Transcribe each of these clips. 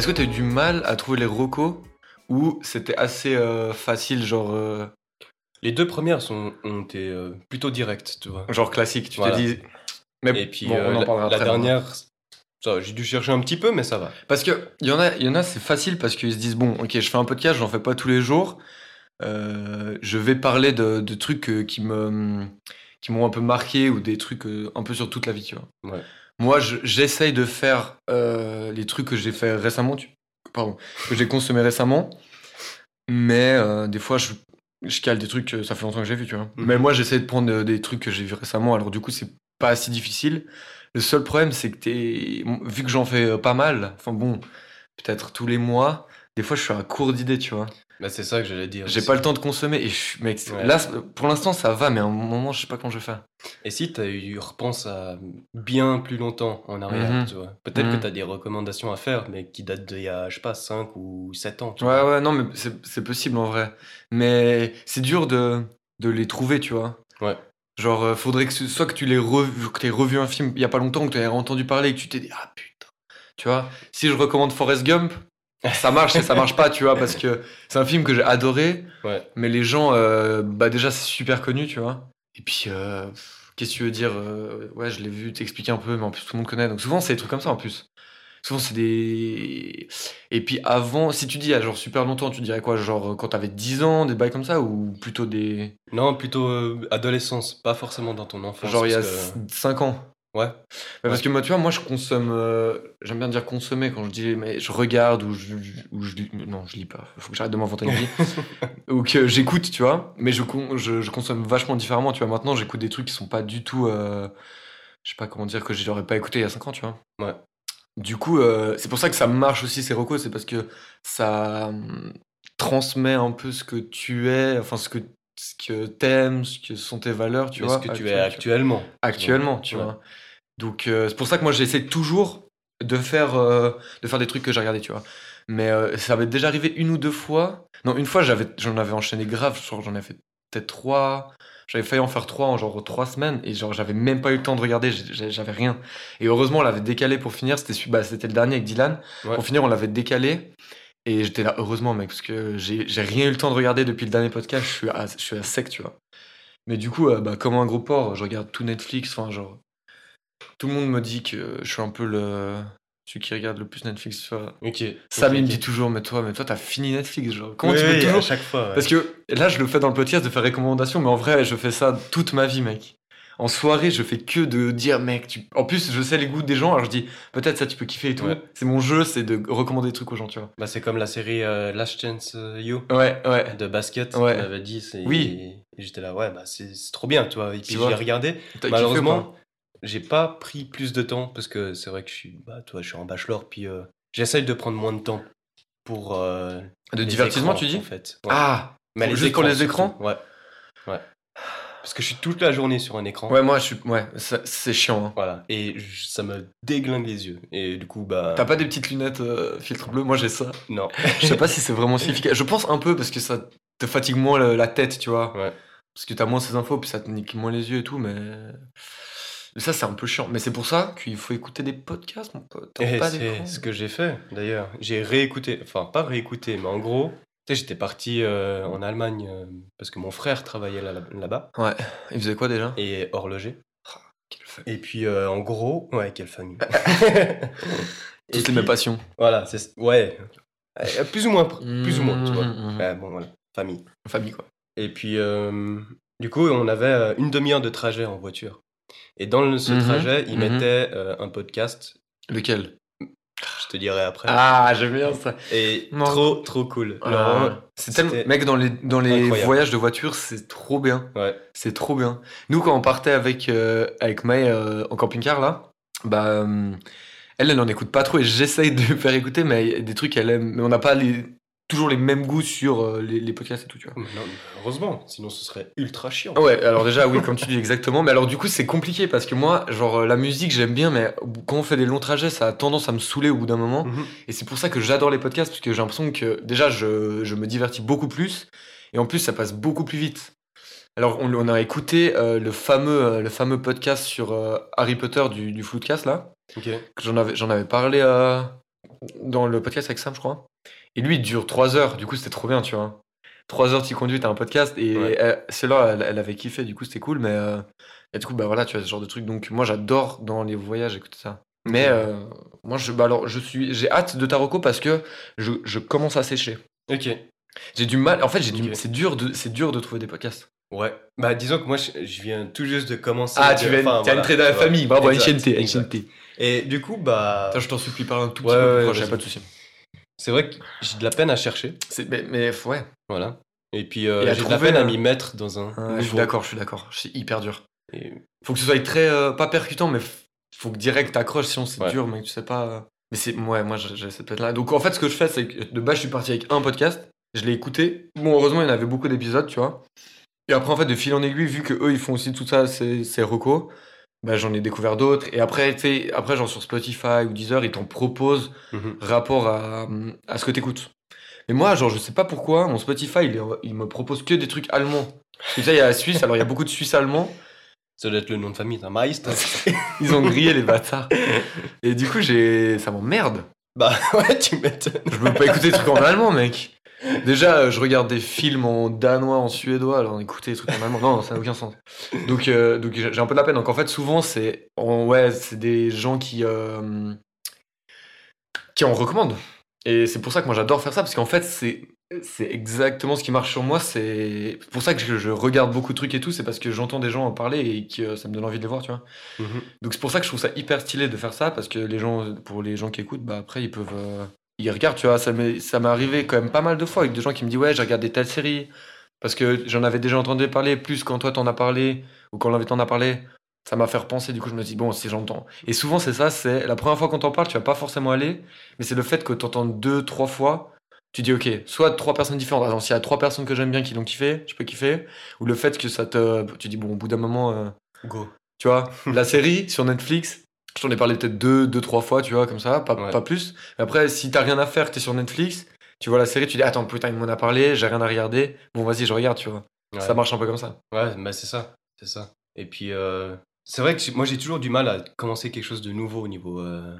Est-ce que t'as eu du mal à trouver les recos ou c'était assez euh, facile, genre, euh, Les deux premières sont, ont été euh, plutôt directes, tu vois. genre classique Tu Voilà. te dis. Mais Et puis bon, euh, on en la, parlera la après, dernière, ça, j'ai dû chercher un petit peu, mais ça va. Parce que il y en a, il y en a, c'est facile parce qu'ils se disent bon, ok, je fais un podcast, j'en fais pas tous les jours. Euh, je vais parler de, de trucs euh, qui me qui m'ont un peu marqué ou des trucs euh, un peu sur toute la vie, tu vois. Ouais. Moi, je- j'essaye de faire euh, les trucs que j'ai fait récemment, tu, pardon, que j'ai consommé récemment, mais euh, des fois, je, je cale des trucs que ça fait longtemps que j'ai vu, tu vois. Mhm. Mais moi, j'essaie de prendre euh, des trucs que j'ai vus récemment, alors du coup, c'est pas si difficile. Le seul problème, c'est que t'es, vu que j'en fais euh, pas mal, enfin bon, peut-être tous les mois, des fois, je suis à court d'idées, tu vois. Bah, c'est ça que j'allais dire. J'ai pas le temps de consommer et je mec, Ouais. là, pour l'instant, ça va, mais à un moment, je sais pas quand je vais faire. Et si tu as eu repense à bien plus longtemps en arrière, Mhm. tu vois. Peut-être Mhm. que tu as des recommandations à faire, mais qui datent d'il y a, je sais pas, 5 ou 7 ans. tu Ouais, vois. ouais, non, mais c'est possible en vrai. Mais c'est dur de, de les trouver, tu vois. Ouais. Genre, euh, faudrait que ce- soit que tu l'aies revu, que t'aies revu un film il y a pas longtemps, que tu aies entendu parler et que tu t'es dit, ah putain. Tu vois, si je recommande Forrest Gump, ça marche et ça marche pas, tu vois, parce que c'est un film que j'ai adoré, Ouais. mais les gens, euh, bah déjà, c'est super connu, tu vois. Et puis, euh, qu'est-ce que tu veux dire euh, Ouais, je l'ai vu t'expliquer un peu, mais en plus, tout le monde connaît. Donc souvent, c'est des trucs comme ça en plus. Souvent, c'est des. Et puis avant, si tu dis il y a genre super longtemps, tu dirais quoi Genre quand t'avais 10 ans, des bails comme ça Ou plutôt des. Non, plutôt euh, adolescence, pas forcément dans ton enfance. Genre il y a que- 5 ans Ouais. Parce que moi, tu vois, moi je consomme. euh, J'aime bien dire consommer quand je dis. Mais je regarde ou je. Ou je lis- non, je lis pas. Faut que j'arrête de m'inventer une vie. ou que j'écoute, tu vois. Mais je, con- je, je consomme vachement différemment, tu vois. Maintenant, j'écoute des trucs qui sont pas du tout. euh, Je sais pas comment dire que je l'aurais pas écouté il y a 5 ans, tu vois. Ouais. Du coup, euh, c'est pour ça que ça marche aussi ces recos, c'est parce que ça hum, transmet un peu ce que tu es, enfin ce que ce que t'aimes, ce que sont tes valeurs, tu Mais vois. ce que tu es actuellement. actuellement, tu vois. Donc euh, c'est pour ça que moi j'essaie toujours de faire euh, de faire des trucs que j'ai regardé, tu vois. Mais euh, ça m'est déjà arrivé une ou deux fois. Non, une fois j'avais j'en avais enchaîné grave, genre j'en ai fait peut-être trois. J'avais failli en faire trois en genre trois semaines et genre j'avais même pas eu le temps de regarder, j'avais rien. Et heureusement on l'avait décalé pour finir, c'était bah, c'était le dernier avec Dylan. Ouais. Pour finir on l'avait décalé et j'étais là heureusement mec parce que j'ai j'ai rien eu le temps de regarder depuis le dernier podcast, je suis à, je suis à sec, tu vois. Mais du coup, euh, bah, comme un gros porc, je regarde tout Netflix. Enfin, genre, tout le monde me dit que je suis un peu le celui qui regarde le plus Netflix. Tu vois. Ok. Sam, il me dit toujours, mais toi, mais toi, t'as fini Netflix. Genre, comment Oui, tu peux oui, toujours à chaque fois. ouais. Parce que là, je le fais dans le podcast de faire recommandations, mais en vrai, je fais ça toute ma vie, mec. En soirée, je fais que de dire, mec, tu... en plus, je sais les goûts des gens, alors je dis, peut-être ça, tu peux kiffer et tout. Ouais. C'est mon jeu, c'est de recommander des trucs aux gens, tu vois. Bah, c'est comme la série euh, Last Chance euh, You Ouais, ouais. de basket. Ouais. On avait dit. c'est- Oui. Et j'étais là, ouais, bah, c'est trop bien, tu vois. Et puis j'ai regardé. T'as kiffé Malheureusement, j'ai pas pris plus de temps parce que c'est vrai que je suis, bah, toi, je suis en bachelor, puis euh, j'essaye de prendre moins de temps pour. euh, De divertissement, écrans, tu dis en fait. Ouais. Ah Mais les juste pour les écrans Ouais. Ouais. Parce que je suis toute la journée sur un écran. Ouais, moi, je suis. Ouais, c'est chiant. hein. Voilà. Et je- ça me déglingue les yeux. Et du coup, bah. T'as pas des petites lunettes euh, filtre bleu? Moi, j'ai ça. Non. Je sais pas si c'est vraiment si efficace. Je pense un peu parce que ça te fatigue moins le- la tête, tu vois. Ouais. Parce que t'as moins ces infos, puis ça te nique moins les yeux et tout, mais. Mais ça, c'est un peu chiant. Mais c'est pour ça qu'il faut écouter des podcasts, mon pote. Et pas c'est ce que j'ai fait d'ailleurs. J'ai réécouté, enfin pas réécouté, mais en gros, tu sais, j'étais parti euh, en Allemagne euh, parce que mon frère travaillait là- là-bas Ouais. Il faisait quoi déjà? Et horloger. Quelle famille. Et puis euh, en gros, ouais, quelle famille. Toutes les puis, mêmes passions. Voilà, c'est ouais, plus ou moins, plus ou moins, tu vois. Mmh, mmh, mmh. Ouais, bon voilà, famille. Famille, quoi. Et puis du coup, on avait une demi-heure de trajet en voiture. Et dans le- ce Mhm, trajet, il mhm. mettait euh, un podcast. Lequel? Je te dirai après. Ah, j'aime bien ça. Et Non. trop, trop cool. Ah, c'est tellement. Mec, dans les, dans les incroyable. voyages de voiture, c'est trop bien. Ouais. C'est trop bien. Nous, quand on partait avec, euh, avec May euh, en camping-car, là, bah, euh, elle, elle n'en écoute pas trop et j'essaye de lui faire écouter, mais des trucs qu'elle aime. Mais on n'a pas les, toujours les mêmes goûts sur euh, les, les podcasts et tout, tu vois. Non, heureusement, sinon ce serait ultra chiant. Ouais, alors déjà, oui, comme tu dis exactement. Mais alors, du coup, c'est compliqué parce que moi, genre, euh, la musique, j'aime bien, mais quand on fait des longs trajets, ça a tendance à me saouler au bout d'un moment. Mhm. Et c'est pour ça que j'adore les podcasts, parce que j'ai l'impression que déjà, je, je me divertis beaucoup plus, et en plus, ça passe beaucoup plus vite. Alors, on, on a écouté euh, le, fameux, euh, le fameux podcast sur Harry Potter du, du Floodcast, là. Ok. que J'en avais, avais parlé dans le podcast avec Sam, je crois. Et lui, il dure 3 heures. Du coup, c'était trop bien, tu vois. 3 heures, tu conduis, t'as un podcast. Et Ouais. elle- celle-là, elle, elle avait kiffé, du coup, c'était cool. Mais euh, et du coup, bah voilà, tu vois, ce genre de truc. Donc, moi, j'adore dans les voyages écouter ça. Mais euh, moi, je, bah alors, je suis, j'ai hâte de ta reco parce que je, je commence à sécher. Ok. J'ai du mal. En fait, j'ai du, c'est dur de, c'est dur de trouver des podcasts. Ouais. Bah, disons que moi, je, je viens tout juste de commencer. Ah, tu viens, enfin, t'es voilà, entré dans la famille. Bravo. Enchanté. Et du coup, bah. Attends, je t'en supplie, parle un tout petit Ouais, peu ouais, pas de souci. C'est vrai que j'ai de la peine à chercher. Mais, mais ouais. Voilà. Et puis, euh, j'ai de la peine à euh, m'y mettre dans un. Je suis d'accord, je suis d'accord. C'est hyper dur. Et- Faut que ce soit très euh, pas percutant, mais faut que direct t'accroches, sinon c'est Ouais. dur, mais tu sais pas. Mais c'est ouais, moi j'ai cette tête là. Donc en fait, ce que je fais, c'est que de base, je suis parti avec un podcast, je l'ai écouté. Bon, heureusement, il y en avait beaucoup d'épisodes, tu vois. Et après, en fait, de fil en aiguille, vu que eux, ils font aussi tout ça, c'est recos. Bah, j'en ai découvert d'autres. Et après, tu après, genre sur Spotify ou Deezer, ils t'en proposent Mhm. rapport à, à ce que t'écoutes. Mais moi, genre, je sais pas pourquoi, mon Spotify, il, il me propose que des trucs allemands. Parce que tu sais, il y a la Suisse, alors il y a beaucoup de Suisses allemands. Ça doit être le nom de famille d'un Meister. Ils ont grillé les bâtards. Et du coup, j'ai, ça m'emmerde. bah, ouais, tu m'étonnes. Je peux pas écouter des trucs en allemand, mec. Déjà, euh, je regarde des films en danois, en suédois, alors écouter des trucs en allemand, non, ça n'a aucun sens. Donc, euh, donc j'ai un peu de la peine. Donc en fait, souvent, c'est, ouais, des gens qui, euh, qui en recommandent. Et c'est pour ça que moi j'adore faire ça, parce qu'en fait, c'est, c'est exactement ce qui marche sur moi. C'est pour ça que je, je regarde beaucoup de trucs et tout, c'est parce que j'entends des gens en parler et que ça me donne envie de les voir, tu vois. Mhm. Donc c'est pour ça que je trouve ça hyper stylé de faire ça parce que les gens, pour les gens qui écoutent, bah après ils peuvent, euh, ils regardent, tu vois. Ça m'est, ça m'est arrivé quand même pas mal de fois avec des gens qui me disent ouais j'ai regardé telle série parce que j'en avais déjà entendu parler plus quand toi t'en as parlé ou quand l'invité en a parlé. Ça m'a fait repenser, du coup je me dis bon si j'entends. Et souvent c'est ça, c'est la première fois qu'on t'en parle, tu vas pas forcément aller, mais c'est le fait que t'entends deux, trois fois. Tu dis ok, soit trois personnes différentes. Attends, s'il y a trois personnes que j'aime bien qui l'ont kiffé, je peux kiffer. Ou le fait que ça te, tu dis bon au bout d'un moment. euh, Go. tu vois, la série sur Netflix, je t'en ai parlé peut-être deux, deux, trois fois, tu vois, comme ça, pas, Ouais. pas plus. Mais après, si t'as rien à faire, que t'es sur Netflix, tu vois la série, tu dis, attends, putain, il m'en a parlé, j'ai rien à regarder. Bon, vas-y, je regarde, tu vois. Ouais. Ça marche un peu comme ça. Ouais, bah c'est ça, c'est ça. Et puis, euh, c'est vrai que moi j'ai toujours du mal à commencer quelque chose de nouveau au niveau, euh,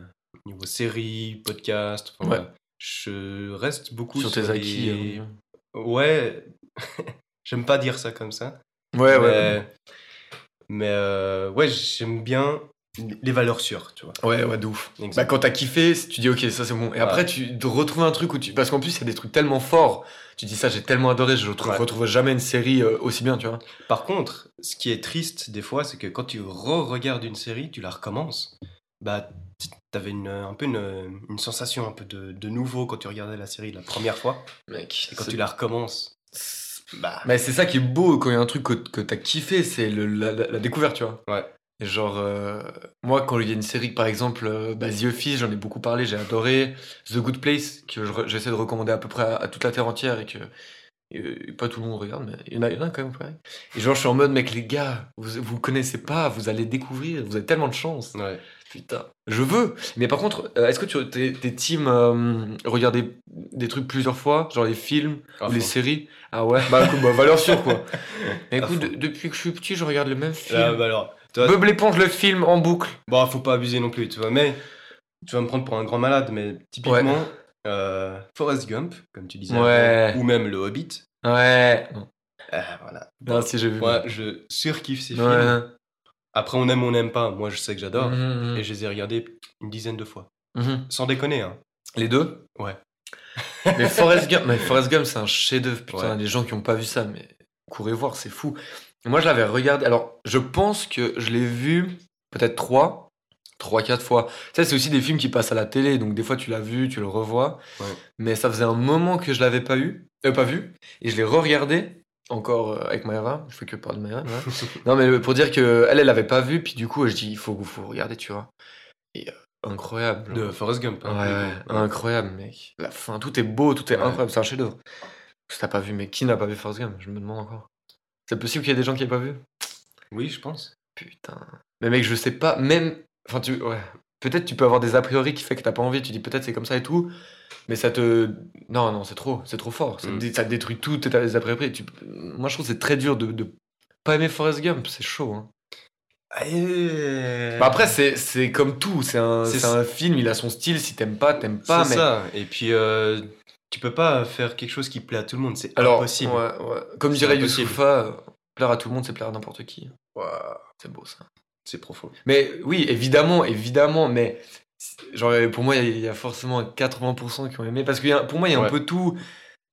niveau série, podcast. enfin, Ouais. Je reste beaucoup sur tes les- acquis. euh. Ouais, j'aime pas dire ça comme ça. Ouais, mais, ouais. Mais euh, ouais, j'aime bien les valeurs sûres, tu vois. Ouais, ouais, de ouf. Bah, quand t'as kiffé, tu dis, ok, ça c'est bon. Et après, Ouais. tu te retrouves un truc où tu. Parce qu'en plus, il y a des trucs tellement forts. Tu dis, ça, j'ai tellement adoré, je retrouve, Ouais. retrouve jamais une série euh, aussi bien, tu vois. Par contre, ce qui est triste des fois, c'est que quand tu re-regardes une série, tu la recommences. Bah, t'avais une, un peu une, une sensation un peu de, de nouveau quand tu regardais la série la première fois. Mec, Et quand tu la recommences, bah, Mais c'est ça qui est beau quand il y a un truc que, que t'as kiffé, c'est la- la découverte, tu vois. Ouais. Et genre, euh, moi, quand il y a une série, par exemple, euh, bah, The Office, j'en ai beaucoup parlé, j'ai adoré. The Good Place, que je j'essaie de recommander à peu près à, à toute la terre entière et que pas tout le monde regarde, mais il y en a, il y en a quand même. ouais. Et genre, je suis en mode, mec, les gars, vous, vous connaissez pas, vous allez découvrir, vous avez tellement de chance. ouais. Putain, je veux. Mais par contre, euh, est-ce que tu t'es, t'es team euh, regarder des trucs plusieurs fois, genre les films ou les séries? Ah ouais? Bah écoute, bah, valeur sûre quoi. À écoute, de- depuis que je suis petit, je regarde le même film. Là, bah alors, Bob l'éponge, le film en boucle. bon, faut pas abuser non plus, tu vois. Mais tu vas me prendre pour un grand malade, mais typiquement, euh, Forrest Gump, comme tu disais, Ouais. ou même Le Hobbit. Ouais. euh, voilà. Non, si j'ai vu. Moi, je surkiffe ces films. Après, on aime ou on n'aime pas. Moi, je sais que j'adore. Mhm, Et je les ai regardés une dizaine de fois. mhm. Sans déconner, hein. Les deux? Ouais. mais Forrest Gump, mais Forrest Gump, c'est un chef-d'œuvre. Putain, Ouais. les gens qui n'ont pas vu ça, mais courez voir, c'est fou. Moi, je l'avais regardé. Alors, je pense que je l'ai vu peut-être trois, trois, quatre fois. Ça, c'est aussi des films qui passent à la télé, donc des fois tu l'as vu, tu le revois. Ouais. Mais ça faisait un moment que je l'avais pas eu, euh, pas vu, et je l'ai re-regardé encore euh, avec Maëva. Je fais que parler de voilà. non, mais pour dire que elle, elle l'avait pas vu, puis du coup, je dis, il faut, faut regarder, tu vois. Et euh, incroyable. De Forrest Gump. Ouais, hein. ouais, incroyable, mec. La fin, tout est beau, tout est Ouais. incroyable, c'est un chef-d'œuvre. Si t'as pas vu, mais qui n'a pas vu Forrest Gump? Je me demande encore. C'est possible qu'il y ait des gens qui aient pas vu? Oui, je pense. Putain. Mais mec, je sais pas, même. Enfin, tu. Ouais. Peut-être tu peux avoir des a priori qui fait que t'as pas envie, tu dis peut-être c'est comme ça et tout, mais ça te. Non, non, c'est trop, c'est trop fort. Ça, te Mm. ça détruit tout, tes a priori. Tu... Moi, je trouve que c'est très dur de, de pas aimer Forrest Gump, c'est chaud. Hein. Eh. Bah après, c'est comme tout. C'est un, un film, il a son style. Si t'aimes pas, t'aimes pas. c'est Mais... ça. Et puis, euh, tu peux pas faire quelque chose qui plaît à tout le monde. C'est impossible. ouais, ouais. comme dirait. Youssoufa, plaire à tout le monde, c'est plaire à n'importe qui. C'est beau ça. C'est profond. Mais oui, évidemment, évidemment, mais genre pour moi, il y a- il y, a forcément 80% qui ont aimé parce que pour moi, il y a un peu tout.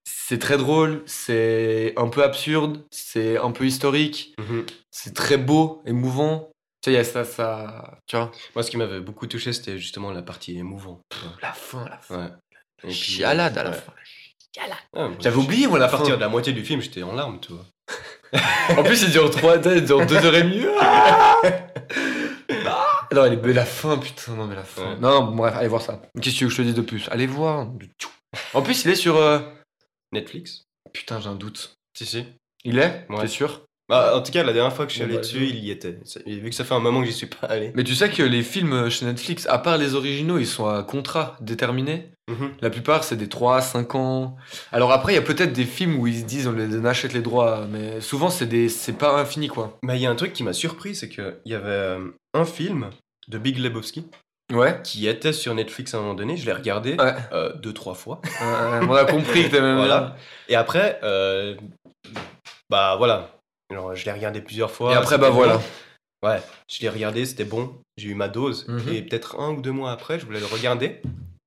C'est très drôle, c'est un peu absurde, c'est un peu historique, Mhm. c'est très beau, émouvant. Tu sais, il y a ça, ça, tu vois. Moi, ce qui m'avait beaucoup touché, c'était justement la partie émouvante. La fin, la fin. Et Chialade à la ouais. fin. Chialade. Ah, moi, J'avais oublié, moi, la À partir de la moitié du film, j'étais en larmes, tu vois. En plus, il dure 3 il dure 2h30. Ah non, elle est belle, la fin, putain. Non, mais la fin. Ouais. Non, non, bref, allez voir ça. Qu'est-ce que tu veux que je te dise de plus? Allez voir. En plus, il est sur. euh, Netflix? Putain, j'ai un doute. Si, si. Il est? Ouais. T'es sûr? Bah, en tout cas, la dernière fois que je suis Bon, allé bah, dessus, il y était. Ça- et Vu que ça fait un moment que j'y suis pas allé. Mais tu sais que les films chez Netflix, à part les originaux, ils sont à contrat déterminé? Mhm. La plupart, c'est des 3, 5 ans. Alors après, il y a peut-être des films où ils se disent on, les, on achète les droits, mais souvent, c'est pas infini, quoi. Mais il y a un truc qui m'a surpris, c'est qu'il y avait euh, un film de Big Lebowski Ouais. qui était sur Netflix à un moment donné. Je l'ai regardé Ouais. euh, deux, trois fois. Euh, on a compris que bien. Voilà. Et après, euh, bah voilà. Alors, je l'ai regardé plusieurs fois. Et après, bah bon. voilà. Ouais, je l'ai regardé, c'était bon. J'ai eu ma dose. Mhm. Et peut-être un ou deux mois après, je voulais le regarder.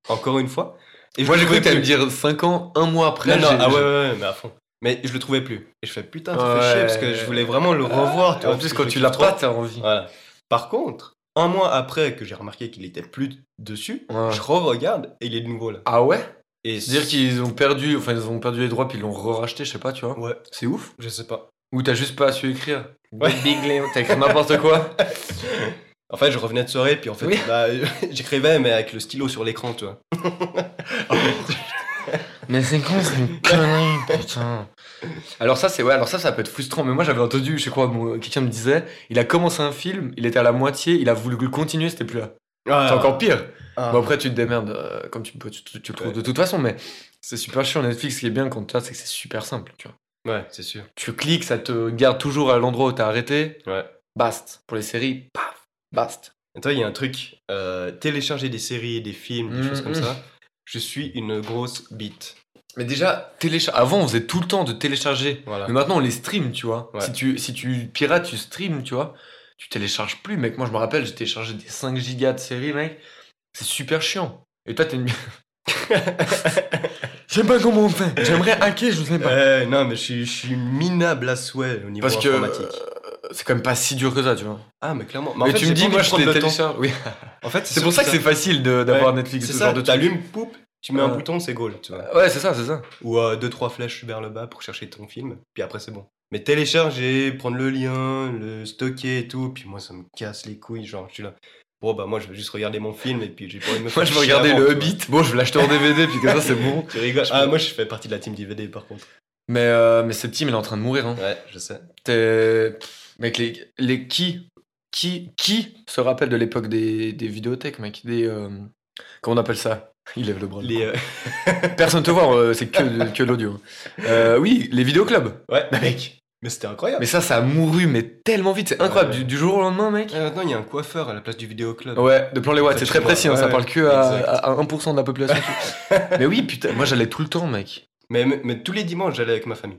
Encore une fois. Et Moi, j'ai cru que t'allais me dire 5 ans, un mois après. Non, non, ah ouais, mais à fond. Mais je le trouvais plus. Et je fais putain, ça Ouais. fait chier parce que je voulais vraiment le revoir. tu En plus, quand tu l'as pas, t'as envie. Voilà. Par contre, un mois après que j'ai remarqué qu'il était plus dessus, Ouais. je re-regarde et il est de nouveau là. Ah ouais? Et C'est-à-dire qu'ils ont perdu, enfin, ils ont perdu les droits puis ils l'ont re-racheté, je sais pas, tu vois. Ouais, C'est ouf. je sais pas. Ou t'as juste pas su écrire. Ouais. Big Léon, t'as écrit n'importe quoi. En fait, je revenais de soirée, puis en fait, Oui. bah, j'écrivais, mais avec le stylo sur l'écran, tu vois. Mais c'est con, c'est une connerie, putain. Alors ça, c'est ouais, alors ça, ça peut être frustrant. Mais moi, j'avais entendu, je sais quoi, mon- quelqu'un me disait, il a commencé un film, il était à la moitié, il a voulu le continuer, c'était plus là. C'est encore pire. Ah. Bon après, tu te démerdes euh, comme tu peux, tu, tu- tu le trouves Ouais. de toute façon, mais c'est super chiant. Netflix, ce qui est bien quand tu as, c'est que c'est super simple. Tu vois. Ouais, c'est sûr. Tu cliques, ça te garde toujours à l'endroit où t'as arrêté. Ouais. Bast. Pour les séries, paf, bast. Et toi, il y a un truc, euh, télécharger des séries, des films, des choses comme ça. Je suis une grosse bite. Mais déjà. Avant, on faisait tout le temps de télécharger. Voilà. Mais maintenant, on les stream, tu vois. Ouais. Si, tu, si tu pirates, tu stream, tu vois. Tu télécharges plus, mec. Moi, je me rappelle, j'ai téléchargé des 5 gigas de séries, mec. C'est super chiant. Et toi, t'es une. Je sais pas comment on fait. J'aimerais hacker, je sais pas. Euh, non, mais je suis, je suis minable à souhait au niveau Parce que informatique. euh, c'est quand même pas si dur que ça, tu vois. Ah, mais clairement. Mais, en Mais fait, tu me dis, moi, je temps. télécharge. Oui. En fait, C'est pour ça que c'est facile d'avoir Netflix, C'est ce ça, genre de truc. t'allumes, poup, tu mets un bouton, c'est goal, tu vois. Ouais, c'est ça, c'est ça. Ou euh, deux, trois flèches vers le bas pour chercher ton film, puis après c'est bon. Mais télécharger, prendre le lien, le stocker et tout, puis moi ça me casse les couilles, genre je suis là. Bon bah moi je vais juste regarder mon film et puis j'ai pas envie de me Moi, je veux regarder le. Hobbit. Bon, je vais l'acheter en DVD, puis comme ça, c'est bon. Tu rigoles Ah moi je fais partie de la team DVD par contre. Mais, euh, mais cette team, elle est en train de mourir. Hein. Ouais, je sais. T'es- Mec, les, les qui, qui, qui se rappelle de l'époque des, des vidéothèques, mec? Des. euh, Comment on appelle ça? Il lève le bras. Les, euh, Personne te voit, euh, c'est que, que l'audio. Euh, oui, les vidéoclubs. Ouais, Mais mec, mais c'était incroyable. mais ça, ça a mouru, mais tellement vite, c'est incroyable. Ouais. Du, du jour au lendemain, mec. Et maintenant il y a un coiffeur à la place du vidéoclub. Ouais, de plan les watts, c'est très précis, hein, ça parle que à, exact. à 1% de la population. mais oui, putain, moi j'allais tout le temps, mec. Mais, mais, mais tous les dimanches j'allais avec ma famille.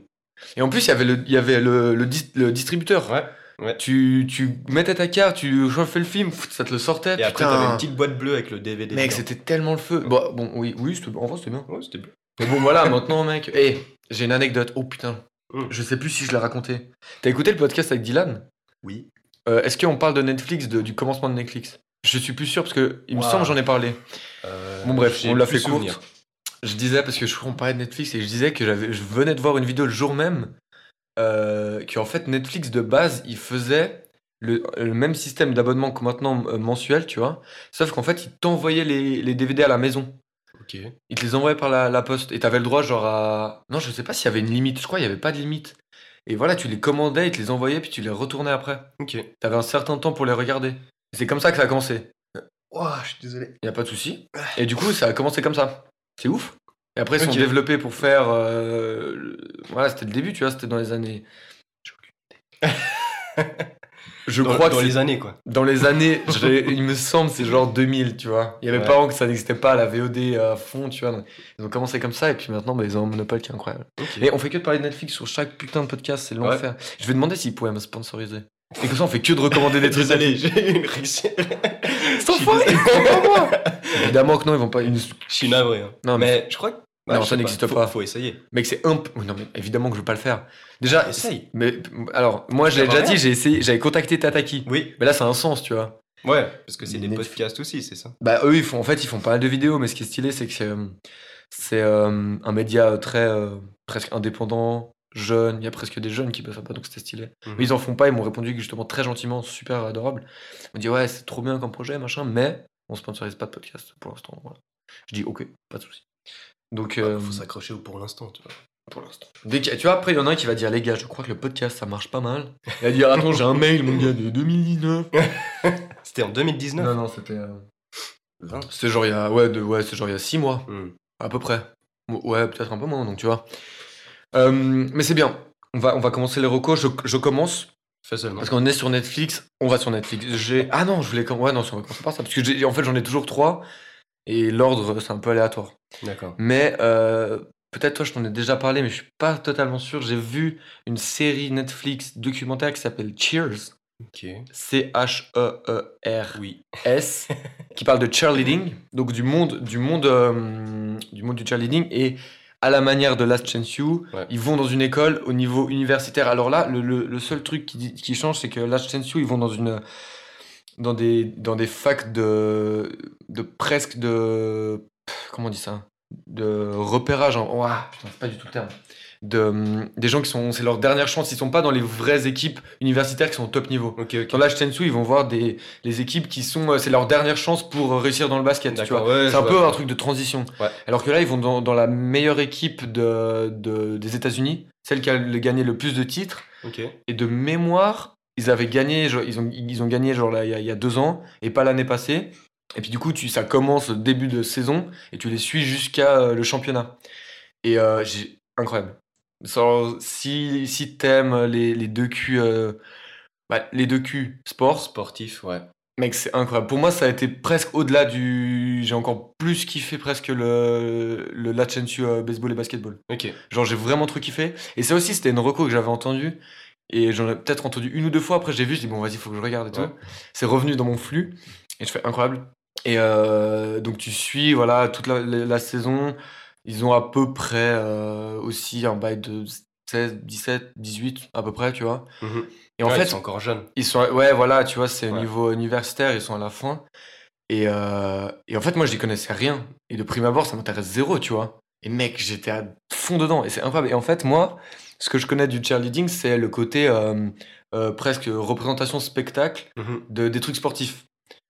Et en plus, il y avait le, il y avait le, le, dis- le distributeur. Ouais, ouais. Tu, tu mettais ta carte, tu chauffais le film, ça te le sortait. Et après putain. t'avais une petite boîte bleue avec le DVD. Mec, c'était tellement le feu. Bon, bon oui, oui en vrai, c'était bien. Ouais, c'était. Mais bon, voilà, maintenant, mec. Eh, j'ai une anecdote. Oh putain, Mm. je sais plus si je l'ai raconté. T'as écouté le podcast avec Dylan? Oui. Euh, Est-ce qu'on parle de Netflix, de- du commencement de Netflix? Je suis plus sûr parce que il me semble que j'en ai parlé. Euh, Bon, bref, on l'a fait courte. Je disais, parce que je de Netflix, et je disais que je venais de voir une vidéo le jour même, euh, qu'en fait, Netflix de base, il faisait le, le même système d'abonnement que maintenant euh, mensuel, tu vois. Sauf qu'en fait, il t'envoyait les, les DVD à la maison. Ok. Il te les envoyait par la, la poste. Et t'avais le droit, genre, à. Non, je sais pas s'il y avait une limite. Je crois qu'il y avait pas de limite. Et voilà, tu les commandais, il te les envoyait, puis tu les retournais après. Ok. T'avais un certain temps pour les regarder. C'est comme ça que ça a commencé. Ouah, je suis désolé. Y a pas de souci. Et du coup, ça a commencé comme ça. C'est ouf. Et après, ils sont Ok. développés pour faire. euh, Voilà, c'était le début, tu vois, c'était dans les années. Je dans, crois que dans les années, quoi. dans les années, il me semble, c'est genre 2000, tu vois. Il y avait Ouais. pas avant que ça n'existait pas, la VOD à fond, tu vois. Ils ont commencé comme ça, et puis maintenant, bah, ils ont un monopole qui est incroyable. Et on fait que de parler de Netflix sur chaque putain de podcast, c'est l'enfer. Je vais demander s'ils pourraient me sponsoriser. Et comme ça, on fait que de recommander des trucs. Désolé, j'ai eu une réaction. Pas en moi. Évidemment que non, ils vont pas. ils nous- Je suis navré. hein. Non, mais, Mais je crois que. Non, je ça n'existe Faut- pas. Faut essayer. mec, c'est un. p- oui, Non, mais évidemment que je veux pas le faire. Déjà, Essaye. mais alors, moi, je l'ai déjà dit, j'ai essayé, j'avais contacté Tataki. Oui. Mais là, ça a un sens, tu vois. Ouais, parce que c'est des Netflix. podcasts aussi, c'est ça. Bah eux ils font en fait ils font pas mal de vidéos mais ce qui est stylé c'est que c'est, euh, c'est euh, un média très euh, presque indépendant jeune il y a presque des jeunes qui peuvent pas donc c'était stylé Mhm. mais ils en font pas ils m'ont répondu justement très gentiment super adorable ils m'ont dit ouais c'est trop bien comme projet machin mais on sponsorise pas de podcast pour l'instant voilà je dis ok pas de souci donc euh, Faut s'accrocher au pour l'instant, tu vois. pour l'instant dès a- tu vois après il y en a un qui va dire les gars je crois que le podcast ça marche pas mal il va dire attends j'ai un mail mon gars de 2019 C'était en 2019 non non c'était euh, 20. c'était genre il y a ouais de, ouais c'est genre il y a 6 mois Hmm. À peu près. Ouais, peut-être un peu moins, donc tu vois. Euh, mais c'est bien. On va, on va commencer les recos. Je, je commence Fais seulement. parce qu'on est sur Netflix. On va sur Netflix. J'ai. Ah non, je voulais. Ouais, non, on va commencer par ça. Parce que j'ai- en fait, j'en ai toujours trois. Et l'ordre, c'est un peu aléatoire. D'accord. Mais euh, peut-être toi, je t'en ai déjà parlé, mais je suis pas totalement sûr. J'ai vu une série Netflix documentaire qui s'appelle Cheers. Ok. C-H-E-E-R. Oui. S qui parle de cheerleading, donc du monde du monde euh, du monde du cheerleading et à la manière de Last Chance You, Ouais. ils vont dans une école au niveau universitaire. Alors là, le, le- le seul truc qui, change, c'est que Last Chance You, ils vont dans une dans des dans des facs de de presque de comment on dit ça? De repérage. En, ouah, putain, c'est pas du tout le terme. De, hum, des gens qui sont c'est leur dernière chance. Ils sont pas dans les vraies équipes universitaires qui sont au top niveau. Ok, ok. Dans l'âge Tensu, ils vont voir des les équipes qui sont euh, c'est leur dernière chance pour euh, réussir dans le basket, tu vois. ouais, c'est un peu un truc de transition. Ouais. Alors que là, ils vont dans, dans la meilleure équipe de, de- des États-Unis, celle qui a gagné le plus de titres et de mémoire, ils avaient gagné genre, ils ont ils ont gagné genre là il y a, il y a deux ans et pas l'année passée. Et puis du coup, tu ça commence début de saison et tu les suis jusqu'à euh, le championnat. Et euh, incroyable. Genre, si si t'aimes les les deux Q euh, bah, les deux Q sport, Sportif, ouais. Mec, c'est incroyable. Pour moi, ça a été presque au-delà du. J'ai encore plus kiffé presque le, le La Chensu euh, baseball et basketball. Ok. Genre, j'ai vraiment trop kiffé. Et ça aussi, c'était une reco que j'avais entendue. Et j'en ai peut-être entendu une ou deux fois. Après, j'ai vu, je dis, bon, vas-y, faut que je regarde et Ouais. tout. C'est revenu dans mon flux. Et je fais incroyable. Et euh, donc, tu suis, voilà, toute la, la- la saison. Ils ont à peu près euh, aussi un bail de 16, 17, 18, à peu près, tu vois. Mhm. Et en Ouais, fait, ils sont encore jeunes. ils sont, ouais, voilà, tu vois, c'est au Ouais. niveau universitaire, ils sont à la fin. Et, euh, et en fait, moi, je n'y connaissais rien. Et de prime abord, ça m'intéresse zéro, tu vois. Et mec, j'étais à fond dedans. Et c'est incroyable. Et en fait, moi, ce que je connais du cheerleading, c'est le côté euh, euh, presque représentation spectacle Mhm. de, des trucs sportifs.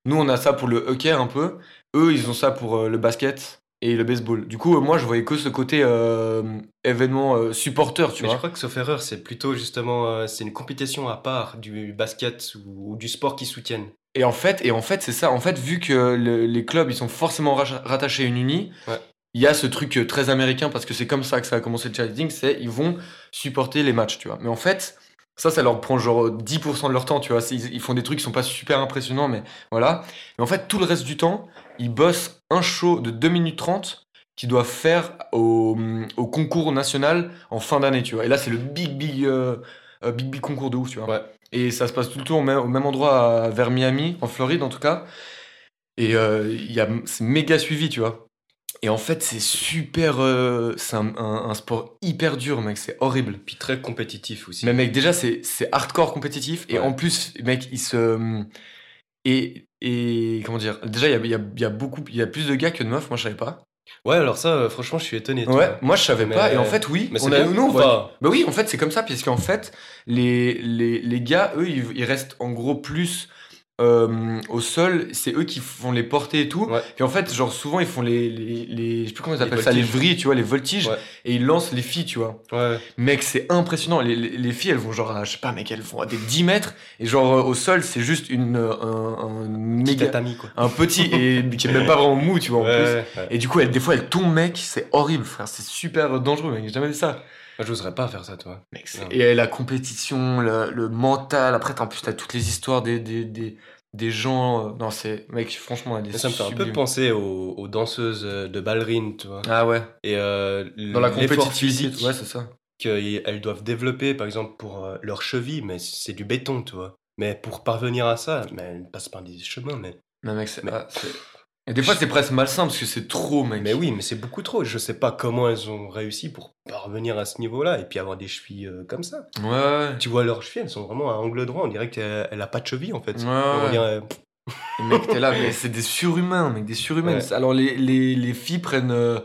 Nous, on a ça pour le hockey un peu. Eux, ils ont ça pour le basket et le baseball. Du coup, euh, moi, je voyais que ce côté euh, événement euh, supporter, tu Mais vois. je crois que sauf erreur, c'est plutôt justement euh, c'est une compétition à part du basket ou, ou du sport qu'ils soutiennent. Et en fait, et en fait, c'est ça. En fait, vu que le- les clubs ils sont forcément rattachés à une uni, Ouais. il y a ce truc très américain parce que c'est comme ça que ça a commencé le cheerleading, c'est ils vont supporter les matchs, tu vois. Mais en fait, ça, ça leur prend genre 10% de leur temps, tu vois. Ils, ils font des trucs qui sont pas super impressionnants, mais voilà. Mais en fait, tout le reste du temps, ils bossent un show de 2 minutes 30 qu'ils doivent faire au, au concours national en fin d'année, tu vois. Et là, c'est le big, big, euh, euh, big, big concours de ouf, tu vois. Ouais. Et ça se passe tout le temps au même, au même endroit, à- vers Miami, en Floride en tout cas. Et euh, il y a- c'est méga suivi, tu vois. Et en fait, c'est super. euh, c'est un, un- un sport hyper dur, mec. C'est horrible. Puis très compétitif aussi. Mais mec, déjà, c'est hardcore compétitif. Et en plus, mec, il se. Et, et comment dire Déjà, il y a, il y a- il y a beaucoup. Il y a plus de gars que de meufs, moi je savais pas. Ouais, alors ça, euh, franchement, je suis étonné. toi. Ouais, moi je savais Mais- pas. Et en fait, oui. Mais on c'est a, nous, Bah oui, en fait, c'est comme ça, puisqu'en fait, les, les, les gars, eux, ils, ils restent en gros plus euh, au sol. C'est eux qui font les portées et tout. Ouais. Puis en fait, genre, souvent, ils font les. les, les- je sais plus comment ils Les appellent ça, les vrilles, tu vois, les voltiges. Ouais. Et ils lancent les filles, tu vois. ouais. Mec, c'est impressionnant. Les, les, les filles, elles vont genre, à, je sais pas, mec, elles vont à des 10 mètres. Et genre, euh, au sol, c'est juste une, euh, un, méga. tatami, quoi. Un petit, et qui est même pas vraiment mou, tu vois, en plus. Et du coup, des fois, elle tombe, mec, c'est horrible, frère. C'est super dangereux, mec. J'ai jamais vu ça. J'oserais pas faire ça, toi. Mec, et la compétition, le, le mental. Après, t'as- en plus, t'as toutes les histoires des, des, des, des gens. euh, Non, c'est. Mec, franchement, elle est Ça me fait un peu penser aux, aux danseuses euh, de ballerines, tu vois. Ah ouais. Et euh, Dans la compétitivité. physique Ouais, c'est ça. qu'elles doivent développer, par exemple, pour euh, leurs chevilles, mais c'est du béton, tu vois. Mais pour parvenir à ça, mais elles passent par des chemins, mais... Non, mec, c'est. Mais- ah, c'est- et des fois, c'est presque malsain parce que c'est trop, mec. Mais oui, mais c'est beaucoup trop. Je sais pas comment elles ont réussi pour parvenir à ce niveau-là et puis avoir des chevilles euh, comme ça. Ouais, ouais. Tu vois leurs chevilles, elles sont vraiment à angle droit. On dirait qu'elle elle a pas de cheville en fait. Ouais, On ouais. dirait- Et mec, t'es là, mais c'est des surhumains, mec, des surhumains. Ouais. Alors, les, les, les filles prennent. euh,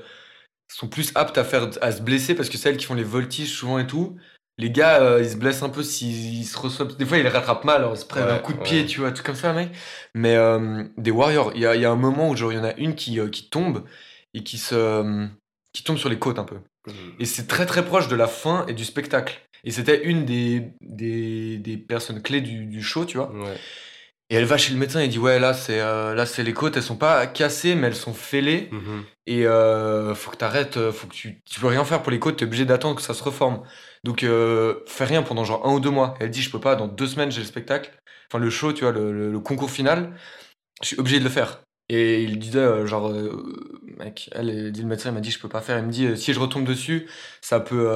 sont plus aptes à, faire, à se blesser parce que c'est elles qui font les voltiges souvent et tout. Les gars, euh, ils se blessent un peu s'ils ils se reçoivent. Des fois, ils les rattrapent mal, alors ils se prennent Ouais, un coup de pied, ouais. tu vois, tout comme ça, mec. Mais euh, des Warriors, il y a, il y a un moment où genre, il y en a une qui, euh, qui tombe et qui se. qui tombe sur les côtes un peu. Et c'est très très proche de la fin et du spectacle. Et c'était une des, des, des personnes clés du, du show, tu vois. Ouais. Et elle va chez le médecin et dit ouais là c'est euh, là c'est les côtes elles sont pas cassées mais elles sont fêlées Mhm. et euh, faut que t'arrêtes faut que tu tu peux rien faire pour les côtes t'es obligé d'attendre que ça se reforme donc euh, fais rien pendant genre un ou deux mois elle dit je peux pas dans deux semaines j'ai le spectacle enfin le show tu vois le, le- le concours final je suis obligé de le faire et il disait euh, genre euh, mec elle, elle dit le médecin il m'a dit je peux pas faire il me dit euh, si je retombe dessus ça peut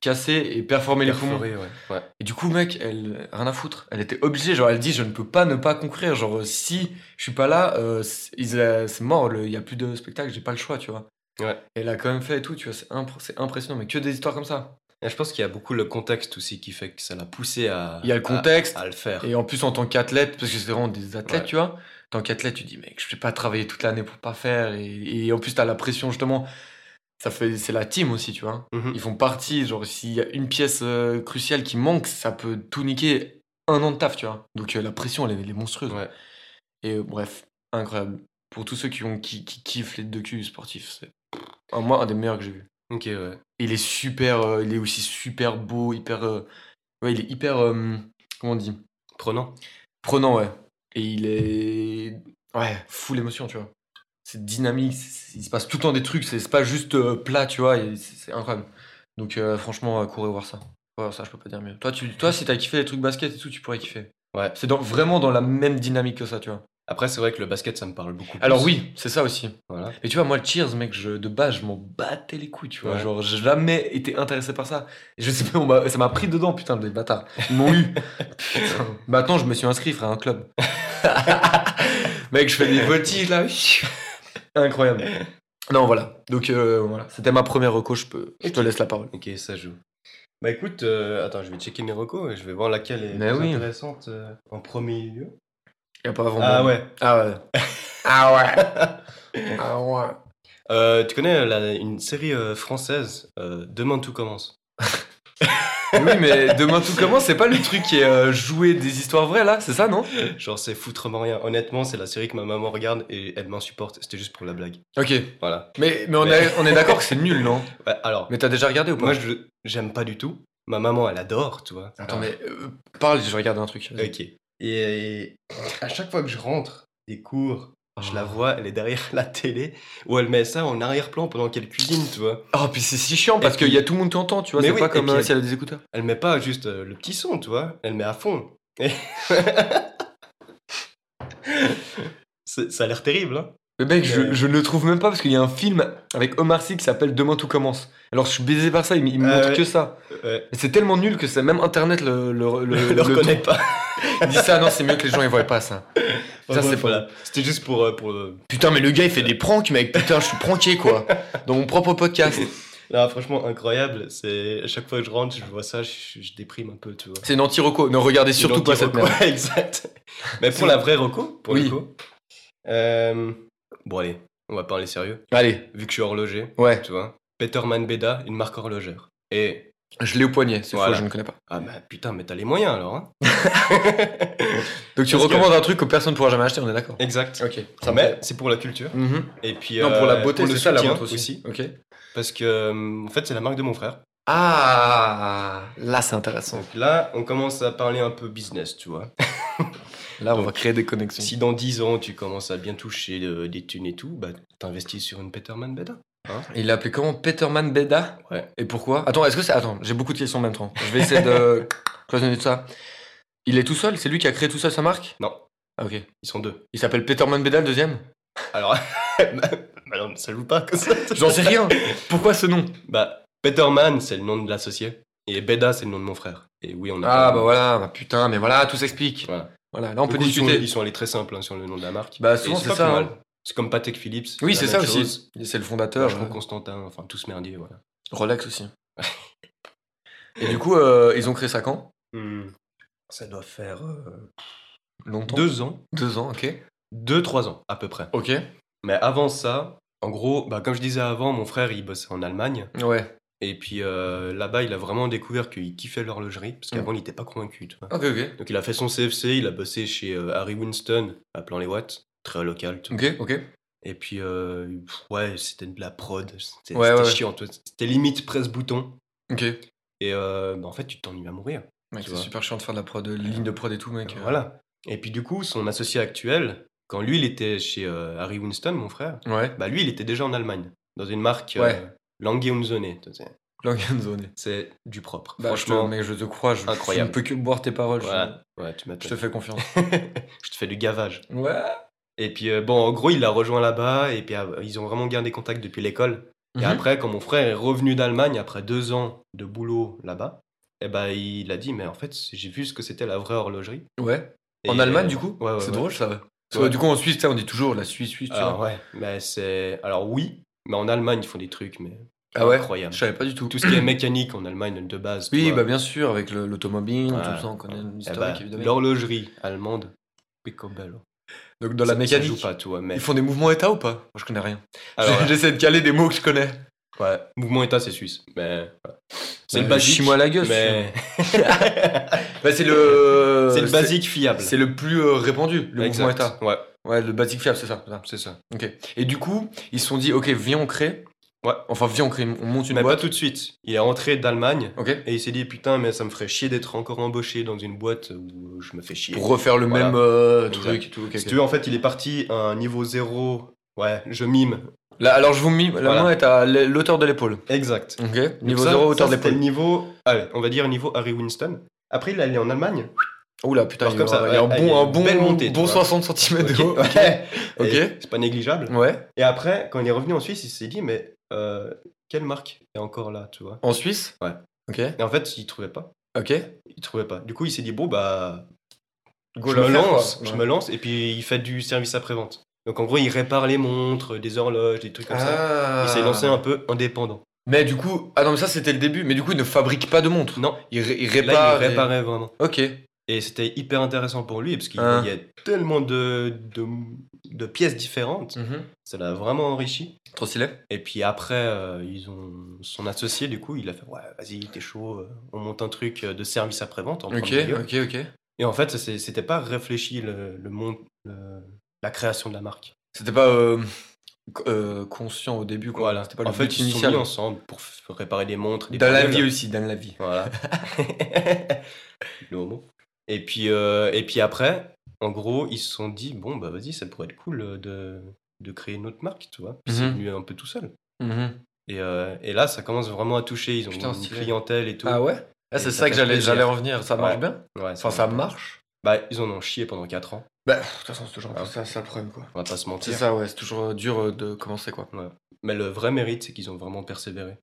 casser et performer les poumons Perforé, ouais. ouais. et du coup, mec, elle, rien à foutre. Elle était obligée. Genre, elle dit, je ne peux pas ne pas concourir. Genre, si je suis pas là, c'est mort. Il y a plus de spectacle. J'ai pas le choix, tu vois. Ouais. Et elle a quand même fait et tout, tu vois. C'est impr- c'est impressionnant. Mais que des histoires comme ça. Et je pense qu'il y a beaucoup le contexte aussi qui fait que ça l'a poussé à, Il y a le contexte. à, le faire. Et en plus, en tant qu'athlète, parce que c'est vraiment des athlètes, Ouais. tu vois. En tant qu'athlète, tu dis, mec, je vais pas travailler toute l'année pour pas faire. Et, et en plus, t'as la pression, justement. Ça fait, c'est la team aussi, tu vois. Mhm. Ils font partie. Genre, s'il y a une pièce euh, cruciale qui manque, ça peut tout niquer un an de taf, tu vois. Donc, euh, la pression, elle est, elle est monstrueuse. Ouais. Et euh, bref, incroyable. Pour tous ceux qui, ont, qui, qui kiffent les docu sportifs, c'est un, moi un des meilleurs que j'ai vu. Ok, ouais. Il est super, euh, il est aussi super beau, hyper. euh, ouais, il est hyper. euh, comment on dit? Prenant. Prenant, ouais. Et il est. Ouais, full émotion, tu vois. C'est dynamique, c'est- il se passe tout le temps des trucs, c'est c'est pas juste euh, plat, tu vois, et c'est c'est incroyable. Donc, euh, franchement, euh, courez voir ça. Ouais, ça, je peux pas dire mieux. Toi, tu, toi si t'as kiffé les trucs basket et tout, tu pourrais kiffer. Ouais. C'est dans- vraiment dans la même dynamique que ça, tu vois. Après, c'est vrai que le basket, ça me parle beaucoup. Alors, plus. oui, c'est ça aussi. Voilà. Mais tu vois, moi, le cheers, mec, je, de base, je m'en battais les couilles, tu vois. Ouais. Genre, j'ai jamais été intéressé par ça. Et je sais pas, on ça m'a pris dedans, putain, des bâtards. Ils m'ont eu. Putain. Maintenant, je me suis inscrit, frère, à un club. mec, je fais des voltiges, là. Incroyable. Non, voilà. Donc, euh, voilà. C'était ma première reco, je, peux, je te laisse la parole. Ok, ça joue. Bah écoute, euh, attends, je vais checker mes recos et je vais voir laquelle est Mais plus oui. intéressante euh, en premier lieu. Y a pas avant. Ah ouais. Ah ouais. Ah ouais. Ah ouais. Euh, tu connais la- une série euh, française, euh, Demain tout commence? oui, mais demain tout commence, c'est pas le truc qui est euh, jouer des histoires vraies, là C'est ça, non? Genre c'est foutrement rien. Honnêtement, c'est la série que ma maman regarde et elle m'insupporte. C'était juste pour la blague. Ok. Voilà. Mais, mais on, Mais- est, on est d'accord que c'est nul, non? Alors, Mais t'as déjà regardé ou pas? moi je j'aime pas du tout. Ma maman, elle adore, tu vois. Attends, Alors, mais euh, parle, je regarde un truc. Ok. Et, à chaque fois que je rentre des cours, je la Oh. vois, elle est derrière la télé, où elle met ça en arrière-plan pendant qu'elle cuisine, tu vois. Oh, puis c'est si chiant parce qu'il y a tout le monde qui entend, tu vois. C'est oui, pas comme euh, elle- si elle a des écouteurs. Elle met pas juste euh, le petit son, tu vois. Elle met à fond. Et- ça a l'air terrible, hein. Mais mec, je, Mais- je ne le trouve même pas parce qu'il y a un film avec Omar Sy qui s'appelle Demain tout commence. Alors je suis baisé par ça, il, me- il me Ah montre que ça. Ouais. Et c'est tellement nul que même internet le, le, le, le le reconnais truc. pas. Il dit ça, non, c'est mieux que les gens ils voient pas ça. Ça, c'est voilà. C'était juste pour. euh, pour euh, Putain, mais le gars il fait des pranks, mec. Putain, je suis pranké quoi. Dans mon propre podcast. Là, franchement, incroyable. C'est à chaque fois que je rentre, je vois ça, je, je déprime un peu, tu vois. C'est une anti-reco. Ne regardez surtout pas cette merde. Exact. Mais pour la vraie reco, pour Oui. le coup. euh, Bon, allez, on va parler sérieux. Allez, Vu que je suis horloger, ouais. tu vois. Peterman Beda, une marque horlogère. Et. Je l'ai au poignet, c'est Voilà. faux, je ne connais pas. Ah, bah putain, mais t'as les moyens alors, hein. Donc tu Parce recommandes un truc que personne ne pourra jamais acheter, on est d'accord Exact. Ok. Ça mais c'est pour la culture. Mhm. Et puis. Non, pour la euh, beauté, pour le c'est ça la montre aussi. Ok. Parce que, euh, en fait, c'est la marque de mon frère. Ah, là c'est intéressant. Donc là, on commence à parler un peu business, tu vois. Là, on Donc, va créer des connexions. Si dans 10 ans, tu commences à bien toucher euh, des thunes et tout, bah, t'investis sur une Peterman Beda. Hein Il l'a appelé comment? Peterman Beda? Ouais. Et pourquoi? Attends, est-ce que c'est. Attends, j'ai beaucoup de questions en même temps. Je vais essayer de cloisonner tout ça. Il est tout seul? C'est lui qui a créé tout seul sa marque? Non, Ah, ok. ils sont deux. Il s'appelle Peterman Beda le deuxième? Alors, bah non, ça joue pas comme ça. J'en sais rien. Pourquoi ce nom? Bah, Peterman, c'est le nom de l'associé. Et Beda, c'est le nom de mon frère. Et oui, on a. Ah, bah voilà, bah putain, mais voilà, tout s'explique. Voilà. Voilà, là on Du peut coup, ils, sont, discuter. ils sont allés très simples hein, sur le nom de la marque. Bah, souvent, c'est pas ça, hein. C'est comme Patek Philips. Oui, c'est ça aussi. C'est le fondateur. Vacheron euh, Constantin, enfin tout ce merdier, voilà. Rolex aussi. Et du coup, euh, ils ont créé ça quand? Hmm. Ça doit faire euh, Longtemps deux ans, Deux ans, ok. deux, trois ans à peu près. Ok. Mais avant ça, en gros, bah, comme je disais avant, mon frère il bossait en Allemagne. Ouais. Et puis euh, là-bas, il a vraiment découvert qu'il kiffait l'horlogerie, parce qu'avant, il n'était pas convaincu. tu vois. Ok, ok. Donc il a fait son CFC, il a bossé chez euh, Harry Winston, à Plan les Watts, très local. tu vois. Ok, ok. Et puis, euh, pff, ouais, c'était de la prod, c'était Ouais, c'était ouais. chiant. C'était limite presse-bouton. Ok. Et bah, en fait, tu t'ennuies à mourir. Mec, c'est super chiant de faire de la prod, de ligne de prod et tout, mec. Voilà. Et puis du coup, son associé actuel, quand lui, il était chez Harry Winston, mon frère, Ouais. bah lui, il était déjà en Allemagne, dans une marque Ouais. Söhne, tu sais. C'est du propre. Bah, Franchement, je te, mec, je te crois, je, incroyable. je ne peux que boire tes paroles. je- ouais, tu Je, te fais confiance. je te fais du gavage. Ouais. Et puis, euh, bon, en gros, il l'a rejoint là-bas, et puis euh, ils ont vraiment gardé contact depuis l'école. Et Mhm. après, quand mon frère est revenu d'Allemagne, après deux ans de boulot là-bas, eh ben, il a dit, mais en fait, j'ai vu ce que c'était la vraie horlogerie. Ouais. Et, En Allemagne, euh, du coup Ouais, ouais, C'est ouais. drôle, ça. Parce que, Ouais. du coup, en Suisse, on dit toujours la Suisse, Suisse, tu Alors, vois. ouais, mais c'est. Alors, oui, mais en Allemagne, ils font des trucs, mais. Ah ouais? Incroyable. Je savais pas du tout. Tout ce qui est mécanique en Allemagne de base. Oui, bah bien sûr, avec le- l'automobile, Ouais, tout ça, on connaît l'historique, Eh évidemment. L'horlogerie allemande, picobello. Donc, dans la mécanique, joue pas, tu vois, mais. ils font des mouvements état ou pas? Moi, je connais rien. J'essaie de caler des mots que je connais. ouais, mouvement état, c'est suisse. Mais. C'est Bah, le basique. chie-moi la gueule, Mais. Bah, c'est le. c'est le basique fiable. C'est le plus euh, répandu, le Exact. mouvement état. Ouais, Ouais, le basique fiable, c'est ça. c'est ça. Ok. Et du coup, ils se sont dit, ok, viens, on crée. Ouais. Enfin, viens, on crée, on monte une mais pas boîte. tout de suite. Il est rentré d'Allemagne. Ok. Et il s'est dit, putain, mais ça me ferait chier d'être encore embauché dans une boîte où je me fais chier. Pour refaire le Voilà. même euh, truc et tout. ok, Si tu veux, en fait, il est parti à un niveau zéro. Ouais, je mime. Là, alors, je vous mime. La Voilà. main est à l'auteur de l'épaule. Exact. Niveau ça- 0, hauteur ça, de l'épaule. niveau, allez, on va dire niveau Harry Winston. Après, il est allé en Allemagne. Oula, putain, il y comme ça, a, il y a un ouais, bon, il a un bon, montée, bon vois. 60 cm de haut. Ok. Ok. Et C'est pas négligeable. Ouais. Et après, quand il est revenu en Suisse, il s'est dit, mais euh, quelle marque est encore là, tu vois? En Suisse? Ouais. Ok. Et en fait, il trouvait pas. Ok. Il trouvait pas. Du coup, il s'est dit, bon, bah, Go je me lance, je me lance, et puis il fait du service après-vente. Donc en gros, il répare les montres, des horloges, des trucs comme ça. Ah. Il s'est lancé un peu indépendant. Mais du coup, ah non, mais ça c'était le début. Mais du coup, il ne fabrique pas de montres. Non, Il, ré- il là, répare. il et- réparait vraiment. Ok. Et c'était hyper intéressant pour lui, parce qu'il Ah. y a tellement de, de, de pièces différentes. Mhm. Ça l'a vraiment enrichi. Trop stylé. Et puis après, euh, ils ont son associé, du coup, il a fait Ouais, vas-y, t'es chaud, euh, on monte un truc euh, de service après-vente en Ok, ok, ok. Et en fait, c'était pas réfléchi le, le monde, le- la création de la marque. C'était pas euh, euh, conscient au début, quoi. Voilà. C'était pas le en fait, but ils se sont mis ensemble pour réparer des montres. Des Dans la vie aussi, dans la vie. Voilà. le homo. Et puis, euh, et puis après, en gros, ils se sont dit bon, bah vas-y, ça pourrait être cool euh, de, de créer une autre marque, tu vois. Puis c'est Mhm. venu un peu tout seul. Mhm. Et, euh, et là, ça commence vraiment à toucher. Ils ont Putain, une clientèle et tout. Ah ouais? Ah, c'est ça ça que j'allais j'allais revenir. Ça marche Ouais. bien? Ouais, Enfin, ça marche Bah, ils en ont chié pendant 4 ans. Bah, de toute façon, c'est toujours un peu Ah. ça, ça le problème, quoi. On va pas se C'est mentir. ça, ouais, c'est toujours dur de commencer, quoi. Mais le vrai mérite, c'est qu'ils ont vraiment persévéré.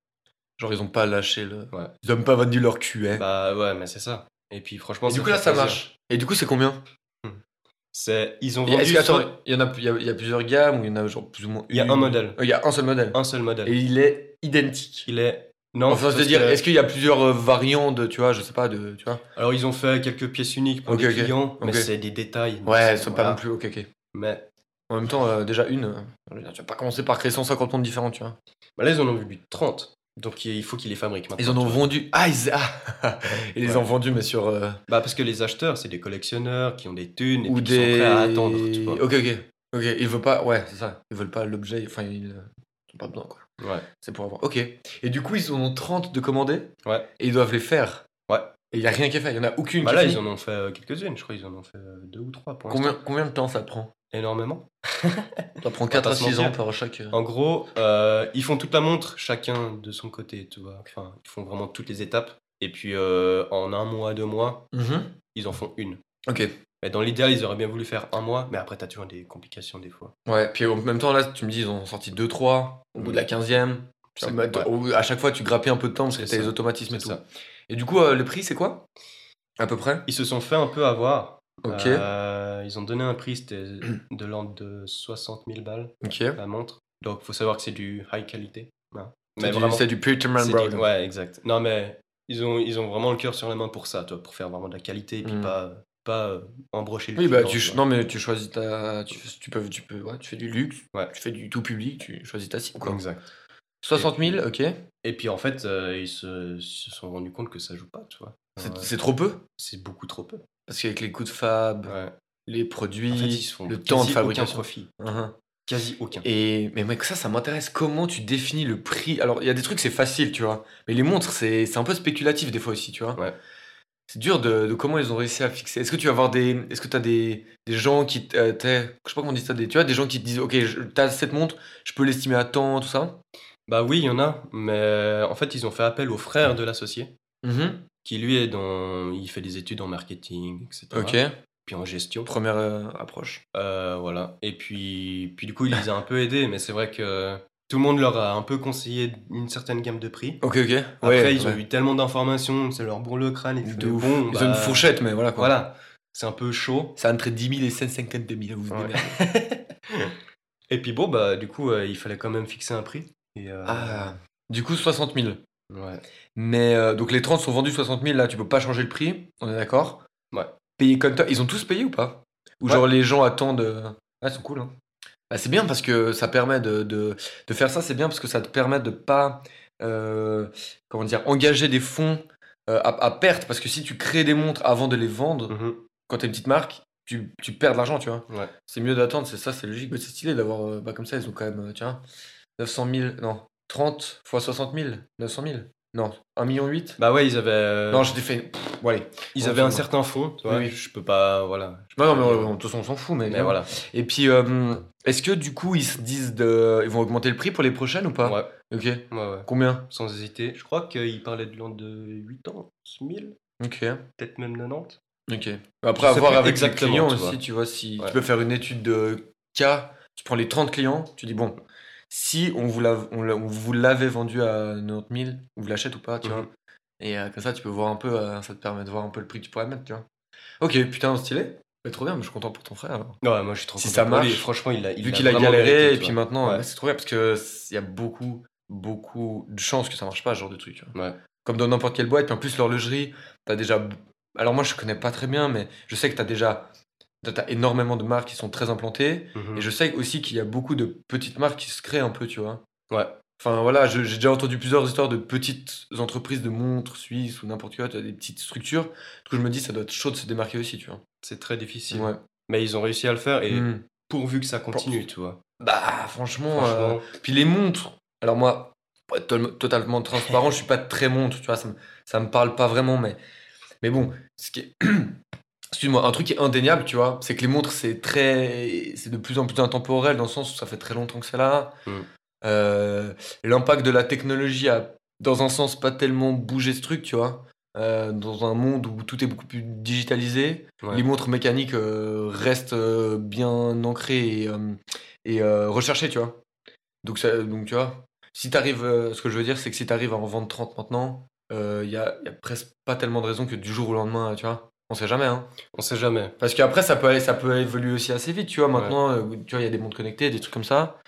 Genre, ils ont pas lâché le. Ouais. Ils ont pas vendu leur cul, hein. Bah ouais, mais c'est ça. Et puis franchement, Et du coup, là, ça plaisir. marche. Et du coup, c'est combien C'est, ils ont vendu. Est-ce que, attends, sur- il y en a, il y a, il y a plusieurs gammes ou il y en a genre plus ou moins Il y a une un modèle. Euh, Il y a un seul modèle. Un seul modèle. Et il est identique. Il est. Non, enfin, parce c'est-à-dire, que- est-ce qu'il y a plusieurs euh, variants de, tu vois, je sais pas, de, tu vois Alors, ils ont fait quelques pièces uniques pour les clients, mais c'est des détails. Ouais, c'est- sont pas non plus, ok, ok. Mais En même temps, euh, déjà une, euh, je veux dire, tu vas pas commencer par créer 150 montres différentes, tu vois. bah là, ils en ont vendu 30. Donc, il faut qu'ils les fabriquent maintenant. Ils en ont vendu. Ah, ils, ah Ils les Ouais. ont vendus, mais sur. euh, Bah, parce que les acheteurs, c'est des collectionneurs qui ont des thunes et ou puis qui des. sont prêts à attendre. Tu vois. Ok, ok. Ok, ils veulent pas. Ouais, c'est ça. Ils veulent pas l'objet. Enfin, ils euh, ont pas besoin, quoi. Ouais. C'est pour avoir. Ok. Et du coup, ils en ont 30 de commandés. Ouais. Et ils doivent les faire. Ouais. Et il y a rien qui est fait. Il y en a aucune Bah qui là, est ils en ont fait euh, quelques-unes. Je crois qu'ils en ont fait euh, deux ou trois pour Combien, combien de temps ça prend? Énormément. Ça prend va 4 pas à se 6 ans par chaque. euh, En gros, euh, ils font toute la montre, chacun de son côté, tu vois. Enfin, ils font vraiment toutes les étapes. Et puis, euh, en un mois, deux mois, Mhm. ils en font une. Ok. Mais dans l'idéal, ils auraient bien voulu faire un mois, mais après, t'as toujours des complications des fois. Ouais, puis en même temps, là, tu me dis, ils ont sorti 2-3 au bout de la 15e. Ça- bah, ouais. au- À chaque fois, tu grappais un peu de temps parce que t'as les automatismes et tout. ça. Et du coup, euh, le prix, c'est quoi? À peu près? Ils se sont fait un peu avoir. Ok. Euh, ils ont donné un prix, c'était de l'ordre de 60 000 balles, Ok. la montre. Donc, faut savoir que c'est du high qualité. hein. C'est Mais du, vraiment, c'est du Peterman Brown. Ouais, exact. Non, mais ils ont, ils ont vraiment le cœur sur la main pour ça, toi, pour faire vraiment de la qualité et puis Mm. pas, pas euh, embrocher le Oui, bah, client, tu, non, mais tu choisis ta. Tu, tu peux, tu peux, ouais, tu fais du luxe, Ouais. tu fais du tout public, tu choisis ta cible, quoi. Exact. 60 000, ok. Et puis en fait, euh, ils, se, sont rendus compte que ça joue pas, tu vois. C'est Euh, c'est trop peu? c'est beaucoup trop peu. Parce qu'avec les coûts de fab, Ouais. les produits, En fait, ils se font le quasi temps de aucun fabrication. profit. Mhm. Quasi aucun. Et mais mec, ça, ça m'intéresse. Comment tu définis le prix? Alors, il y a des trucs, c'est facile, tu vois. Mais les montres, c'est c'est un peu spéculatif des fois aussi, tu vois. Ouais. C'est dur de, de comment ils ont réussi à fixer. Est-ce que tu vas avoir des. Est-ce que tu as des, des gens qui. euh, je sais pas comment on dit ça. Des, tu vois, des gens qui te disent Ok, t'as cette montre, je peux l'estimer à temps, tout ça? Bah oui, il y en a, mais en fait, ils ont fait appel au frère de l'associé, Mhm. Qui lui est dans. Il fait des études en marketing, etc. Ok. Puis en gestion. Première euh, approche. Euh, voilà. Et puis, puis du coup, il les a un peu aidés, mais c'est vrai que tout le monde leur a un peu conseillé une certaine gamme de prix. Ok, ok. Après, Ouais, ils ont eu tellement d'informations, c'est leur bourre le crâne. Et De bon, Ils bah, ont une fourchette, mais voilà quoi. Voilà. C'est un peu chaud. C'est entre 10 000 et 152 000. Vous vous Ouais. Et puis bon, bah du coup, euh, il fallait quand même fixer un prix. Et, Ah. Du coup, 60 000. ouais. Mais euh, donc les 30 sont vendus 60 000, là tu peux pas changer le prix, on est d'accord? Ouais. Payer comme toi, ils ont tous payé ou pas? Ou Ouais. genre les gens attendent. Ah, c'est cool, hein. Bah, c'est bien parce que ça permet de, de, de faire ça, c'est bien parce que ça te permet de pas. euh, comment dire Engager des fonds euh, à, à perte. Parce que si tu crées des montres avant de les vendre, Mhm. quand t'es une petite marque, tu, tu perds de l'argent, tu vois. Ouais. C'est mieux d'attendre, c'est ça, c'est logique. Mais c'est stylé d'avoir. euh, bah, comme ça, ils ont quand même. euh, tiens, 900 000. Non, 30 fois 60 000. 900 000. Non, 1,8 million. Bah ouais, ils avaient, euh, Non, j'ai fait. Pff, bon, allez. ils avaient un certain. Tu vois, Oui, oui. Je peux pas, voilà. je peux Non, non, pas mais dire. euh, de toute façon, on s'en fout. Mais, voilà. Et puis, euh, est-ce que du coup, ils se disent de. Ils vont augmenter le prix pour les prochaines ou pas? Ouais, Ok. ouais, ouais. Combien? Sans hésiter. Je crois qu'ils parlaient de l'ordre de 80 000, Ok. peut-être même 90. Ok. Après, Je à sais voir plus avec les exactement, clients tu aussi, tu vois, si Ouais. tu peux faire une étude de cas, tu prends les 30 clients, tu dis, bon, si on vous l'a- on l'a- on vous l'avait vendu à 90 000, on vous l'achète ou pas, tu Mhm. vois. Et euh, comme ça, tu peux voir un peu, euh, ça te permet de voir un peu le prix que tu pourrais mettre, tu vois. Ok, putain, stylé. Mais trop bien, mais je suis content pour ton frère alors. Ouais, moi je suis trop Si content ça lui. marche, Franchement, il a, il Vu a qu'il a galéré, mérité, et puis maintenant, Ouais. ouais, c'est trop bien parce que il y a beaucoup, beaucoup de chances que ça marche pas, ce genre de truc. tu vois. Ouais. Comme dans n'importe quelle boîte, puis en plus, l'horlogerie, t'as déjà. Alors moi, je connais pas très bien, mais je sais que t'as déjà. T'as énormément de marques qui sont très implantées. Mhm. Et je sais aussi qu'il y a beaucoup de petites marques qui se créent un peu, tu vois. Ouais. Enfin voilà, j'ai déjà entendu plusieurs histoires de petites entreprises de montres suisses ou n'importe quoi, t'as des petites structures. Du coup, je me dis, ça doit être chaud de se démarquer aussi, tu vois. C'est très difficile. Ouais. Mais ils ont réussi à le faire et Hmm. pourvu que ça continue, tu vois. Bah, franchement. euh, Franchement. Puis les montres, alors moi, pour être to- totalement transparent, je suis pas très montre, tu vois, ça me, ça me parle pas vraiment, mais, mais bon, ce qui est. Excuse-moi, un truc qui est indéniable, tu vois, c'est que les montres, c'est très. C'est de plus en plus intemporel dans le sens où ça fait très longtemps que c'est là. Mm. Euh, L'impact de la technologie a, dans un sens, pas tellement bougé ce truc, tu vois. Euh, dans un monde où tout est beaucoup plus digitalisé, Ouais. les montres mécaniques euh, restent bien ancrées et, et recherchées, tu vois. Donc, ça, donc tu vois, si t'arrives, ce que je veux dire, c'est que si t'arrives à en vendre 30 maintenant, il y, a, y a presque pas tellement de raisons que du jour au lendemain, tu vois. On sait jamais, hein. On sait jamais. Parce qu'après, ça peut, aller- ça peut évoluer aussi assez vite, tu vois. Maintenant, euh, tu vois, il y a des montres connectées, des trucs comme ça.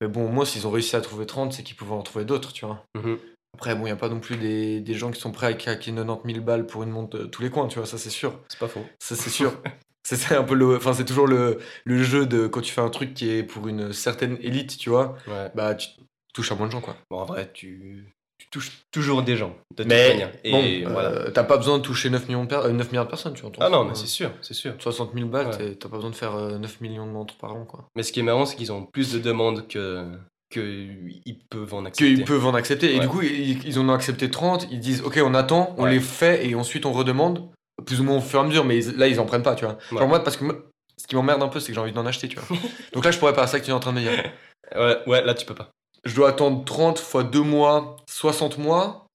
Mais bon, moi, s'ils ont réussi à trouver 30, c'est qu'ils pouvaient en trouver d'autres, tu vois. Mhm. Après, bon, il n'y a pas non plus des, des gens qui sont prêts à claquer 90 000 balles pour une montre de tous les coins, tu vois, ça c'est sûr. C'est pas faux. Ça c'est sûr. c'est c'est un peu le. Enfin, c'est toujours le, le jeu de quand tu fais un truc qui est pour une certaine élite, tu vois, Ouais. bah tu touches à moins de gens, quoi. Bon, en vrai, tu, tu touches toujours des gens. De toute Mais manière. Et bon, voilà. euh, t'as pas besoin de toucher 9, millions de per- euh, 9 milliards de personnes, tu vois. Ah non, mais c'est sûr, c'est sûr. 60 000 balles, Ouais. t'as pas besoin de faire euh, 9 millions de montres par an, quoi. Mais ce qui est marrant, c'est qu'ils ont plus de demandes que qu'ils peuvent en accepter. Qu'ils peuvent en accepter. Et du coup, ils, ils en ont accepté 30, ils disent, ok, on attend, on Ouais. les fait et ensuite on redemande, plus ou moins au fur et à mesure, mais ils- là, ils en prennent pas, tu vois. Genre moi, parce que moi, ce qui m'emmerde un peu, c'est que j'ai envie d'en acheter, tu vois. Donc là, je pourrais pas, c'est ça que tu es en train de me dire. Ouais, ouais, là tu peux pas. Je dois attendre 30 fois 2 mois, 60 mois.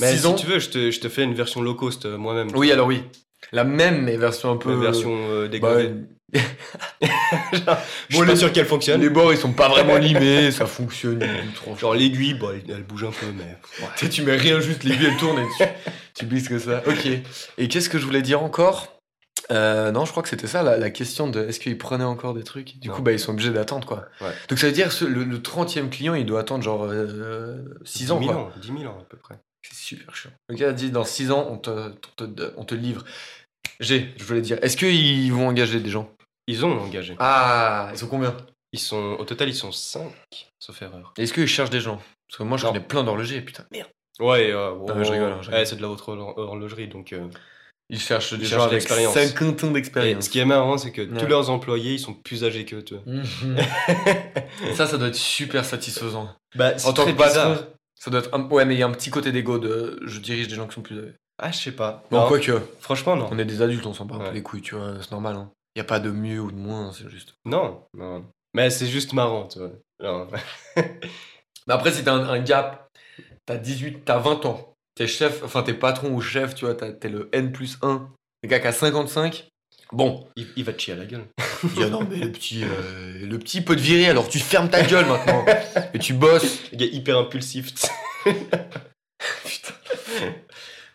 Mais 6 si ans. tu veux, je te, je te fais une version low cost euh, moi-même. Oui, alors oui. La même, mais version un peu. Une version euh, bah, dégradée. je suis bon, pas les- sûr qu'elle fonctionne. Les bords, ils sont pas vraiment limés, ça fonctionne. Genre l'aiguille, bon, elle, elle bouge un peu, mais. ouais. Tu sais, tu mets rien, juste l'aiguille, elle tourne et tu, tu que ça. Ok. Et qu'est-ce que je voulais dire encore? Euh, Non, je crois que c'était ça, la, la question de est-ce qu'ils prenaient encore des trucs? Du Non. coup, bah, ils sont obligés d'attendre, quoi. Ouais. Donc ça veut dire ce- le, le 30e client, il doit attendre genre 6 ans, 10 000 quoi. ans, 10 000 ans à peu près. C'est super chiant. Le gars a dit dans 6 ans, on te, on te, on te livre. G, je voulais dire, est-ce qu'ils vont engager des gens? Ils ont engagé. Ah, ils sont combien? Ils sont, au total, ils sont 5, sauf erreur. Est-ce qu'ils cherchent des gens? Parce que moi, je Non. connais plein d'horlogers, putain. Merde. Ouais, euh, wow. Non, mais je rigole, je rigole. Ouais, c'est de la haute horlo- horlogerie, donc. euh, Ils cherchent des Ils gens cherchent avec l'expérience. 50 ans Et d'expérience. ce qui est marrant, c'est que Ouais. tous leurs employés, ils sont plus âgés que toi. Mhm. ça, ça doit être super satisfaisant. Bah, En tant que patron, ça doit être. un- Ouais, mais il y a un petit côté d'ego de. Je dirige des gens qui sont plus. âgés. Ah, je sais pas. Bon, Non, quoique, Franchement, non. on est des adultes, on s'en bat un peu Ouais. les couilles, tu vois, c'est normal. Hein. Y a pas de mieux ou de moins, c'est juste. Non, non. Mais c'est juste marrant, tu vois. Non. Mais après, si t'as un, un gap, t'as 18, t'as 20 ans, t'es chef, enfin t'es patron ou chef, tu vois, t'es le N plus 1, le gars qui a 55, bon, Il, il va te chier à la gueule. il dit, non, mais le petit, euh, le petit peut te virer, alors tu fermes ta gueule maintenant, et tu bosses. Le gars hyper impulsif. Putain.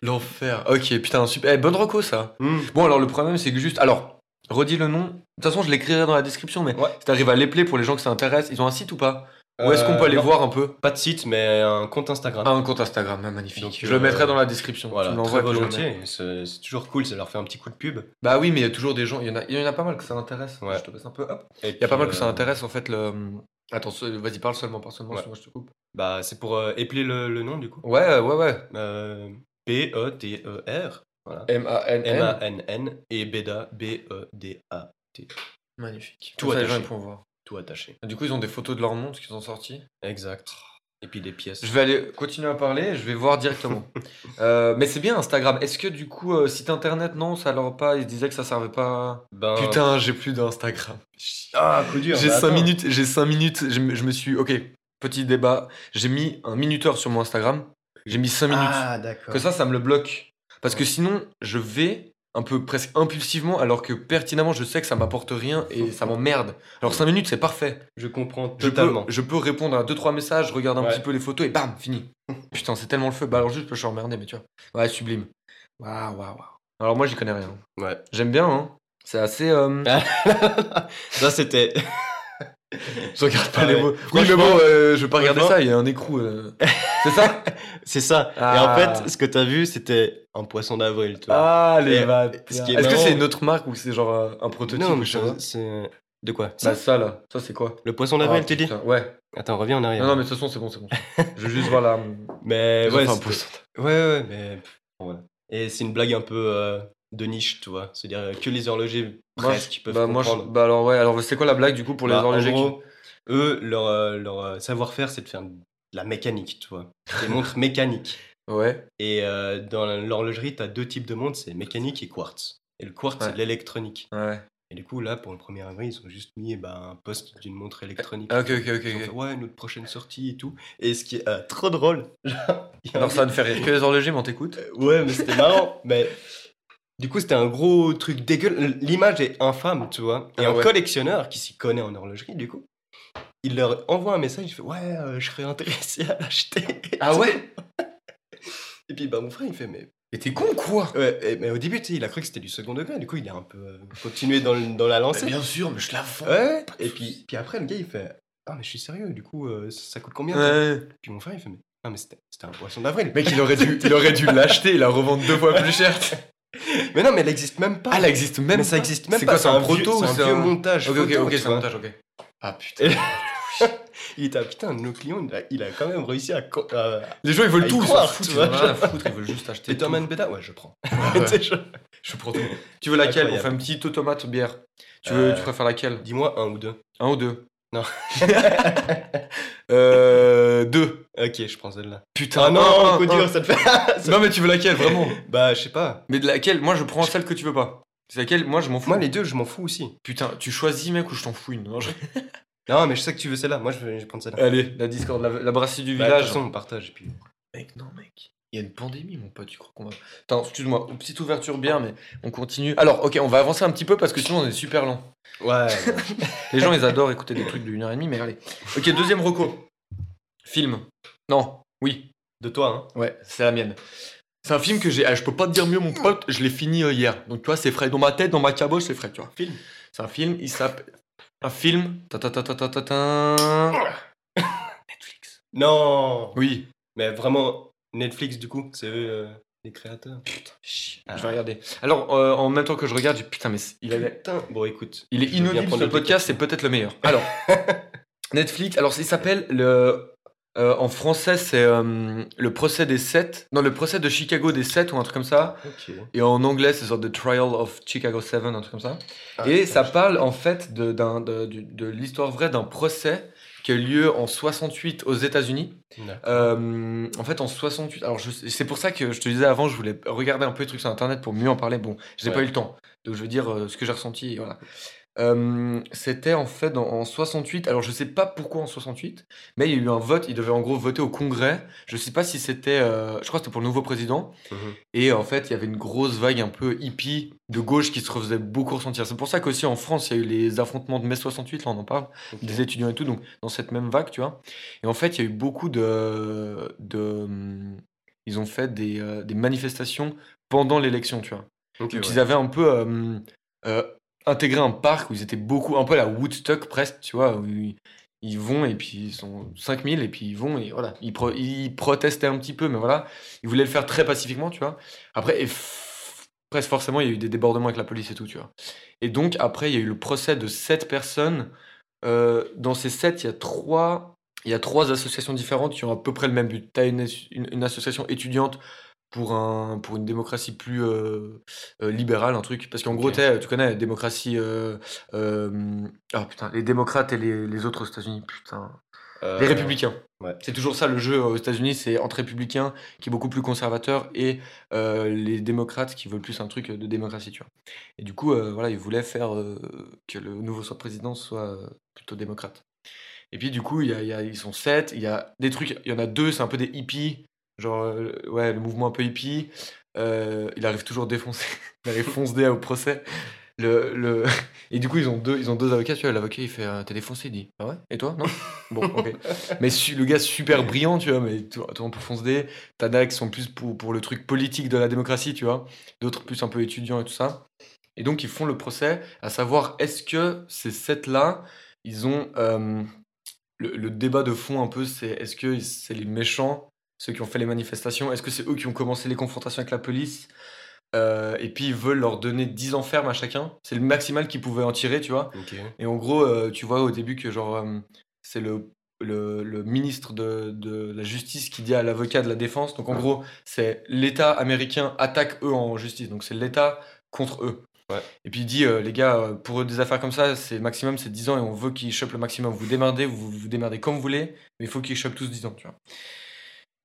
L'enfer. Ok, putain, super. Eh, bonne reco ça. Hmm. Bon, alors le problème, c'est que juste. Alors, redis le nom. De toute façon, je l'écrirai dans la description, mais Ouais. si t'arrives à les play pour les gens que ça intéresse, ils ont un site ou pas? Où est-ce qu'on peut Euh, aller non, voir un peu Pas de site, mais un compte Instagram. Ah, un compte Instagram, ah, magnifique. Donc, je le euh, mettrai dans la description. Voilà, Tu très volontiers. C'est c'est toujours cool, ça leur fait un petit coup de pub. Bah oui, mais il y a toujours des gens. Il y, en a, il y en a pas mal que ça intéresse. Ouais. Je te passe un peu. Hop. Il Il y a pas mal que ça intéresse en fait le. Attends, vas-y, parle seulement, parle seulement, Ouais. sinon je te coupe. Bah, c'est pour euh, épeler le, le nom, du coup. Ouais, ouais, ouais. Euh, B-E-D-E-R. Voilà. M-A-N-N. M-A-N-N et Beda, B-E-D-A. Magnifique. Tout ça, les gens voir. Tout attaché. Du coup, ils ont des photos de leur montre qu'ils ont sorties. Exact. Et puis des pièces. Je vais aller continuer à parler, je vais voir directement. Euh, mais c'est bien Instagram. Est-ce que du coup, euh, site internet, non, ça leur pas Ils se disaient que ça servait pas. Ben, Putain, j'ai plus d'Instagram. Ah, coup dur. J'ai bah 5 attends. minutes, j'ai 5 minutes, je, me- je me suis. Ok, petit débat. J'ai mis un minuteur sur mon Instagram. J'ai mis 5 minutes. Ah, d'accord. Que ça, ça me le bloque. Parce que sinon, je vais un peu presque impulsivement, alors que pertinemment, je sais que ça m'apporte rien et ça m'emmerde. Alors 5 minutes, c'est parfait. Je comprends Je peux, totalement. je peux répondre à 2-3 messages, regarder un Ouais. petit peu les photos et bam, fini. Putain, c'est tellement le feu. Bah alors juste, je suis emmerdé, mais tu vois. Ouais, sublime. Waouh, waouh, waouh. Alors moi, j'y connais rien. Ouais. J'aime bien, hein. C'est assez. euh, ça, c'était. Je regarde pas Ah les ouais. mots. Oui, mais bon, euh, je vais pas regarder ça, il y a un écrou. euh. C'est ça C'est ça. Et Ah. en fait, ce que t'as vu, c'était un poisson d'avril, tu vois. Ah, les Et bâtards. ce qui est Est-ce que c'est une autre marque ou c'est genre un prototype non, ou mais je sais pas c'est-. De quoi Bah Ça là, ça c'est quoi Le poisson d'avril, Ah, tu dis Ouais. Attends, reviens en arrière. Non, non, mais de toute façon, c'est bon, c'est bon. je veux juste voir la. Mais ouais, ouais, ouais, mais voilà. Et c'est une blague un peu euh, de niche, tu vois. C'est-à-dire que les horlogers Moi, presque peuvent bah, moi, je- comprendre. bah alors ouais, alors c'est quoi la blague du coup pour les Bah, en horlogers qui- gros, eux, leur, euh, leur euh, savoir-faire, c'est de faire de la mécanique, tu vois. Des montres mécaniques. Ouais. Et euh, dans l'horlogerie, tu as deux types de montres, c'est mécanique et quartz. Et le quartz, Ouais. c'est de l'électronique. Ouais. Et du coup, là, pour le 1er avril, ils ont juste mis ben, un poste d'une montre électronique. Ah, ok, ok, ok. Ils ont fait, ouais, notre prochaine sortie et tout. Et ce qui est euh, trop drôle. genre, ça ne fait rire que les horlogers, mais on t'écoute. Ouais, mais c'était marrant. mais du coup, c'était un gros truc dégueulasse. L'image est infâme, tu vois. Et Ah un ouais. collectionneur qui s'y connaît en horlogerie, du coup, il leur envoie un message. Il fait Ouais, euh, je serais intéressé à l'acheter. Ah ouais? Et puis, bah, mon frère, il fait Mais. T'es con quoi? Ouais, et- mais au début, tu sais, il a cru que c'était du second degré. Du coup, il a un peu euh, continué dans, le- dans la lancée. Bien sûr, mais je la vends. Ouais. Et puis, puis après, le gars, il fait Ah, mais je suis sérieux, du coup, euh, ça, ça coûte combien toi? Ouais. Puis mon frère, il fait Mais, ah, mais c'était c'était un poisson d'avril. Mec, il aurait dû, il aurait dû l'acheter et la revendre deux fois plus cher. Mais non, mais elle existe même pas. Ah, elle existe même mais ça pas existe même C'est pas. quoi, c'est un vieux- proto ou C'est un vieux un- montage. Ok, ok, ok, c'est un montage, ok. Ah putain. Et- Il était ah, putain, nos clients, il a, il a quand même réussi à. Les gens ils veulent tout, croire, tu ils vois. à foutre, ils veulent juste acheter. tout. Peterman Beta Ouais, je prends. Ouais. Je- Je prends tout. Tu veux laquelle? On fait un petit automate bière. Tu veux, Euh, tu préfères laquelle? Dis-moi un ou deux. Un ou deux Non. euh, deux. Ok, je prends celle-là. Putain. Ah non, coup un. dur, ça te fait. Non mais tu veux laquelle vraiment Bah, je sais pas. Mais de laquelle? Moi je prends celle que tu veux pas. C'est laquelle? Moi, je m'en fous. Moi, les deux, je m'en fous aussi. Putain, tu choisis, mec, ou je t'en fous une Non, je- Non, mais je sais que tu veux celle-là. Moi, je vais, je vais prendre celle-là. Allez, la Discord, la, la brasserie du Bah, de toute village. façon, on partage. Puis... Mec, non, mec. Il y a une pandémie, mon pote, tu crois qu'on va. Attends, excuse-moi, une petite ouverture bien, mais on continue. Alors, ok, on va avancer un petit peu parce que sinon on est super lent. Ouais. Les gens, ils adorent écouter des trucs et demie, mais allez. Ok, deuxième reco. Film. Non, oui, de toi, hein. ouais, c'est la mienne. C'est un film que j'ai. ah, je peux pas te dire mieux, mon pote, je l'ai fini euh, hier. Donc, tu vois, c'est frais. Dans ma tête, dans ma caboche, c'est frais, tu vois. Film. C'est un film, il s'appelle. Un film. Ta ta ta ta ta ta. Netflix. Non Oui. Mais vraiment, Netflix, du coup, c'est eux euh, les créateurs. Putain. Ah. Je vais regarder. Alors, euh, en même temps que je regarde, j'ai putain, mais il avait. Putain. Bon, écoute. Il est je inaudible ce le podcast, c'est peut-être le meilleur. Alors, Netflix, alors il s'appelle le. euh, en français, c'est euh, le procès des 7. Non, le procès de Chicago des 7 ou un truc comme ça. Et en anglais, c'est genre The Trial of Chicago 7, un truc comme ça. Ah, Et ça je- parle en fait de, de l'histoire vraie d'un procès qui a eu lieu en 68 aux États-Unis. Euh, en fait, en 68. Alors, je- c'est pour ça que je te disais avant, je voulais regarder un peu les trucs sur internet pour mieux en parler. Bon, j'ai Ouais. pas eu le temps. Donc, je veux dire euh, ce que j'ai ressenti. Voilà. Euh, C'était en fait en, en 68. Alors, je sais pas pourquoi en 68, mais il y a eu un vote. Ils devaient en gros voter au Congrès. Je sais pas si c'était. euh, je crois que c'était pour le nouveau président. Mhm. Et en fait, il y avait une grosse vague un peu hippie de gauche qui se faisait beaucoup ressentir. C'est pour ça qu'aussi en France, il y a eu les affrontements de mai 68, là on en parle Ok. des étudiants et tout, donc dans cette même vague, tu vois. Et en fait, il y a eu beaucoup de. de hum, ils ont fait des, euh, des manifestations pendant l'élection, tu vois. Ok, Donc ouais. ils avaient un peu euh, euh, intégré un parc où ils étaient beaucoup, un peu la Woodstock presque, tu vois, où ils, vont et puis ils sont 5000 et puis ils vont et voilà. Ils, pro- ils protestaient un petit peu, mais voilà. Ils voulaient le faire très pacifiquement, tu vois. Après, et presque forcément, il y a eu des débordements avec la police et tout, tu vois. Et donc, après, il y a eu le procès de sept personnes. Euh, dans ces sept, il y a trois, il y a trois associations différentes qui ont à peu près le même but. Tu as une association étudiante pour, un, pour une démocratie plus euh, euh, libérale, un truc. Parce qu'en gros, tu connais la démocratie. euh, euh, ah putain, les démocrates et les, les autres aux États-Unis, putain. Les républicains. ouais. C'est toujours ça le jeu aux États-Unis, c'est entre républicains qui est beaucoup plus conservateur et les démocrates qui veulent plus un truc de démocratie, tu vois. Et du coup, voilà, ils voulaient faire que le nouveau soit président soit plutôt démocrate. Et puis du coup, y a, y a- ils sont sept, il y a des trucs, il y en a deux, c'est un peu des hippies, genre euh, ouais, le mouvement un peu hippie. Euh, il arrive toujours défoncé, il arrive foncé au procès. Le, le... Et du coup, ils ont deux, ils ont deux avocats. Tu vois, l'avocat, il fait euh, T'es défoncé Il dit Ah ouais Et toi Non? Bon, ok. mais su- le gars, super brillant, tu vois, mais toi, toi pour fonce D. T'en as qui sont plus pour, pour le truc politique de la démocratie, tu vois. D'autres plus un peu étudiants et tout ça. Et donc, ils font le procès à savoir est-ce que ces sept-là, ils ont. euh, le, le débat de fond, un peu, c'est est-ce que c'est les méchants, ceux qui ont fait les manifestations Est-ce que c'est eux qui ont commencé les confrontations avec la police Euh, Et puis, ils veulent leur donner 10 ans ferme à chacun? C'est le maximal qu'ils pouvaient en tirer, tu vois? Et en gros, euh, tu vois au début que genre euh, c'est le, le, le ministre de, de la justice qui dit à l'avocat de la défense. Donc en gros, c'est l'État américain attaque eux en justice. Donc c'est l'État contre eux. Ouais. Et puis il dit les gars, pour eux, des affaires comme ça, c'est maximum c'est 10 ans et on veut qu'ils chopent le maximum. Vous démerdez, vous vous démerdez comme vous voulez, mais il faut qu'ils chopent tous 10 ans, tu vois?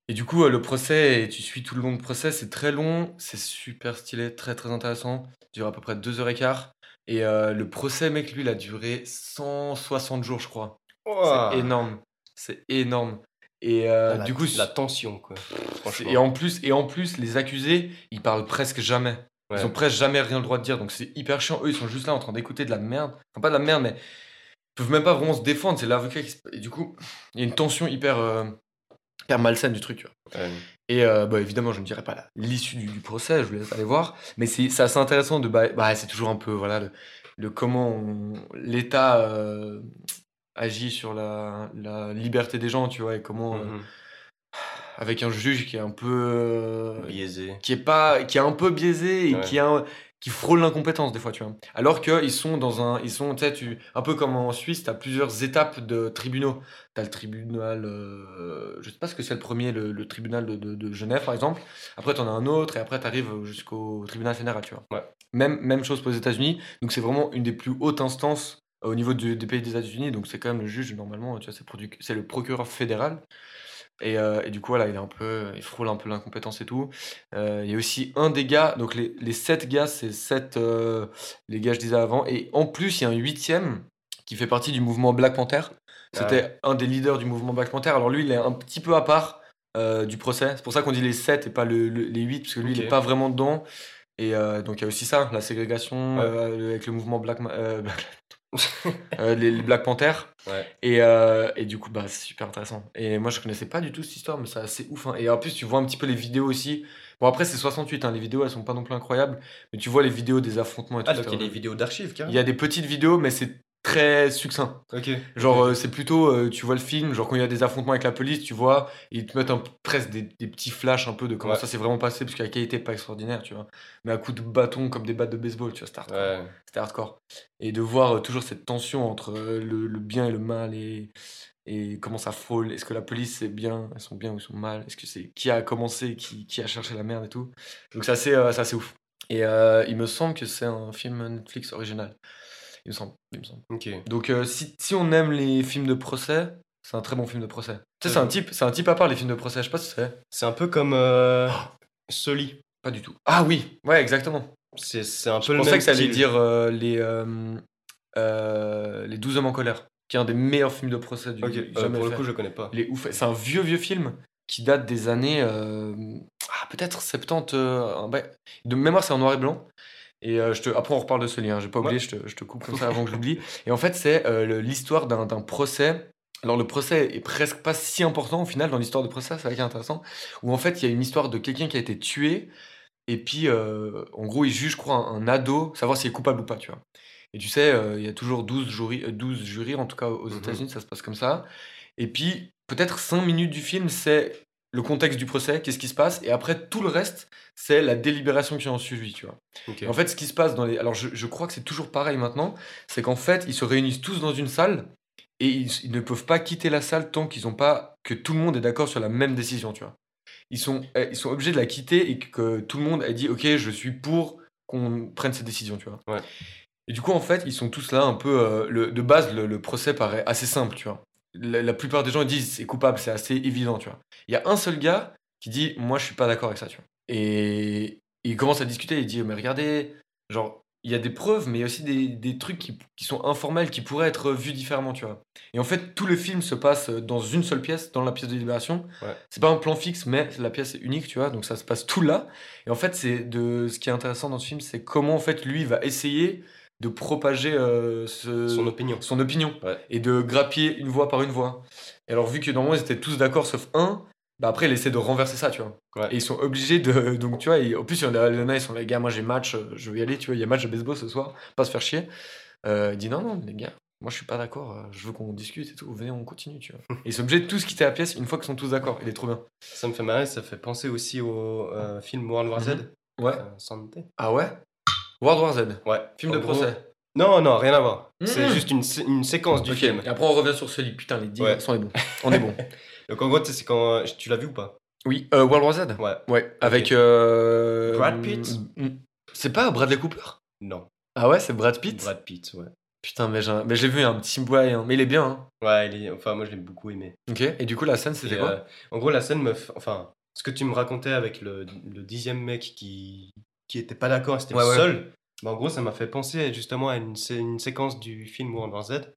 Et du coup, euh, le procès, et tu suis tout le long du procès, c'est très long, c'est super stylé, très très intéressant. Ça dure à peu près 2 heures et quart. Et euh, le procès, mec, lui, il a duré 160 jours, je crois. Ouah. C'est énorme. C'est énorme. Et euh, Ah, la, du coup, la tension, quoi. et en plus, et en plus, les accusés, ils parlent presque jamais. Ouais. Ils ont presque jamais rien le droit de dire. Donc c'est hyper chiant. Eux, ils sont juste là en train d'écouter de la merde. Enfin, pas de la merde, mais ils peuvent même pas vraiment se défendre. C'est l'avocat qui se... Et du coup, il y a une tension hyper, euh, hyper malsaine du truc. tu vois. Ouais. Et euh, bah, évidemment, je ne dirais pas l'issue du, du procès, je vous laisse aller voir. Mais c'est c'est assez intéressant de. Bah, bah, c'est toujours un peu voilà, le, le comment l'État euh, agit sur la, la liberté des gens, tu vois, et comment. euh, Mhm. avec un juge qui est un peu. Biaisé. qui est pas qui est un peu biaisé et Ouais. qui a un- qui frôle l'incompétence des fois tu vois. Alors que ils sont dans un ils sont tu sais tu un peu comme en Suisse tu as plusieurs étapes de tribunaux. Tu as le tribunal euh, je sais pas ce que c'est le premier le, le tribunal de, de- de Genève par exemple. Après tu en as un autre et après tu arrives jusqu'au tribunal fédéral tu vois. Ouais. même même chose pour les États-Unis. Donc c'est vraiment une des plus hautes instances euh, au niveau du- des pays des États-Unis. Donc c'est quand même le juge normalement tu vois c'est le procureur fédéral Et, euh, et du coup, voilà, il est un peu, il frôle un peu l'incompétence et tout. Euh, il y a aussi un des gars, donc les, les sept gars, c'est sept, euh, les gars je disais avant. Et en plus, il y a un huitième qui fait partie du mouvement Black Panther. C'était un des leaders du mouvement Black Panther. Alors lui, il est un petit peu à part euh, du procès. C'est pour ça qu'on dit les sept et pas le- le- les huit, parce que lui, il n'est pas vraiment dedans. Et donc il y a aussi ça, la ségrégation Ouais. avec le mouvement Black, Ma- euh, les, les Black Panthers. Ouais. Et, euh, et du coup, bah, c'est super intéressant. Et moi, je connaissais pas du tout cette histoire, mais c'est assez ouf. hein. Et en plus, tu vois un petit peu les vidéos aussi. Bon, après, c'est 68, hein, les vidéos, elles sont pas non plus incroyables, mais tu vois les vidéos des affrontements et tout. Ah, donc il y a des vidéos d'archives, il y a des petites vidéos, mais c'est très succinct. Ok. Genre, euh, c'est plutôt, euh, tu vois le film, genre quand il y a des affrontements avec la police, tu vois, ils te mettent un, presque des, des petits flashs un peu de comment Ouais. ça s'est vraiment passé, parce que la qualité est pas extraordinaire, tu vois. Mais à coups de bâton, comme des battes de baseball, tu vois, c'était hardcore. Ouais. C'était hardcore. Et de voir euh, toujours cette tension entre le, le bien et le mal et, et comment ça frôle. Est-ce que la police c'est bien, elles sont bien ou ils sont mal Est-ce que c'est qui a commencé, qui, qui a cherché la merde et tout Donc c'est assez, c'est assez ouf. Et il me semble que c'est un film Netflix original. Il me semble. Il me semble. Ok. Donc euh, si, si on aime les films de procès, c'est un très bon film de procès. Tu sais, c'est un type, c'est un type à part les films de procès. Je sais pas si c'est. C'est un peu comme euh, Sully. Pas du tout. Ah oui, ouais, exactement. C'est c'est un peu Je le pensais même que ça allait dire euh, les, euh, euh, les 12 hommes en colère, qui est un des meilleurs films de procès du Ok. Euh, jamais pour le coup, je connais pas. Il est ouf. C'est un vieux, vieux film qui date des années. ah, peut-être 70. euh, ouais. De mémoire, c'est en noir et blanc. Et euh, je te, après, on reparle de ce lien. J'ai pas oublié, je, te, je te coupe comme ça avant que je l'oublie. Et en fait, c'est euh, l'histoire d'un procès. Alors, le procès est presque pas si important au final dans l'histoire de procès, c'est ça qui est intéressant. Où en fait, il y a une histoire de quelqu'un qui a été tué. Et puis, euh, en gros, il juge, je crois, un, un ado, savoir s'il est coupable ou pas, tu vois. Et tu sais, il y a toujours 12 jurys, euh, 12 jurys, en tout cas aux Mhm. États-Unis, ça se passe comme ça. Et puis, peut-être 5 minutes du film, c'est le contexte du procès, qu'est-ce qui se passe, et après, tout le reste, c'est la délibération qui en suit, tu vois. En fait, ce qui se passe dans les. Alors, je, je crois que c'est toujours pareil maintenant, c'est qu'en fait, ils se réunissent tous dans une salle, et ils, ils ne peuvent pas quitter la salle tant qu'ils n'ont pas. que tout le monde est d'accord sur la même décision, tu vois. Ils sont, eh, ils sont obligés de la quitter et que, que tout le monde a dit, ok, je suis pour qu'on prenne cette décision, tu vois. Ouais. Et du coup, en fait, ils sont tous là un peu. euh, le, de base, le, le procès paraît assez simple, tu vois. La, la plupart des gens disent c'est coupable, c'est assez évident, tu vois. Il y a un seul gars qui dit moi je suis pas d'accord avec ça, tu vois. Et il commence à discuter, il dit mais regardez, genre il y a des preuves, mais il y a aussi des, des trucs qui, qui sont informels, qui pourraient être vus différemment, tu vois. Et en fait, tout le film se passe dans une seule pièce, dans la pièce de libération. Ouais. C'est pas un plan fixe, mais la pièce est unique, tu vois. Donc ça se passe tout là. Et en fait, c'est de ce qui est intéressant dans ce film, c'est comment en fait lui va essayer de propager euh, ce- Son opinion. son opinion Ouais. et de grappiller une voix par une voix. Et alors, vu que normalement ils étaient tous d'accord sauf un, bah après il essaie de renverser ça, tu vois. Ouais. Et ils sont obligés de. Donc, tu vois, et en plus, il y en a, ils sont les gars, moi j'ai match, je vais y aller, tu vois, il y a match de baseball ce soir, pas se faire chier. Euh, il dit non, non, les gars, moi je suis pas d'accord, euh, je veux qu'on discute et tout, venez, on continue, tu vois. Et ils sont obligés de tous quitter la pièce une fois qu'ils sont tous d'accord, il est trop bien. Ça me fait marrer, ça fait penser aussi au euh, film World War Z. Mhm. Ouais. Euh, Santé. Ah ouais? World War Z, Ouais. film En de gros- procès. Non, non, rien à voir. Mhm. C'est juste une, sé- une séquence du film. et après on revient sur celui, putain, les 10 Ouais. on est bon. On est bon. Donc en gros, tu sais, c'est quand. Tu l'as vu ou pas? Oui, euh, World War Z Ouais. Ouais, avec. euh, Brad Pitt? Mm, C'est pas Bradley Cooper? Non. Ah ouais, c'est Brad Pitt? Brad Pitt, ouais. Putain, mais j'ai vu un petit hein. mais il est bien. Hein. Ouais, il est... enfin, moi je l'ai beaucoup aimé. Ok, et du coup, la scène, c'était quoi? euh, En gros, la scène me. f- Enfin, ce que tu me racontais avec le, le dixième mec qui, qui était pas d'accord, c'était Ouais, le ouais. seul. Bah, en gros, ça m'a fait penser justement à une, sé- une séquence du film World War Z.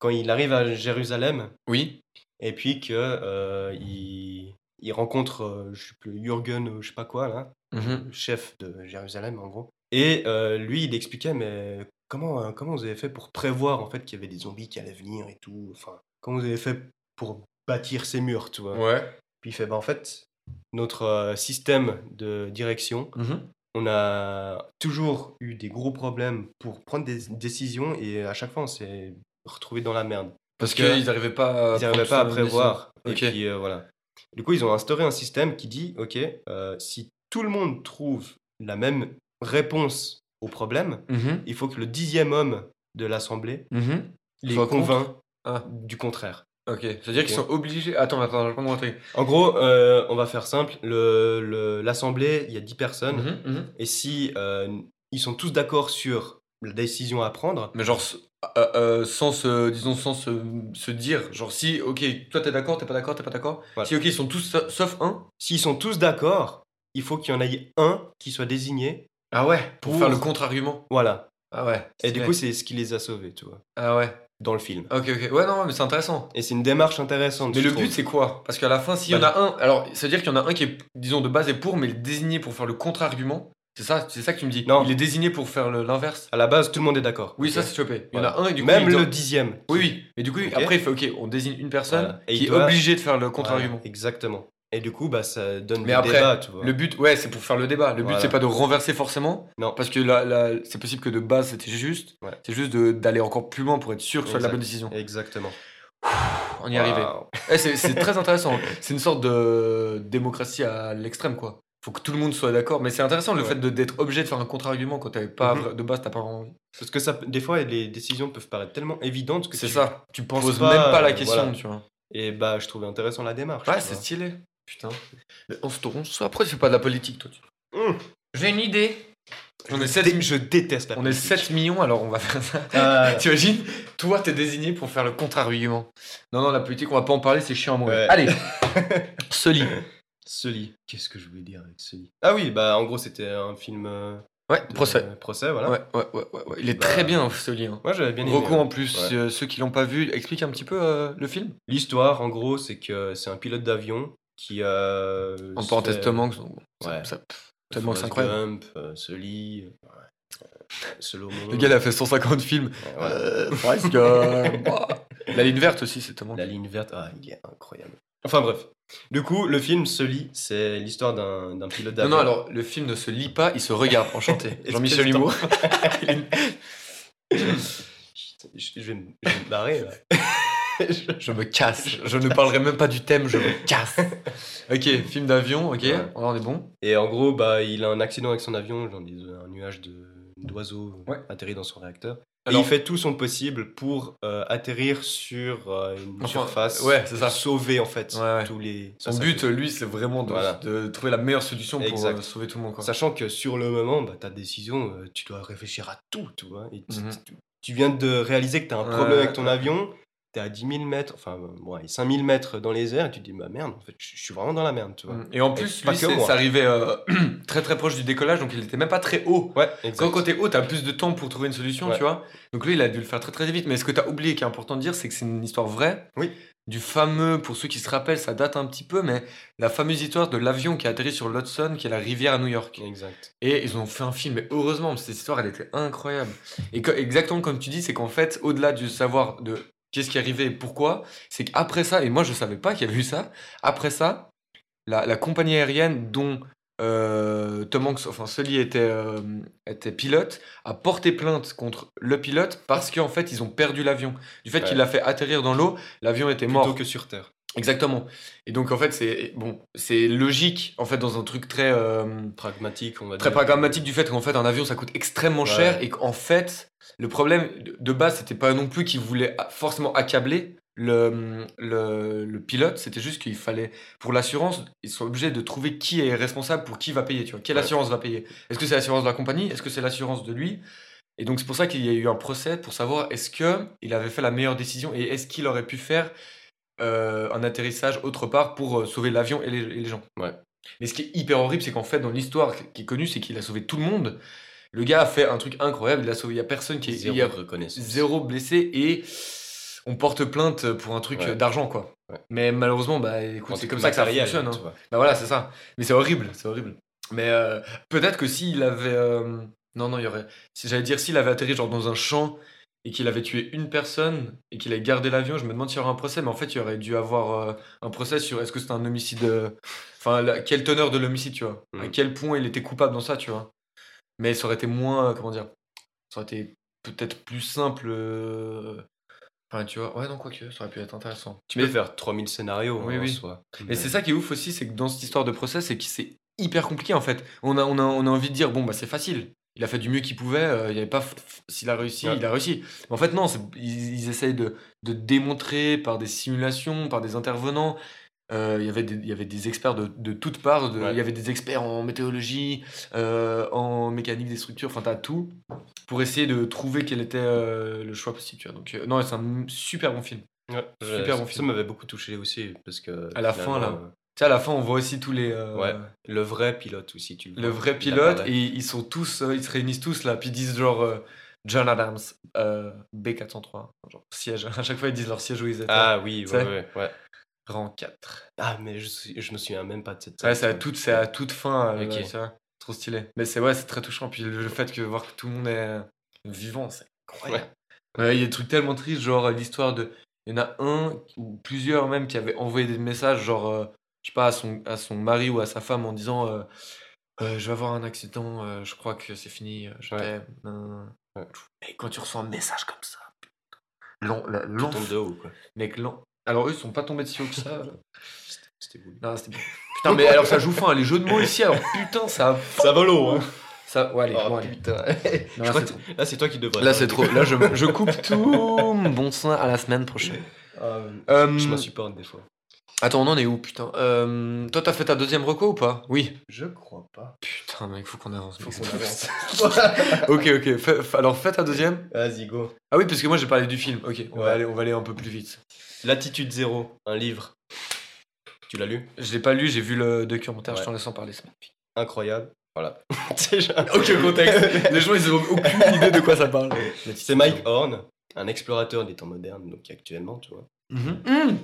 Quand il arrive à Jérusalem, Oui. et puis que euh, il, il rencontre, euh, je sais plus, Jürgen, ou je sais pas quoi, là, Mhm. le chef de Jérusalem, en gros. Et euh, lui, il expliquait, mais comment, euh, comment vous avez fait pour prévoir, en fait, qu'il y avait des zombies qui allaient venir et tout Enfin, comment vous avez fait pour bâtir ces murs, tu vois Ouais. Puis il fait, bah, en fait, notre euh, système de direction, Mhm. On a toujours eu des gros problèmes pour prendre des décisions et à chaque fois, on s'est retrouvé dans la merde. Parce qu'ils n'arrivaient pas à. Ils n'arrivaient prendre pas à prévoir. Et puis euh, voilà. Du coup, ils ont instauré un système qui dit, ok, euh, si tout le monde trouve la même réponse au problème. Mhm. il faut que le dixième homme de l'assemblée Mhm. les Soit contre. convainc Ah. du contraire. Ok, c'est-à-dire qu'ils sont obligés. Attends, attends, je vais prendre un truc. En gros, euh, on va faire simple. Le- le- L'assemblée, il y a 10 personnes. Mhm, mhm. Et si euh, ils sont tous d'accord sur la décision à prendre. Mais genre, euh, sans se, disons, sans se, se dire, genre, si, ok, toi t'es d'accord, t'es pas d'accord, t'es pas d'accord. Voilà. Si, ok, ils sont tous sa- sauf un. S'ils sont tous d'accord, il faut qu'il y en ait un qui soit désigné. Ah ouais, pour, Pour- faire le contre-argument. Voilà. Ah ouais. Et du coup, c'est ce qui les a sauvés, tu vois, Ah ouais. Dans le film. Ok, ok. Ouais, non, mais c'est intéressant. Et c'est une démarche intéressante. Mais le trouve. but, c'est quoi? Parce qu'à la fin, s'il y en a un, alors, ça veut dire qu'il y en a un qui est, disons, de base est pour, mais il est désigné pour faire le contre-argument. C'est ça, c'est ça que tu me dis. Non. Il est désigné pour faire le- l'inverse? À la base, tout le monde est d'accord. Oui, Ok. ça c'est chopé. Il y en a un et du coup. Même il doit- le dixième. Oui, oui. Mais du coup, après, il fait OK, on désigne une personne Voilà. Et qui il est obligée de faire le Voilà, contre-argument. exactement. Et du coup, bah, ça donne Mais après, débat, tu vois. Le but, ouais, c'est pour faire le débat. Le but, Voilà. c'est pas de renverser forcément. Non. Parce que là, là, c'est possible que de base, c'était juste. Ouais. C'est juste d'aller encore plus loin pour être sûr que ce soit la bonne décision. Exactement. On y est arrivé. Eh, c'est très intéressant. C'est une sorte de démocratie à l'extrême, quoi. Faut que tout le monde soit d'accord. Mais c'est intéressant le Ouais. fait d'être obligé de faire un contre-argument quand t'avais pas Mhm. vra- de base, t'as pas envie. Parce que ça, des fois, les décisions peuvent paraître tellement évidentes que C'est ça. Tu penses poses pas, même pas la question, voilà. tu vois. Et bah, je trouvais intéressant la démarche. Ouais, c'est stylé. Putain. On se tourne. Après, tu fais pas de la politique, toi. Hum. J'ai une idée. On est Je 7, dé- Je déteste la on est politique. 7 millions, alors on va faire ça. Ah, T'imagines Toi, t'es désigné pour faire le contre-argument. Non, non, la politique, on va pas en parler, c'est chiant à mourir. Ouais. Allez Sully. Sully. Qu'est-ce que je voulais dire avec Sully? Ah oui, bah en gros, c'était un film. euh, Ouais, de- procès. euh, procès, voilà. Ouais, ouais, ouais, ouais, ouais. Il est Bah, très bien, Sully. Hein. Moi, j'avais bien aimé. Reco ouais. en plus, Ouais. euh, ceux qui l'ont pas vu, explique un petit peu euh, le film. L'histoire, en gros, c'est que c'est un pilote d'avion qui. Euh, En se ça- tellement c'est incroyable. Gump, euh, Sully, euh. Le gars, il a fait 150 films. Gump. La ligne verte aussi, c'est Hanks. La ligne verte, ah, il est incroyable. Enfin bref. Du coup, le film Sully, c'est l'histoire d'un d'un pilote d'avion. non, alors le film ne se lit pas, il se regarde. Enchanté. Jean-Michel Humour. Je, je vais, me, je vais me barrer là. Je- Je me casse. Je ne parlerai même pas du thème, je me casse. Ok, film d'avion, ok, Ouais. on est bon. Et en gros, bah, il a un accident avec son avion, genre un nuage de- d'oiseaux Ouais. atterrit dans son réacteur. Alors- et il fait tout son possible pour euh, atterrir sur euh, une Enfin, surface, ouais, ça. pour sauver en fait Ouais, ouais. tous les. Son but, lui, c'est vraiment de, Voilà. de trouver la meilleure solution pour euh, sauver tout le monde. Quoi. Sachant que sur le moment, bah, ta décision, euh, tu dois réfléchir à tout, tu vois. Et tu, Mhm. tu- tu viens de réaliser que tu as un Ouais, problème avec ton ouais. avion, tu es à 10 000 mètres, enfin, bon, allez, 5 000 mètres dans les airs, et tu te dis, bah merde, en fait, je suis vraiment dans la merde, tu vois. Mm. Et en plus, pas lui, c'est- arrivait euh, très très proche du décollage, donc il était même pas très haut. Ouais, Quand, exact. quand t'es haut, t'as plus de temps pour trouver une solution, Ouais. tu vois. Donc lui, il a dû le faire très très vite. Mais ce que t'as oublié, qui est important de dire, c'est que c'est une histoire vraie. Oui. Du fameux, pour ceux qui se rappellent, ça date un petit peu, mais la fameuse histoire de l'avion qui a atterri sur l'Hudson, qui est la rivière à New York. Exact. Et ils ont fait un film, mais heureusement, cette histoire, elle était incroyable. Et que- exactement comme tu dis, c'est qu'en fait, au-delà du savoir de qu'est-ce qui est arrivé et pourquoi, c'est qu'après ça, et moi je savais pas qu'il y avait eu ça, après ça, la, la compagnie aérienne dont euh, Tom Hanks, enfin Sully était, euh, était pilote, a porté plainte contre le pilote parce qu'en fait, ils ont perdu l'avion. Du fait Ouais. qu'il l'a fait atterrir dans l'eau, l'avion était Plutôt mort. que sur Terre. Exactement. Et donc en fait, c'est bon, c'est logique en fait dans un truc très euh, Pragmatique, on va très dire. pragmatique du fait qu'en fait un avion ça coûte extrêmement Ouais. cher et qu'en fait le problème de- base c'était pas non plus qu'ils voulaient forcément accabler le, le, le pilote, c'était juste qu'il fallait pour l'assurance ils sont obligés de trouver qui est responsable pour qui va payer, tu vois, quelle Ouais. assurance va payer? Est-ce que c'est l'assurance de la compagnie? Est-ce que c'est l'assurance de lui? Et donc c'est pour ça qu'il y a eu un procès pour savoir est-ce que il avait fait la meilleure décision et est-ce qu'il aurait pu faire euh, un atterrissage autre part pour euh, sauver l'avion et les, et les gens. Ouais. Mais ce qui est hyper horrible, c'est qu'en fait, dans l'histoire qui est connue, c'est qu'il a sauvé tout le monde. Le gars a fait un truc incroyable. Il a sauvé. Il y a personne qui est. Zéro a zéro blessé et on porte plainte pour un truc Ouais. euh, d'argent, quoi. Ouais. Mais malheureusement, bah écoute, c'est comme ça que ça fonctionne. hein. Bah voilà, c'est ça. Mais c'est horrible, c'est horrible. Mais euh, peut-être que s'il avait. euh, Non, non, il y aurait. Si j'allais dire, s'il avait atterri genre dans un champ et qu'il avait tué une personne et qu'il avait gardé l'avion, je me demande s'il y aurait un procès. Mais en fait, il y aurait dû avoir euh, un procès sur est-ce que c'était un homicide. euh, Enfin, la- quelle teneur de l'homicide, tu vois? À Mhm. quel point il était coupable dans ça, tu vois? Mais ça aurait été moins. euh, Comment dire Ça aurait été peut-être plus simple. euh, Enfin, tu vois. Ouais, non, quoique, ça aurait pu être intéressant. Tu peux faire 3000 scénarios Oui, hein, en oui. soi. Mais c'est ça qui est ouf aussi, c'est que dans cette histoire de procès, c'est que c'est hyper compliqué en fait. On a, on a, on a envie de dire, bon, bah c'est facile. Il a fait du mieux qu'il pouvait, euh, il avait pas. S'il a réussi, Ouais. il a réussi. Mais en fait, non, ils, ils essayent de, de démontrer par des simulations, par des intervenants, Euh, Il y avait des- il y avait des experts de, de toutes parts. de- Il y avait des experts en météorologie, euh, en mécanique des structures, enfin, t'as tout pour essayer de trouver quel était euh, le choix possible. tu vois. Donc, non, c'est un super bon film. Ouais, Super bon ça film. m'avait beaucoup touché aussi parce que À la fin, là. Tu sais, à la fin, on voit aussi tous les. euh, ouais, le vrai pilote aussi, tu Le vois. vrai Il pilote, et ils sont tous, euh, ils se réunissent tous là, puis ils disent genre euh, John Adams, euh, B403, genre siège. À chaque fois, ils disent leur siège où ils étaient. Ah oui, ouais, ouais, ouais. Rang 4. Ah mais je, je me souviens même pas de cette Ouais, scène. c'est à toute, c'est à toute fin. Ok. ouais, tu vois. Trop stylé. Mais c'est ouais, c'est très touchant. Puis le, le fait que voir que tout le monde est vivant, c'est incroyable. Ouais, il y a des trucs tellement tristes, genre l'histoire de. Il y en a un ou plusieurs même qui avaient envoyé des messages, genre, euh, je sais pas, à son, à son mari ou à sa femme en disant euh, Euh, Je vais avoir un accident, euh, je crois que c'est fini, euh, je Ouais. t'aime. nan, nan, nan. Ouais. Et quand tu reçois un message comme ça, putain. L'en- la- Tout l'enf- tombe de haut, quoi. Mec, l'en- Alors eux, ils sont pas tombés si haut que ça. euh. C'était voulu. non, c'était. Putain, mais alors ça joue fin, les jeux de mots ici, alors putain, ça. Ça va l'eau, hein. ça ouais, allez, Oh bon, allez. putain. Non, c'est là, c'est toi qui devrais. Là, c'est trop. Là, je, je coupe tout bon sein à la semaine prochaine. Ah, Euh, Je m'insupporte des fois. Attends, on en est où, putain euh, Toi, t'as fait ta deuxième reco ou pas? Oui. Je crois pas. Putain, mec, faut qu'on avance. Faut qu'on avance. ok, ok. Fais- alors, fais ta deuxième. Vas-y, go. Ah oui, parce que moi, j'ai parlé du film. Ok, on, va aller, on va aller un peu plus vite. Latitude zéro, un livre. Tu l'as lu? Je l'ai pas lu, j'ai vu le documentaire, je Ouais. t'en laisse en parler. Incroyable. Voilà. Déjà- Ok, contexte. Les gens, ils ont aucune idée de quoi ça parle. C'est Mike Horn, un explorateur des temps modernes, donc actuellement, tu vois. Mhm.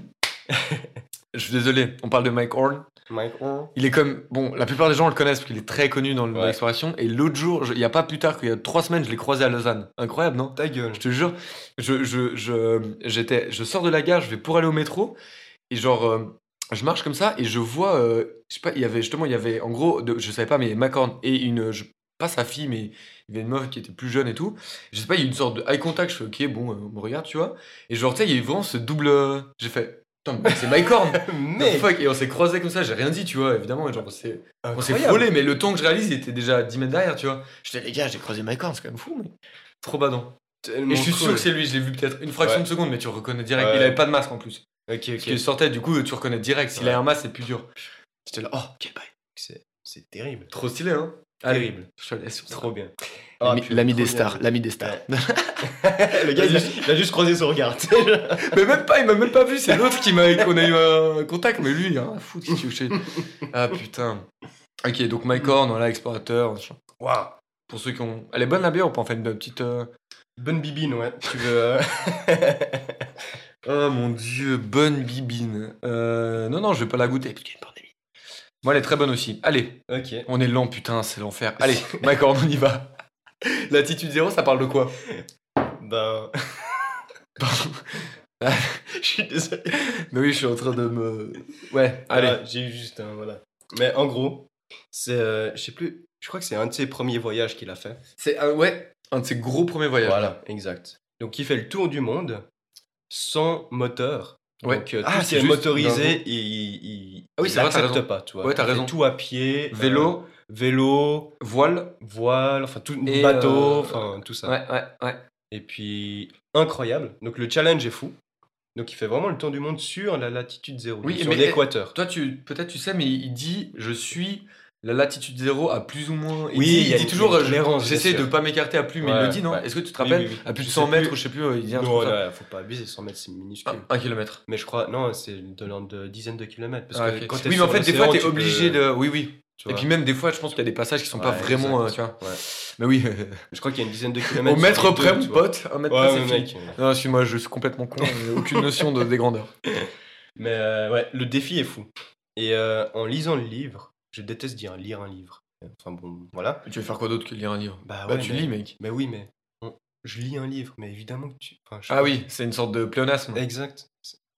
Je suis désolé, on parle de Mike Horn. Mike Horn. Il est comme. Bon, la plupart des gens le connaissent parce qu'il est très connu dans le- dans Ouais. l'exploration. Et l'autre jour, je- il y a pas plus tard qu'il y a trois semaines, je l'ai croisé à Lausanne. Incroyable, non? Ta gueule. Je te jure, je, je, je, j'étais, je sors de la gare, je vais pour aller au métro. Et genre, euh, je marche comme ça et je vois. euh, je sais pas, il y avait justement, il y avait en gros, de- je savais pas, mais Mike Horn et une. je- pas sa fille, mais il y avait une meuf qui était plus jeune et tout. Je sais pas, il y a eu une sorte de eye contact. Je fais, ok, bon, euh, on me regarde, tu vois. Et genre, tu sais, il y a eu vraiment ce double. J'ai fait, putain, c'est Mike Horn. Mais The fuck Et on s'est croisés comme ça, j'ai rien dit, tu vois, évidemment. Genre, on s'est on s'est Incroyable. frôlé, mais le temps que je réalise, il était déjà à 10 mètres derrière, tu vois. J'étais, les gars, j'ai croisé Mike Horn, c'est quand même fou, mais. Trop badant. Tellement Et je suis sûr que c'est lui, je l'ai vu peut-être une fraction Ouais. de seconde, mais tu reconnais direct. Ouais. Il avait pas de masque en plus. Ok, Parce ok. qu'il sortait, du coup, tu reconnais direct. S'il Ouais. a un masque, c'est plus dur. J'étais là, oh, quel bail. C'est terrible. Trop stylé, hein Terrible. Je te laisse sur ça. Trop bien. L'ami Ah, l'ami des stars, l'ami des stars. Le gars, il a, il a juste croisé son regard. mais même pas, il m'a même pas vu, c'est l'autre qui m'a qu'on a eu un contact, mais lui, tu veux, je sais. Ah putain. Ok, donc Mike Horn, voilà, explorateur. Waouh. Pour ceux qui ont. Elle est bonne la bière, on peut en faire une petite. euh, Bonne bibine, ouais. Tu veux. euh, Oh mon dieu, bonne bibine. Euh, non, non, je vais pas la goûter parce qu'il y a une pandémie. Moi, elle est très bonne aussi. Allez, ok. on est lent, putain, c'est l'enfer. Allez, Mike Horn, on y va. L'attitude zéro, ça parle de quoi? Ben. Pardon. Je suis désolé. Mais oui, je suis en train de me. Ouais, allez. Ah, J'ai eu juste un. Voilà. Mais en gros, c'est. euh, je sais plus. Je crois que c'est un de ses premiers voyages qu'il a fait. C'est un, ouais, un de ses gros premiers voyages. Voilà, exact. Donc il fait le tour du monde sans moteur. Ouais. Donc euh, Ah, tout ce qui c'est est motorisé, il, il, Ah oui, il vrai, raison. pas, tu vois. Ouais, t'as raison. Tout à pied. Vélo, euh, vélo, voile. voile, enfin tout, Et, bateau, euh, enfin tout ça. Ouais, ouais, ouais. Et puis incroyable. Donc le challenge est fou. Donc il fait vraiment le tour du monde sur la latitude zéro, Oui, sur mais- l'équateur. Toi, tu peut-être tu sais, mais il dit je suis la latitude zéro à plus ou moins. Il Oui, dit, il dit toujours j'essaie bien de pas m'écarter à plus, mais il le dit non ouais. Est-ce que tu te rappelles oui, oui. À plus de Je 100 sais mètres, plus. je sais plus, euh, il dit un truc Non, ça. là, faut pas abuser, 100 mètres c'est minuscule. Un, un kilomètre. Mais je crois, non, c'est de l'ordre de dizaines de kilomètres. Parce Ah, que ok. quand oui, mais en fait, des fois, t'es peux- obligé de. Oui, oui. Tu Et vois. puis même des fois, je pense qu'il y a des passages qui sont pas vraiment. euh, tu vois. Ouais. Mais oui, Je crois qu'il y a une dizaine de au kilomètres. mètre sur les près, mon pote. Un mètre Ouais, près, c'est mais fini. mec. Non, excuse-moi, je suis complètement con. j'ai aucune notion de, des grandeurs. Mais euh, ouais, le défi est fou. Et euh, en lisant le livre, je déteste dire lire un livre. Enfin bon, voilà. Tu veux faire quoi d'autre que lire un livre? Bah, Bah, ouais, tu mais- lis, mec. Mais oui, mais je lis un livre, mais évidemment que tu. enfin, je sais Ah pas. oui, c'est une sorte de pléonasme. Exact.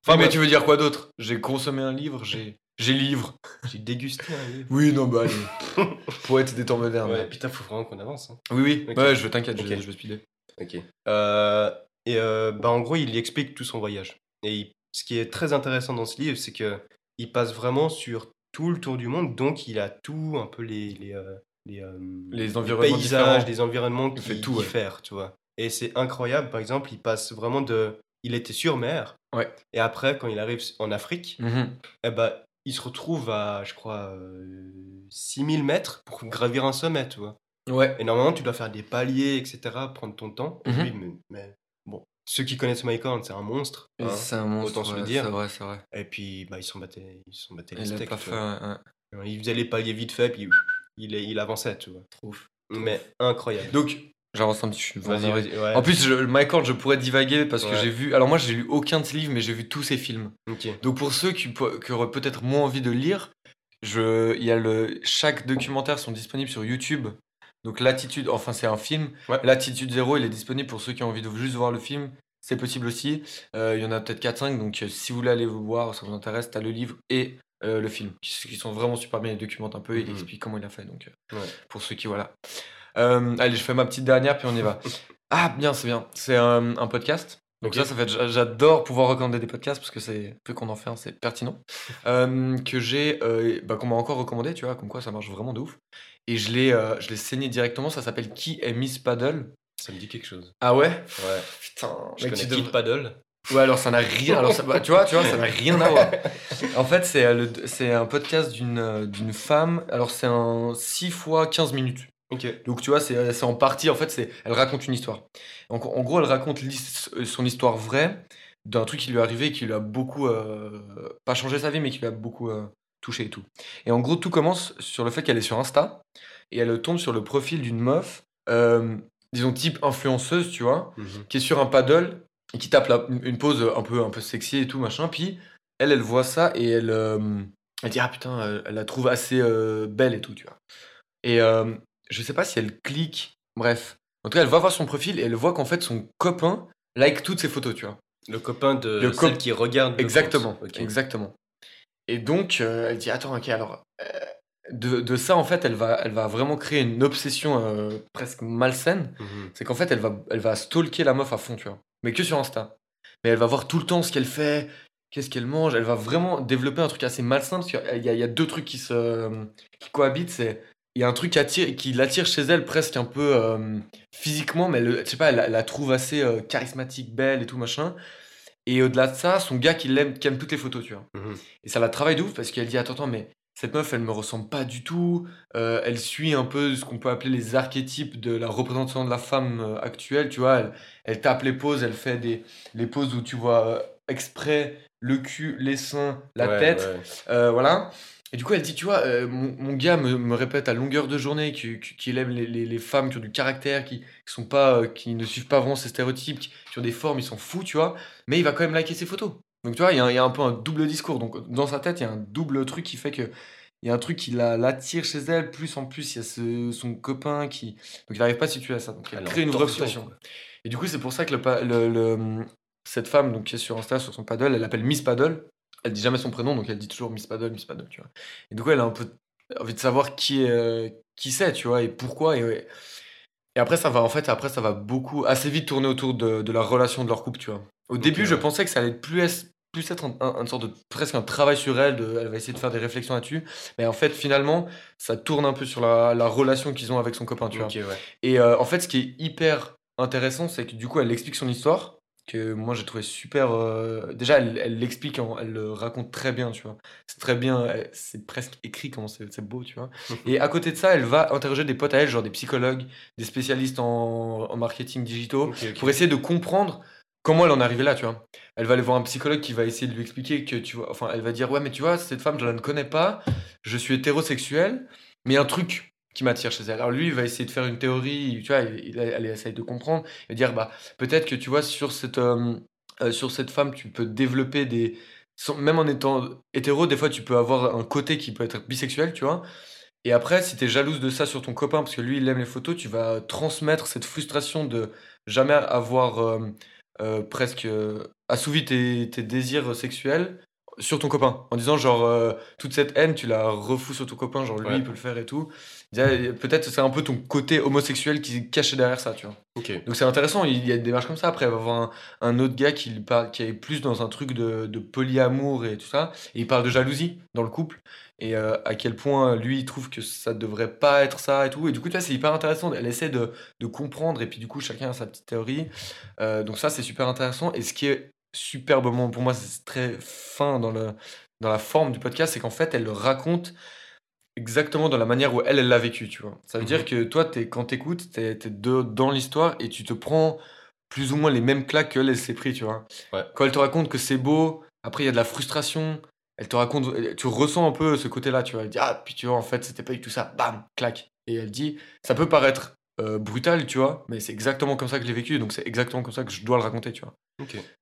Enfin, mais tu veux dire quoi d'autre? J'ai consommé un livre, j'ai. J'ai livre. J'ai dégusté un livre. Oui, non, bah allez. Poète des temps modernes. Ouais, putain, faut vraiment qu'on avance. hein. Oui, oui. Ok. Ouais, je t'inquiète, je, Ok. je vais speeder. Ok. Euh, et euh, bah, en gros, il explique tout son voyage. Et il- ce qui est très intéressant dans ce livre, c'est que il passe vraiment sur tout le tour du monde, donc il a tout un peu les les, euh, les, euh, Les environnements paysages, différents. les environnements Il qui fait tout, ouais. diffèrent, tu vois. Et c'est incroyable. Par exemple, il passe vraiment de il était sur mer. Ouais. Et après, quand il arrive en Afrique, Mhm. eh ben, il se retrouve à, je crois, euh, 6000 mètres pour gravir un sommet, tu vois. Ouais. Et normalement, tu dois faire des paliers, etc., prendre ton temps. Et Mhm. mais, mais bon, ceux qui connaissent Mike Horn, c'est un monstre. Hein. C'est un monstre. autant se le dire. C'est vrai, c'est vrai. Et puis, bah, ils s'en battaient, ils s'en battaient les steaks. fait. ouais. Il faisait les paliers vite fait, puis il, il avançait, tu vois. Ouf. Mais incroyable. Donc, j'avance un petit. Je. Ouais. En plus, je, Horn, je pourrais divaguer parce que Ouais. j'ai vu. Alors, moi, j'ai lu aucun de ses livres, mais j'ai vu tous ses films. Donc, pour ceux qui, auraient peut-être moins envie de lire, je, il y a le, chaque documentaire sont disponibles sur YouTube. Donc, Latitude, enfin, c'est un film. Ouais. Latitude Zéro, il est disponible pour ceux qui ont envie de juste voir le film. C'est possible aussi. Euh, il y en a peut-être 4-5. Donc, euh, si vous voulez aller vous voir, ça vous intéresse, t'as le livre et euh, le film qui, qui sont vraiment super bien. Ils documentent un peu et ils Mhm. expliquent comment il a fait. Donc, euh, pour ceux qui, voilà. Euh, allez, je fais ma petite dernière, puis on y va. Ah, bien, c'est bien. C'est un, un podcast. Donc ça, ça fait, j'a- j'adore pouvoir recommander des podcasts parce que c'est, plus qu'on en fait un, c'est pertinent. Euh, que j'ai, euh, bah, qu'on m'a encore recommandé, tu vois, comme quoi ça marche vraiment de ouf. Et je l'ai, euh, je l'ai saigné directement, ça s'appelle Qui est Miss Paddle? Ça me dit quelque chose. Ah ouais? Ouais. Putain, Je mec, connais tu Kid devrais- Paddle. Ouais, alors ça n'a rien. Alors ça, bah, tu vois, tu vois, ça n'a rien à voir. En fait, c'est le- c'est un podcast d'une d'une femme. Alors c'est un 6 fois 15 minutes. Donc tu vois, c'est euh, c'est en partie, en fait, c'est elle raconte une histoire. En gros, elle raconte l'his- son histoire vraie d'un truc qui lui est arrivé et qui lui a beaucoup, euh, pas changé sa vie, mais qui lui a beaucoup euh, touché et tout. Et en gros, tout commence sur le fait qu'elle est sur Insta et elle tombe sur le profil d'une meuf, euh, disons type influenceuse, tu vois, Mhm. qui est sur un paddle et qui tape la- une pose un peu, un peu sexy et tout, machin. Puis elle, elle voit ça et elle, euh, elle dit Ah putain, euh, elle la trouve assez euh, belle et tout, tu vois. Et euh, je sais pas si elle clique, bref. En tout cas, elle va voir son profil et elle voit qu'en fait son copain like toutes ses photos, tu vois. Le copain de Le celle qui regarde. le Exactement, exactement. Et donc, euh, elle dit Attends, ok, alors. euh, de, de ça, en fait, elle va, elle va vraiment créer une obsession euh, presque malsaine. Mhm. C'est qu'en fait, elle va, elle va stalker la meuf à fond, tu vois. Mais que sur Insta. Mais elle va voir tout le temps ce qu'elle fait, qu'est-ce qu'elle mange. Elle va vraiment développer un truc assez malsain parce qu'il y, y a deux trucs qui, se, qui cohabitent. C'est il y a un truc qui, attire, qui l'attire chez elle presque un peu euh, physiquement, mais elle, je sais pas, elle, la- elle la trouve assez euh, charismatique, belle et tout machin. Et au-delà de ça, son gars qui l'aime, qui aime toutes les photos, tu vois. Mhm. Et ça la travaille de ouf parce qu'elle dit attends, attends, mais cette meuf, elle me ressemble pas du tout. Euh, elle suit un peu ce qu'on peut appeler les archétypes de la représentation de la femme actuelle. Tu vois, elle, elle tape les poses, elle fait des les poses où tu vois exprès le cul, les seins, la Ouais, tête. ouais. Voilà. Et du coup, elle dit, tu vois, euh, mon, mon gars me, me répète à longueur de journée qu'il aime les, les- les femmes qui ont du caractère, qui, qui sont pas, euh, qui ne suivent pas vraiment ces stéréotypes, qui, qui ont des formes, ils s'en fout, tu vois. Mais il va quand même liker ses photos. Donc tu vois, il y, a un- il y a un peu un double discours. Donc dans sa tête, il y a un double truc qui fait que il y a un truc qui la- l'attire chez elle. Plus en plus, il y a ce- son copain qui, donc il n'arrive pas à situer à ça. Donc elle crée une vraie. Et du coup, c'est pour ça que le, le- le- cette femme donc, qui est sur Insta, sur son paddle, elle l'appelle Miss Paddle. Elle dit jamais son prénom, donc elle dit toujours Miss Paddle, Miss Paddle, tu vois. Et du coup, elle a un peu envie de savoir qui euh, qui c'est, tu vois, et pourquoi. Et, après, ça va, en fait, après, ça va beaucoup, assez vite tourner autour de, de la relation de leur couple, tu vois. Au début, je pensais que ça allait être plus, es- plus être un, un- une sorte de, presque un travail sur elle, de, elle va essayer de faire des réflexions là-dessus. Mais en fait, finalement, ça tourne un peu sur la, la relation qu'ils ont avec son copain, tu vois. Ouais. Et euh, en fait, ce qui est hyper intéressant, c'est que du coup, elle explique son histoire, que moi j'ai trouvé super. euh, Déjà, elle l'explique, elle le raconte très bien, tu vois. C'est très bien, elle- c'est presque écrit, comment c'est beau, tu vois. Et à côté de ça, elle va interroger des potes à elle, genre des psychologues, des spécialistes en, en marketing digitaux, pour essayer de comprendre comment elle en est arrivée là, tu vois. Elle va aller voir un psychologue qui va essayer de lui expliquer que, tu vois, enfin, elle va dire, ouais, mais tu vois, cette femme, je la ne connais pas, je suis hétérosexuel, mais un truc qui m'attire chez elle. Alors lui, il va essayer de faire une théorie, tu vois, il, elle essaye de comprendre, et dire, bah, peut-être que, tu vois, sur cette, euh, euh, sur cette femme, tu peux développer des... Même en étant hétéro, des fois, tu peux avoir un côté qui peut être bisexuel, tu vois. Et après, si tu es jalouse de ça sur ton copain, parce que lui, il aime les photos, tu vas transmettre cette frustration de jamais avoir euh, euh, presque assouvi tes, tes désirs sexuels sur ton copain. En disant, genre, toute cette haine, tu la refous sur ton copain, genre, lui, Ouais. il peut le faire et tout. Peut-être c'est un peu ton côté homosexuel qui est caché derrière ça, tu vois. Donc c'est intéressant, il y a des démarches comme ça. Après, il va avoir un, un autre gars qui, parle, qui est plus dans un truc de, de polyamour et tout ça. Et il parle de jalousie dans le couple. Et euh, à quel point lui, il trouve que ça devrait pas être ça et tout. Et du coup, tu vois, c'est hyper intéressant. Elle essaie de, de comprendre. Et puis du coup, chacun a sa petite théorie. Euh, donc ça, c'est super intéressant. Et ce qui est superbement, pour moi, c'est très fin dans, le, dans la forme du podcast, c'est qu'en fait, elle le raconte exactement dans la manière où elle, elle l'a vécu, tu vois. Ça veut Mhm. dire que toi, es, quand t'écoutes, t'es es dans l'histoire et tu te prends plus ou moins les mêmes claques qu'elle, elle s'est pris, tu vois. Ouais. Quand elle te raconte que c'est beau, après, il y a de la frustration, elle te raconte, tu ressens un peu ce côté-là, tu vois. Elle dit, ah, puis tu vois, en fait, c'était pas du tout ça, bam, claque. Et elle dit, ça peut paraître euh, brutal, tu vois, mais c'est exactement comme ça que je l'ai vécu, donc c'est exactement comme ça que je dois le raconter, tu vois.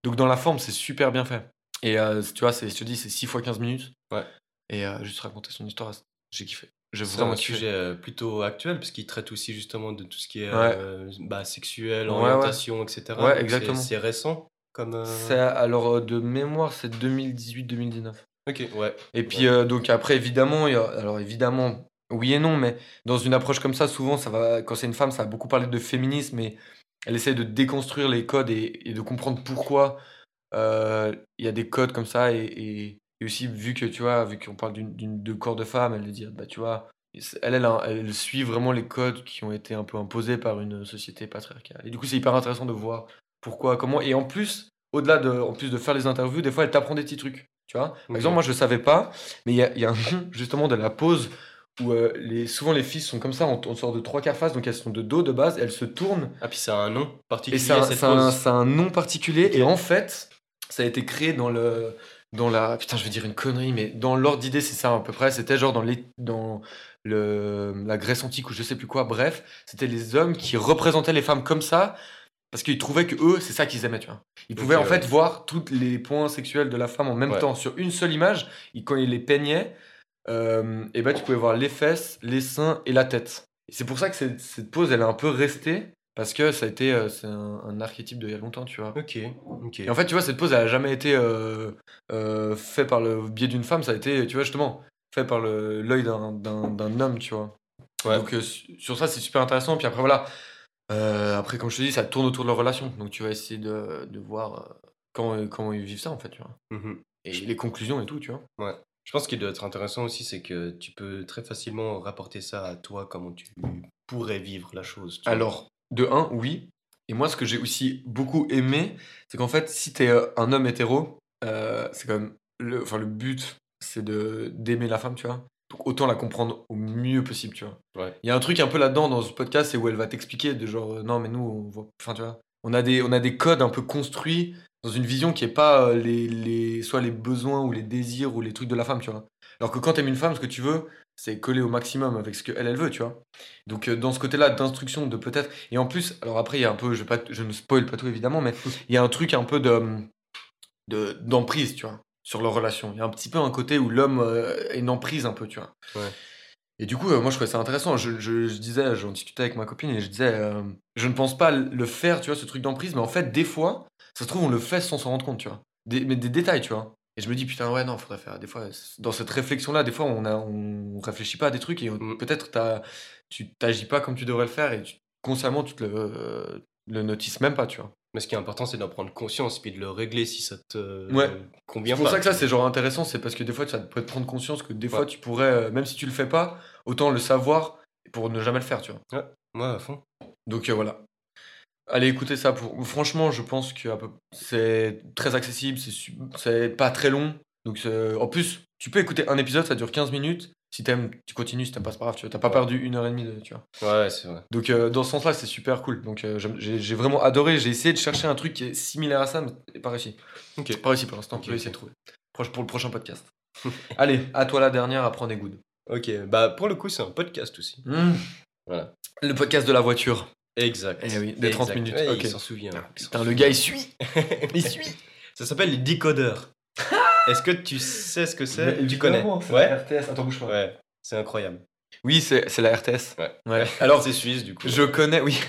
Donc dans la forme, c'est super bien fait. Et euh, tu vois, je te dis, c'est 6 fois 15 minutes. Ouais. Et euh, juste raconter son histoire, j'ai kiffé. J'ai C'est vraiment un kiffé. sujet euh, plutôt actuel parce qu'il traite aussi justement de tout ce qui est Ouais. euh, bah, sexuel, Ouais, orientation, etc. Ouais, Donc, c'est- exactement. C'est récent comme. euh, C'est alors de mémoire, c'est 2018-2019. Ok, ouais. Et puis euh, donc après évidemment, il y a- alors évidemment, oui et non, mais dans une approche comme ça, souvent ça va, quand c'est une femme, ça va beaucoup parler de féminisme et elle essaie de déconstruire les codes et, et de comprendre pourquoi euh, il y a des codes comme ça et, et- et aussi vu que tu vois, vu qu'on parle d'une, de corps de femme, elle dit bah tu vois, elle, elle, elle suit vraiment les codes qui ont été un peu imposés par une société patriarcale. Et du coup c'est hyper intéressant de voir pourquoi, comment et en plus au-delà de, en plus de faire les interviews, des fois elle t'apprend des petits trucs. Tu vois Par exemple, moi je savais pas, mais il y a, il y a un justement de la pose où euh, les, souvent les filles sont comme ça, on, on sort de trois quarts face, donc elles sont de dos de base, elles se tournent, Ah, puis a un nom et particulier, c'est un, cette c'est un- c'est un nom particulier, et en fait, ça a été créé dans le. Dans la. Putain, je vais dire une connerie, mais dans l'ordre d'idée, c'est ça à peu près. C'était genre dans, les, dans le, la Grèce antique ou je sais plus quoi. Bref, c'était les hommes qui représentaient les femmes comme ça parce qu'ils trouvaient que eux, c'est ça qu'ils aimaient, tu vois. Ils pouvaient en fait voir tous les points sexuels de la femme en même Ouais. temps sur une seule image. Et quand ils les peignaient, euh, et ben tu pouvais voir les fesses, les seins et la tête. Et c'est pour ça que cette, cette pose, elle est un peu restée parce que ça a été euh, c'est un, un archétype d'il y a longtemps, tu vois. Ok, ok. Et en fait, tu vois, cette pose, elle a jamais été euh, euh, fait par le biais d'une femme, ça a été, tu vois, justement, fait par l'œil d'un- homme, tu vois. Ouais. Donc, euh, su- sur ça, c'est super intéressant. Puis après, voilà. Euh, après, comme je te dis, ça tourne autour de leur relation. Donc, tu vas essayer de, de voir comment, comment ils vivent ça, en fait, tu vois. Mhm. Et les conclusions et tout, tu vois. Je pense qu'il doit être intéressant aussi, c'est que tu peux très facilement rapporter ça à toi, comment tu pourrais vivre la chose. Alors, de un, oui. Et moi, ce que j'ai aussi beaucoup aimé, c'est qu'en fait, si t'es euh, un homme hétéro, euh, c'est quand même. Le, enfin, le but, c'est de d'aimer la femme, tu vois. Donc, autant la comprendre au mieux possible, tu vois. Ouais. Il y a un truc un peu là-dedans dans ce podcast, c'est où elle va t'expliquer de genre, euh, non, mais nous, on voit. Enfin, tu vois. On a, des, on a des codes un peu construits dans une vision qui est pas euh, les, les, soit les besoins ou les désirs ou les trucs de la femme, tu vois. Alors que quand t'aimes une femme, ce que tu veux, c'est coller au maximum avec ce qu'elle, elle veut, tu vois. Donc euh, dans ce côté-là d'instruction, de peut-être... Et en plus, alors après, il y a un peu, je, vais pas, je ne spoil pas tout évidemment, mais il y a un truc un peu de de- d'emprise, tu vois, sur leur relation. Il y a un petit peu un côté où l'homme euh, a une emprise un peu, tu vois. Ouais. Et du coup, euh, moi, je trouvais ça intéressant. Je, je- je disais, j'en discutais avec ma copine et je disais, euh, je ne pense pas le faire, tu vois, ce truc d'emprise, mais en fait, des fois, ça se trouve, on le fait sans s'en rendre compte, tu vois. Des, mais des détails, tu vois. Et je me dis, putain, ouais, non, faudrait faire. Des fois, dans cette réflexion-là, des fois, on, a, on réfléchit pas à des trucs et on- Mm. peut-être tu t'agis pas comme tu devrais le faire et tu- consciemment, tu te le, euh, le notices même pas, tu vois. Mais ce qui est important, c'est d'en prendre conscience puis de le régler si ça te Ouais. convient C'est pour ça que ça, c'est genre intéressant, c'est parce que des fois, ça peut te prendre conscience que des fois, Ouais. tu pourrais, euh, même si tu le fais pas, autant le savoir pour ne jamais le faire, tu vois. Moi, à fond. Donc euh, voilà. Allez écoutez ça. Pour... Franchement, je pense que peu- c'est très accessible, c'est su- pas très long. Donc c'est- en plus, tu peux écouter un épisode, ça dure 15 minutes. Si t'aimes, tu continues, si t'aimes pas, c'est pas grave, tu vois. T'as pas perdu une heure et demie, de, tu vois. Ouais, c'est vrai. Donc euh, dans ce sens-là, c'est super cool. Donc euh, j'ai vraiment adoré. J'ai essayé de chercher un truc qui est similaire à ça, mais pas réussi. Ok. Pas réussi pour l'instant. Ok, je vais essayer de trouver. Proche pour le prochain podcast. Allez, à toi la dernière, à prendre des good. Ok, bah pour le coup, c'est un podcast aussi. Mmh. Voilà. Le podcast de la voiture. Exact. Eh oui, des 30 Exact. minutes, Ouais, ok. Il s'en souvient. il Putain, le gars, il suit. Il suit. Ça s'appelle les décodeurs. Est-ce que tu sais ce que c'est? Tu connais? Ouais. la RTS. Attends, bouge pas. Ouais, c'est incroyable. Oui, c'est c'est la RTS. Ouais. Alors, Alors, c'est suisse du coup. je connais, oui,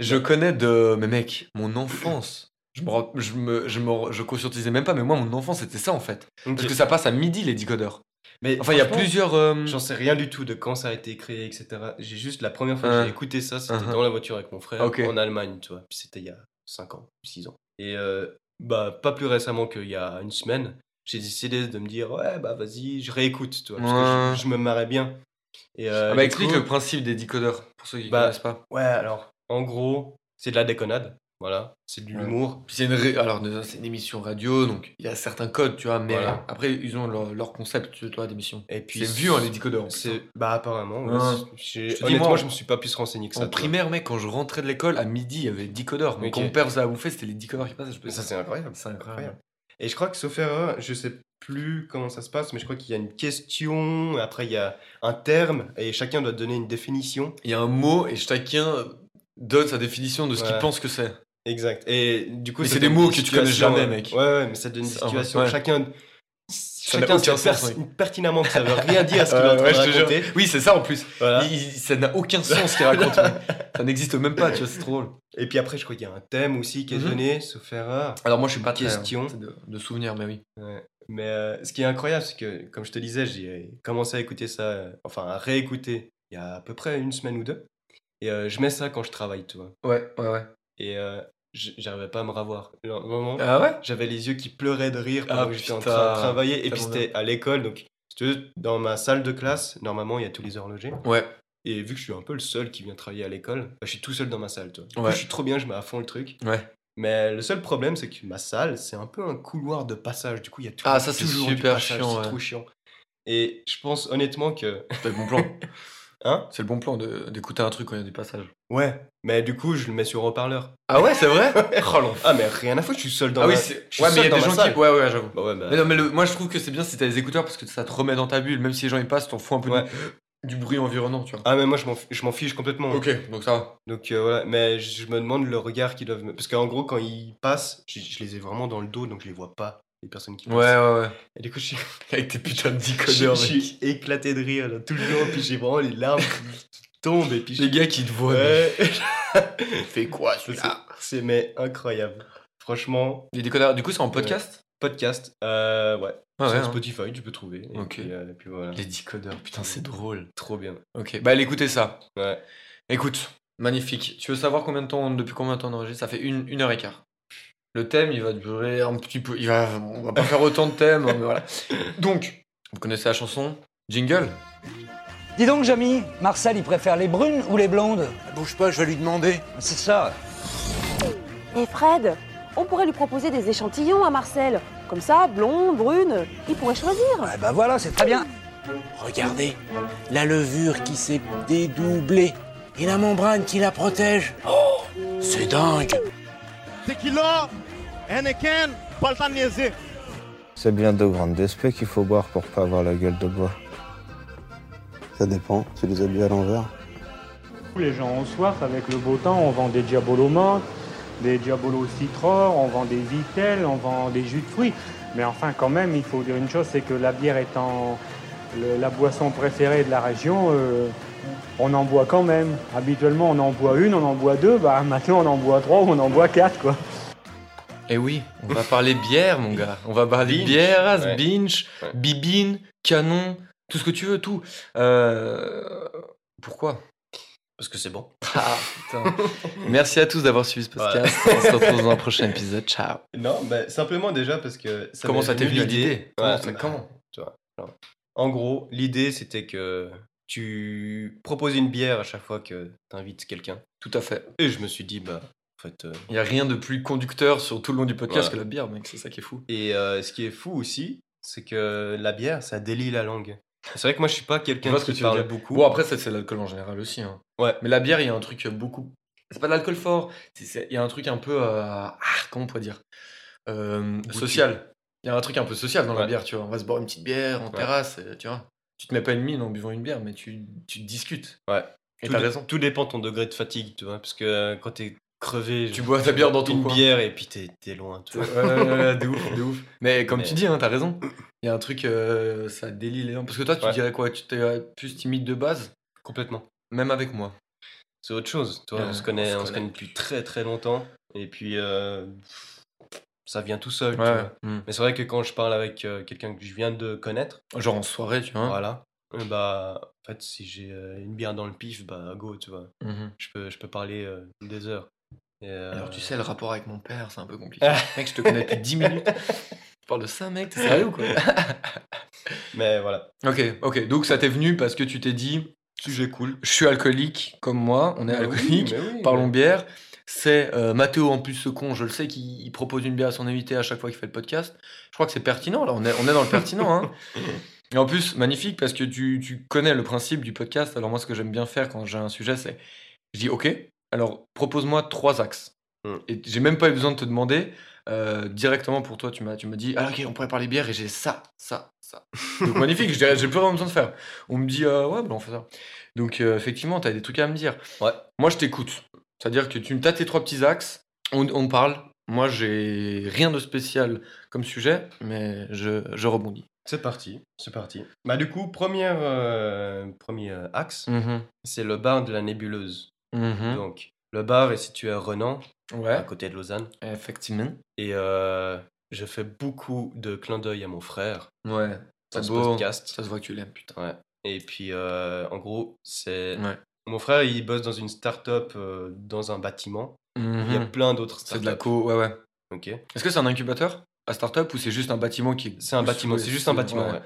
je connais de. Mais mec, mon enfance. Je me, je me, je me, je conscientisais même pas, mais moi, mon enfance, c'était ça en fait. Parce que ça passe à midi les décodeurs. Mais Enfin, il y a plusieurs. euh, J'en sais rien du tout de quand ça a été créé, etc. J'ai juste la première fois que Hein. j'ai écouté ça, c'était Hein. dans la voiture avec mon frère en Allemagne, tu vois. Puis c'était il y a 5 ans, 6 ans. Et euh, bah, pas plus récemment qu'il y a une semaine, j'ai décidé de me dire, ouais, bah vas-y, je réécoute, tu vois. Parce que Ouais. je, je me marrais bien. Et, euh, Ah bah, explique coup- le principe des décodeurs pour ceux qui Bah, connaissent pas. Ouais, alors, en gros, c'est de la déconnade. Voilà, c'est de l'humour. Puis c'est une, ré- alors c'est une émission radio, donc il y a certains codes, tu vois, mais Voilà. après ils ont leur, leur concept, tu vois, d'émission. Et puis C'est vieux hein, les décodeurs. C'est hein. bah apparemment. ouais, Je te dis, Honnêtement, moi, je me suis pas plus renseigné que ça. En primaire, mec, quand je rentrais de l'école, à midi, il y avait 10 codeurs. Donc Ok. quand mon père faisait à bouffer, c'était les 10 codeurs qui passaient. Je ça c'est incroyable. c'est incroyable. Et je crois que sauf erreur, je sais plus comment ça se passe, mais je crois qu'il y a une question, après il y a un terme, et chacun doit donner une définition. Il y a un mot et chacun donne sa définition de ce qu'il pense que c'est. Exact. Et du coup, c'est des mots que tu connais jamais, mec. Ouais, ouais, mais ça donne une situation. ouais. Chacun. Chacun sait sens, pers- oui. pertinemment que ça veut rien dire ce qu'il Euh, ouais, raconter. Oui, c'est ça en plus. Voilà. Il- il- ça n'a aucun sens ce qu'il raconte. ça n'existe même pas, tu vois, c'est trop drôle. Et puis après, je crois qu'il y a un thème aussi qui est Mhm. donné, sauf erreur. Alors moi, je suis pas très, Question. hein, de, de souvenirs, mais oui. Ouais. Mais euh, ce qui est incroyable, c'est que, comme je te disais, j'ai commencé à écouter ça, euh, enfin à réécouter il y a à peu près une semaine ou deux. Et euh, je mets ça quand je travaille, tu vois. Ouais, ouais, ouais. Et euh, j'arrivais pas à me ravoir. Genre, vraiment, Ah ouais? j'avais les yeux qui pleuraient de rire pendant Ah, que j'étais en train de travailler. Et puis c'était à l'école, donc dans ma salle de classe, normalement il y a tous les horlogers. Ouais. Et vu que je suis un peu le seul qui vient travailler à l'école, bah, je suis tout seul dans ma salle. Du coup, Ouais. je suis trop bien, je mets à fond le truc. Ouais. Mais le seul problème, c'est que ma salle, c'est un peu un couloir de passage. Du coup, il y a tout- Ah, ça, toujours du super passage, chiant, ouais. trop chiant. Et je pense honnêtement que. C'est le bon plan. Hein c'est le bon plan de- d'écouter un truc quand il y a des passages. Ouais. Mais du coup, je le mets sur haut-parleur. Ah ouais, c'est vrai Oh l'enfer. Ah, mais rien à foutre, je suis seul dans Ah ma... oui, c'est. je suis Ouais, mais il y a dans des ma gens salle. qui. Ouais, ouais, j'avoue. Bah ouais, bah. Mais non, mais le- moi je trouve que c'est bien si t'as des écouteurs parce que ça te remet dans ta bulle, même si les gens ils passent, t'en fous un peu Ouais. du, du bruit environnant, tu vois. Ah, mais moi, je m'en f- je m'en fiche complètement. Ok, donc ça va. Donc euh, voilà, mais je me demande le regard qu'ils doivent me... Parce qu'en gros, quand ils passent, je, je les ai vraiment dans le dos, donc je les vois pas, les personnes qui Ouais, ouais, ouais. Et du coup, je suis, Avec tes putains de je, 10 codeurs, je mec. suis éclaté de rire, là, tout le long, puis j'ai vraiment les larmes qui tombent, et puis je Les gars qui te voient, Ouais. fais quoi celui-là C'est mais incroyable. Franchement, Les décodeurs, du coup, c'est en podcast podcast, euh, ouais. Ouais, Sur ouais, hein. Spotify, tu peux trouver. Et, Ok. puis, euh, et puis voilà. Les décodeurs, putain, c'est drôle. Trop bien. Ok, bah allez écoutez ça. Ouais. Écoute, magnifique. Tu veux savoir combien de temps, depuis combien de temps on enregistre? Ça fait une, une heure et quart. Le thème, il va durer un petit peu. Il va, on va pas faire autant de thèmes, hein, mais voilà. Donc, vous connaissez la chanson Jingle? Dis donc, Jamy, Marcel, il préfère les brunes ou les blondes? Bouge pas, je vais lui demander. C'est ça. Et Fred, on pourrait lui proposer des échantillons à Marcel. Comme ça, blond, brune, il pourrait choisir. Ouais, bah voilà, c'est très bien. Regardez, la levure qui s'est dédoublée et la membrane qui la protège. Oh, c'est dingue. Tequila, Henneken, pas le temps de niaiser. C'est bien de grandes d'esprit qu'il faut boire pour pas avoir la gueule de bois. Ça dépend, tu les as bu à l'envers. Les gens ont soif avec le beau temps, on vend des diabolos menthe, des diabolos citron, on vend des vitelles, on vend des jus de fruits. Mais enfin, quand même, il faut dire une chose, c'est que la bière étant le- la boisson préférée de la région, euh, on en boit quand même. Habituellement, on en boit une, on en boit deux, bah maintenant on en boit trois ou on en boit quatre, quoi. Eh oui, on va parler bière, mon gars. On va parler bière, Ouais. binge, Ouais. bibine, canon, tout ce que tu veux, tout. Euh... Pourquoi? Parce que c'est bon. Ah, putain. Merci à tous d'avoir suivi ce podcast. On se retrouve dans un prochain épisode. Ciao. Non, mais simplement déjà parce que. Ça comment ça t'est venu l'idée. Comment, ça- bah, comment? tu vois, genre, En gros, l'idée c'était que tu proposes une bière à chaque fois que t'invites quelqu'un. Tout à fait. Et je me suis dit, bah, en fait. euh, Il n'y a rien de plus conducteur sur tout le long du podcast Ouais. que la bière, mec. C'est ça qui est fou. Et euh, ce qui est fou aussi, c'est que la bière, ça délie la langue. C'est vrai que moi, je suis pas quelqu'un ce que qui tu parle beaucoup. Bon, après, ça, c'est l'alcool en général aussi. hein. Ouais. Mais la bière, il y a un truc beaucoup. C'est pas de l'alcool fort. Il y a un truc un peu. euh, Ah, comment on pourrait dire. Social. Il y a un truc un peu social dans la bière, tu vois. On va se boire une petite bière en Ouais. terrasse, tu vois. Tu te mets pas une mine en buvant une bière, mais tu, tu discutes. Ouais. Et tout, dé- raison. tout dépend de ton degré de fatigue, tu vois. Parce que quand t'es crevé. Tu bois ta bière dans ton une coin. bière et puis t'es t'es loin, tu vois. De ouf, de ouf. Mais comme Mais- tu dis, hein, t'as raison. Il y a un truc, euh, ça délie les gens. Parce que toi, tu Ouais. dirais quoi? Tu t'es euh, plus timide de base? Complètement. Même avec moi. C'est autre chose. Toi, on se connaît, on se on se connaît. depuis très très longtemps. Et puis, euh, ça vient tout seul. tu vois. mm. Mais c'est vrai que quand je parle avec quelqu'un que je viens de connaître, Genre en soirée, tu vois. voilà, bah, en fait, si j'ai une bière dans le pif, bah, go, tu vois. Mhm. Je peux, je peux parler euh, des heures. Et, euh, Alors tu sais, le rapport avec mon père, c'est un peu compliqué. mec, je te connais depuis 10 minutes. Tu parles de ça, mec, t'es sérieux ou quoi? Mais voilà. Ok, ok. Donc ça t'est venu parce que tu t'es dit, Sujet cool. je suis alcoolique comme moi, on est Mais oui, alcoolique, oui, parlons mais- bière. C'est euh, Mathéo en plus ce con, je le sais, qui propose une bière à son invité à chaque fois qu'il fait le podcast. Je crois que c'est pertinent, là, on est, on est dans le pertinent. Hein. Et en plus, magnifique parce que tu, tu connais le principe du podcast. Alors moi, ce que j'aime bien faire quand j'ai un sujet, c'est, je dis, ok, alors propose-moi trois axes. Mm. Et j'ai même pas eu besoin de te demander. euh, directement pour toi, tu m'as, tu m'as dit, ah ok, on pourrait parler bière et j'ai ça, ça, ça. Donc magnifique, je dirais, j'ai plus vraiment besoin de faire. On me dit, euh, ouais, bah, on fait ça. Donc euh, effectivement, tu as des trucs à me dire. Ouais. Moi, je t'écoute. C'est-à-dire que tu me tes trois petits axes, on, on parle. Moi, j'ai rien de spécial comme sujet, mais je, je rebondis. C'est parti, c'est parti. Bah du coup, première, premier axe, Mhm. c'est le bar de la nébuleuse. Mhm. Donc, le bar est situé à Renan, à Ouais, côté de Lausanne. effectivement. Et euh, je fais beaucoup de clins d'œil à mon frère Ouais, dans c'est ce beau. podcast. Ça se voit que tu l'aimes, putain. Ouais. Et puis, euh, en gros, c'est... Ouais. Mon frère, il bosse dans une start-up euh, dans un bâtiment. Il y a Mhm. plein d'autres C'est de la co, ouais, ouais. Ok. Est-ce que c'est un incubateur? À startup ou c'est juste un bâtiment qui est. C'est un bâtiment, c'est juste un bâtiment, ouais.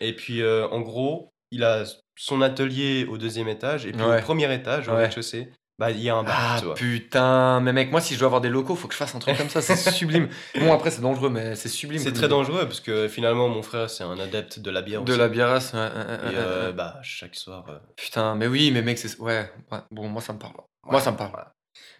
Et puis, euh, en gros, il a son atelier au deuxième étage. Et puis, Ouais. au premier étage, au Ouais. rez-de-chaussée, bah, il y a un bar, Ah tu vois. putain, mais mec, moi si je dois avoir des locaux, faut que je fasse un truc comme ça, c'est sublime. Bon, après c'est dangereux, mais c'est sublime. C'est très dangereux parce que finalement, mon frère, c'est un adepte de la bière De aussi. la ouais, Et ouais, euh, ouais. bah, chaque soir. euh, Putain, mais oui, mais mec, c'est. Ouais, ouais, bon, moi ça me parle. Moi ça me parle.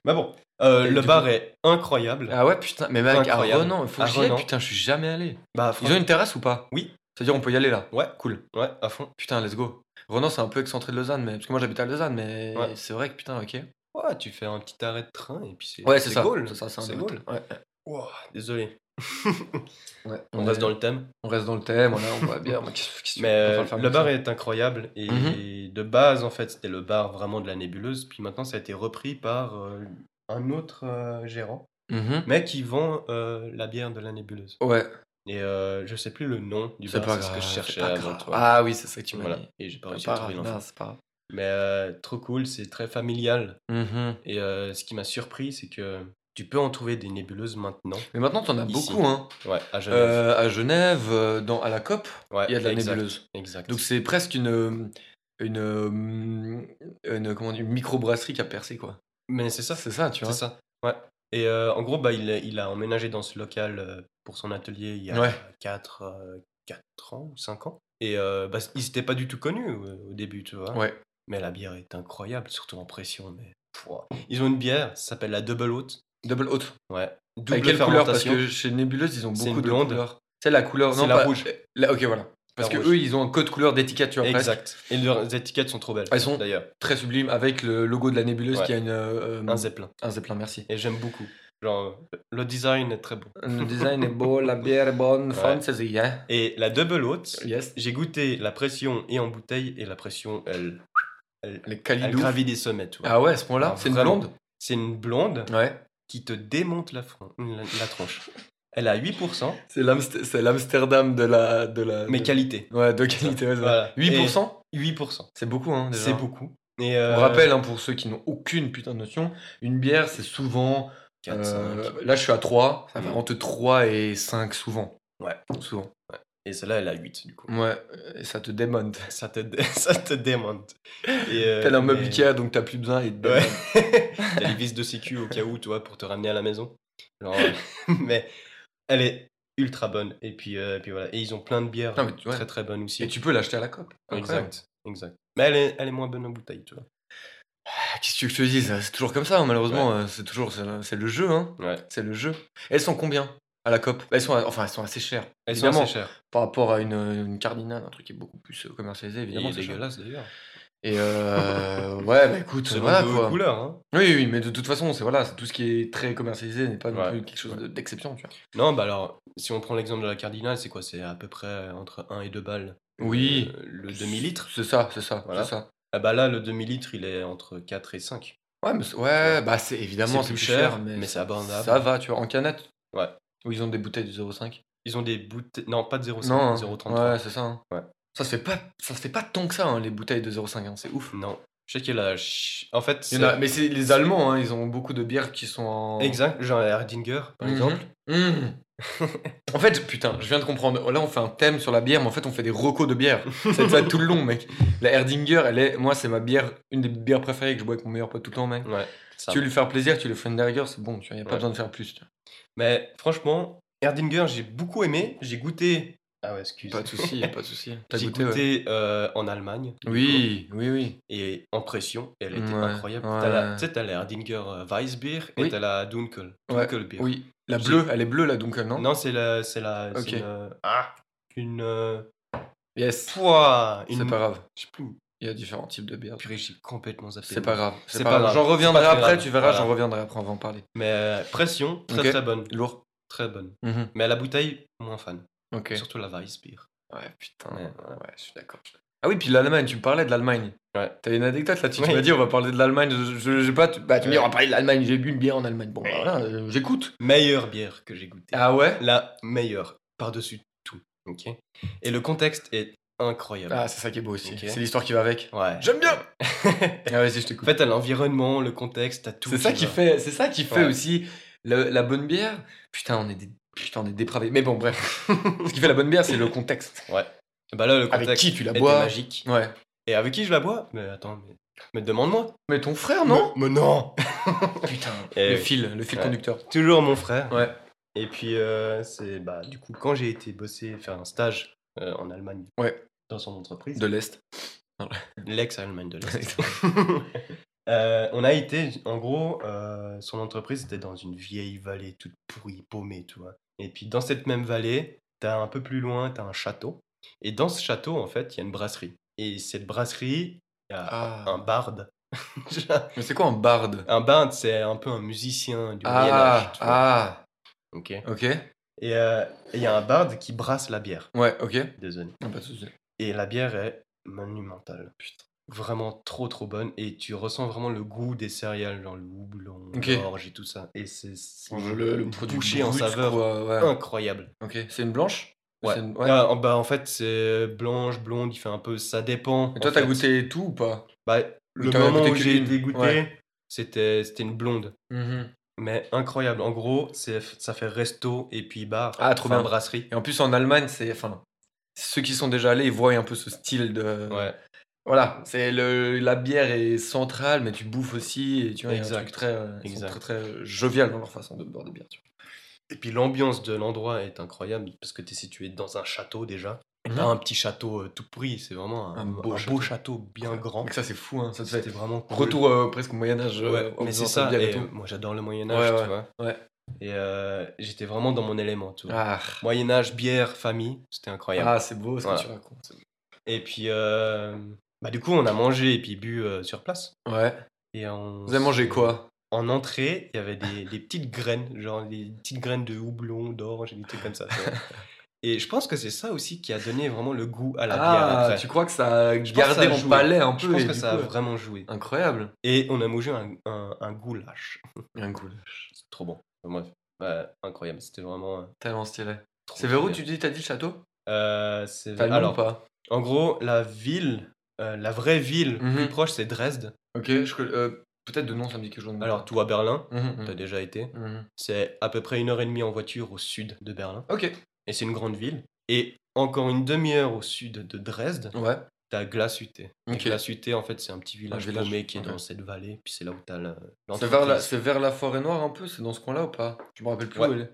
Bah bon, euh, le bar coup- est incroyable. Ah ouais, putain, mais mec, Incroyable. Renan, il faut que j'y aille, putain, je suis jamais allé. Bah, Ils ont une terrasse ou pas? Oui. C'est-à-dire, on peut y aller là Ouais, Cool. ouais, à fond. Putain, let's go. Renan, c'est un peu excentré de Lausanne, mais... parce que moi j'habite à Lausanne, mais Ouais. c'est vrai que putain, ok. Ouais, tu fais un petit arrêt de train et puis c'est Ouais, c'est ça. C'est ça, c'est un. Ouais, désolé. ouais. On est- reste dans le thème. On reste dans le thème, voilà, on voit bien. Mais on euh, le bar est incroyable et Mhm. de base en fait c'était le bar vraiment de la nébuleuse puis maintenant ça a été repris par euh, un autre euh, gérant Mhm. mais qui vend la bière de la nébuleuse. Ouais, Et euh, je sais plus le nom du bar, c'est ce que je cherchais avant toi. Ah oui, c'est ça que tu m'as Voilà. dit. Et j'ai pas C'est réussi pas à trouver l'info. Mais euh, trop cool, c'est très familial. Mhm. Et euh, ce qui m'a surpris, c'est que tu peux en trouver des nébuleuses maintenant. Mais maintenant, t'en as Ici. beaucoup, hein. Ouais, à Genève. Euh, à Genève, dans, à la COP, ouais, il y a de la exact, nébuleuse. Exact. Donc c'est presque une, une, une, comment une microbrasserie qui a percé, quoi. Mais c'est ça, C'est ça, tu c'est vois. ça. Ouais. Et euh, en gros, bah, il, a- il a emménagé dans ce local pour son atelier il y a Ouais. 4, ans ou 5 ans. Et euh, bah, ils n'étaient pas du tout connus euh, au début, tu vois. Ouais. Mais la bière est incroyable, surtout en pression. Mais... pouah. Ils ont une bière, ça s'appelle la Double Haute. Double haute. Ouais. Double Avec quelle couleur? Parce que chez Nébuleuse, ils ont C'est beaucoup de couleurs. C'est la couleur. C'est non, la pas- rouge. la- ok, voilà. Parce La que rouge. eux, ils ont un code couleur d'étiquette, tu vois, presque. Exact. Et leurs étiquettes sont trop belles. Elles sont- d'ailleurs. Très sublime, avec le logo de la Nébuleuse Ouais. qui a une, euh, Un zeppelin. un zeppelin, merci. Et j'aime beaucoup. Genre, le design est très beau. Le design est beau, la bière est bonne, fantasy, hein. Et la Double Haute, Yes. j'ai goûté la pression et en bouteille, et la pression, elle, elle, Les elle Calidou. gravit des sommets. tu vois. Ah ouais, à ce point-là, c'est une vraiment. blonde C'est une blonde Ouais. qui te démonte la, fron- la, la tronche. Elle a 8%, C'est l'Amst- c'est l'Amsterdam de la. De la mais de- qualité. Ouais, de qualité, ouais, c'est Voilà. ça. 8% 8%. C'est beaucoup, hein, déjà. C'est beaucoup. Et euh, On rappelle, hein, pour ceux qui n'ont aucune putain de notion, une bière, c'est souvent. 4, euh, 5. là, je suis à 3. Ça va Mm. entre 3 et 5 souvent. Ouais. Souvent. Et celle-là, elle a 8 du coup. Ouais, et ça te démonte. Ça te, dé- ça te démonte. Euh, T'as un meuble mais- Ikea, donc t'as plus besoin. Et te Ouais. T'as les vis de sécu au cas où, tu vois, pour te ramener à la maison. Genre, euh, mais elle est ultra bonne. Et puis, euh, et puis voilà. Et ils ont plein de bières Non, mais tu- ouais. très très bonnes aussi. Et tu peux l'acheter à la COP. Exact, exact. Mais elle est, elle est moins bonne en bouteille, tu vois. Qu'est-ce que tu veux que je te dise? C'est toujours comme ça, hein, malheureusement. euh, C'est toujours c'est le- jeu, hein. Ouais. C'est le jeu. Elles sont combien à la COP? Elles sont, enfin, elles sont assez chères. Elles sont évidemment, assez chères. par rapport à une, une cardinale, un truc qui est beaucoup plus euh, commercialisé, évidemment. C'est dégueulasse d'ailleurs. Et euh, ouais, bah écoute, voilà quoi. couleurs, hein. Oui, oui, mais de toute façon, c'est voilà, tout ce qui est très commercialisé n'est pas non Ouais. plus quelque chose de- d'exception, tu vois. Non, bah alors, si on prend l'exemple de la cardinale, c'est quoi? C'est à peu près entre 1 et 2 balles. Oui. Euh, le demi-litre? C'est ça, c'est ça, Voilà. c'est ça. Ah bah là, le demi-litre, il est entre 4 et 5. Ouais, mais c'est- ouais, bah c'est évidemment c'est plus cher, mais, mais c'est abordable. Ça va, tu vois, en canette. Ouais. Ou ils ont des bouteilles de 0,5 Ils ont des bouteilles. Non, pas de 0,5, Non, hein. 0,33. ouais, c'est ça. hein. Ouais. Ça se fait pas, ça se fait pas tant que ça, hein, les bouteilles de 0,5, hein, c'est ouf. Non. Je sais qu'il y a En fait, Il y en a- mais c'est les Allemands, ils ont beaucoup de bières qui sont en. Exact, genre Erdinger, par Mhm. exemple. Mhm. en fait, putain, je viens de comprendre. Là, on fait un thème sur la bière, mais en fait, on fait des recos de bière. C'est ça tout le long, mec. La Erdinger, elle est, moi, c'est ma bière, une des bières préférées que je bois avec mon meilleur pote tout le temps, mec. Ouais. ça Tu veux lui faire plaisir, tu lui fais une Derringer, c'est bon, tu vois, y a pas Ouais. besoin de faire plus. tu vois. Mais franchement, Erdinger, j'ai beaucoup aimé. J'ai goûté. Ah ouais, excuse. Pas de souci, pas de souci. T'as J'ai goûté, goûté, ouais. euh, en Allemagne. Oui, oui, oui. Et en pression, elle était Ouais, incroyable. ouais. T'as la- Tu sais, t'as la Erdinger euh, Weissbier et Oui. t'as la Dunkel. Ouais, Dunkelbier. Oui. La bleue, elle est bleue, la Dunkel, non? Non, c'est la. C'est la. c'est Ok. une, ah, une. euh, Yes. pouah, C'est pas grave. Je sais plus. Il y a différents types de bières. Purée, j'ai complètement zappé. C'est pas grave. C'est C'est pas pas grave. grave. J'en C'est reviendrai après, grave. tu verras, Voilà. j'en reviendrai après, on va en parler. Mais euh, pression, très très bonne. Lourd. Très bonne. Mhm. Mais à la bouteille, moins fan. Ok. Surtout la Weissbier. Ouais, putain. Ouais. Ouais, je suis d'accord. Ah oui, puis l'Allemagne, tu me parlais de l'Allemagne. Ouais. T'avais une anecdote là-dessus. Oui. Tu m'as dit, on va parler de l'Allemagne. Je, je- j'ai pas. tu- Bah, tu me dis, on va parler de l'Allemagne. J'ai bu une bière en Allemagne. Bon, bah, voilà, euh, j'écoute. Meilleure bière que j'ai goûtée. Ah ouais? La meilleure. Par-dessus tout. Ok. Et le contexte est incroyable. Ah, c'est ça qui est beau aussi. C'est l'histoire qui va avec. Ouais. J'aime bien Ah, vas-y, je En t'écoute. fait, t'as l'environnement, le contexte, t'as tout. C'est ça qui fait, c'est ça qui fait Ouais. aussi le- la bonne bière. Putain, on est des, putain, on est dépravés. Mais bon, bref. Ce qui fait la bonne bière, c'est le contexte. Bah là, le contexte Avec qui tu la bois magique. Ouais. Et avec qui je la bois? Mais attends, mais, mais demande-moi. Mais ton frère, non? Mais, mais non Putain. Le oui. fil, le fil Ouais. conducteur. Toujours mon frère. Ouais. Et puis, euh, c'est bah, du coup, quand j'ai été bosser, faire un stage euh, en Allemagne, Ouais. dans son entreprise, De l'Est. l'ex-Allemagne de l'Est, euh, on a été, en gros, euh, son entreprise était dans une vieille vallée toute pourrie, paumée, tu vois. Et puis, dans cette même vallée, t'as un peu plus loin, t'as un château. Et dans ce château, en fait, il y a une brasserie. Et cette brasserie, il y a Ah. un barde. Mais c'est quoi un barde? Un barde, c'est un peu un musicien du. Ah, tu vois. ah. Ok. Ok. Et euh, et il y a un barde qui brasse la bière. Ouais, ok. Désolé. Ah, Pas de souci. Et la bière est monumentale. Putain. Vraiment trop trop bonne. Et tu ressens vraiment le goût des céréales, genre le houblon, Ok. l'orge et tout ça. Et c'est Le, le produit bouchée en saveur quoi, ouais. incroyable. Ok. C'est une blanche? Ouais. C'est une- ouais. Ah, en- bah, en fait, c'est blanche, blonde, il fait un peu. Ça dépend. Et toi, t'as goûté tout ou pas? Bah, le moment où j'ai qu'une? été goûté, Ouais. c'était c'était une blonde. Mhm. Mais incroyable. En gros, c'est ça fait resto et puis bar. Ah, trop bien. brasserie. Et en plus, en Allemagne, c'est. Enfin, ceux qui sont déjà allés, ils voient un peu ce style de. Ouais. Voilà, c'est le la bière est centrale, mais tu bouffes aussi, et tu vois, un Exact. très, euh, ils sont Exact. très, très jovial dans leur façon de boire des bières. Tu Et puis l'ambiance de l'endroit est incroyable parce que tu es situé dans un château déjà. Pas un petit château euh, tout pourri, c'est vraiment un, Un un beau beau, château. bien grand. Donc ça, c'est fou, hein. Ça C'était vraiment cool. retour euh, presque au Moyen-Âge. euh, Ouais, mais c'est ça. et moi j'adore le Moyen-Âge, Ouais, tu ouais, vois. ouais. Et euh, j'étais vraiment dans mon élément, tu vois. Ah, Moyen-Âge, bière, famille, c'était incroyable. ah c'est beau ce Voilà. que tu racontes. Et puis, euh, bah, du coup, on a mangé et puis bu euh, sur place. Ouais. Et on Vous avez mangé quoi? En entrée, il y avait des, des petites graines, genre des petites graines de houblon, d'orge, et des trucs comme ça. Et je pense que c'est ça aussi qui a donné vraiment le goût à la bière Ah, après. tu crois que ça a Je gardé joué. palais un peu Je pense que ça a vraiment joué. Incroyable. Et on a mangé un, un, un goulash. Un coup. C'est trop bon. Bref, ouais, incroyable. C'était vraiment. euh, Tellement stylé. C'est vers où tu dis, t'as dit le château? Euh, c'est- Alors, ou pas? en gros, la ville, euh, la vraie ville Mhm. plus proche, c'est Dresde. Ok, euh, peut-être de nom, ça me dit quelque chose. Alors, tout à Berlin, t'as mhm, déjà été. mhm. C'est à peu près une heure et demie en voiture au sud de Berlin. Ok. Et c'est une grande ville. Et encore une demi-heure au sud de Dresde, Ouais. t'as Glashütte. Et Ok. Glashütte, en fait, c'est un petit village, village, paumé qui est dans cette vallée. Puis c'est là où t'as le- C'est vers, la, vers la forêt noire un peu, c'est dans ce coin-là ou pas? Je me rappelle plus Ouais. où elle est.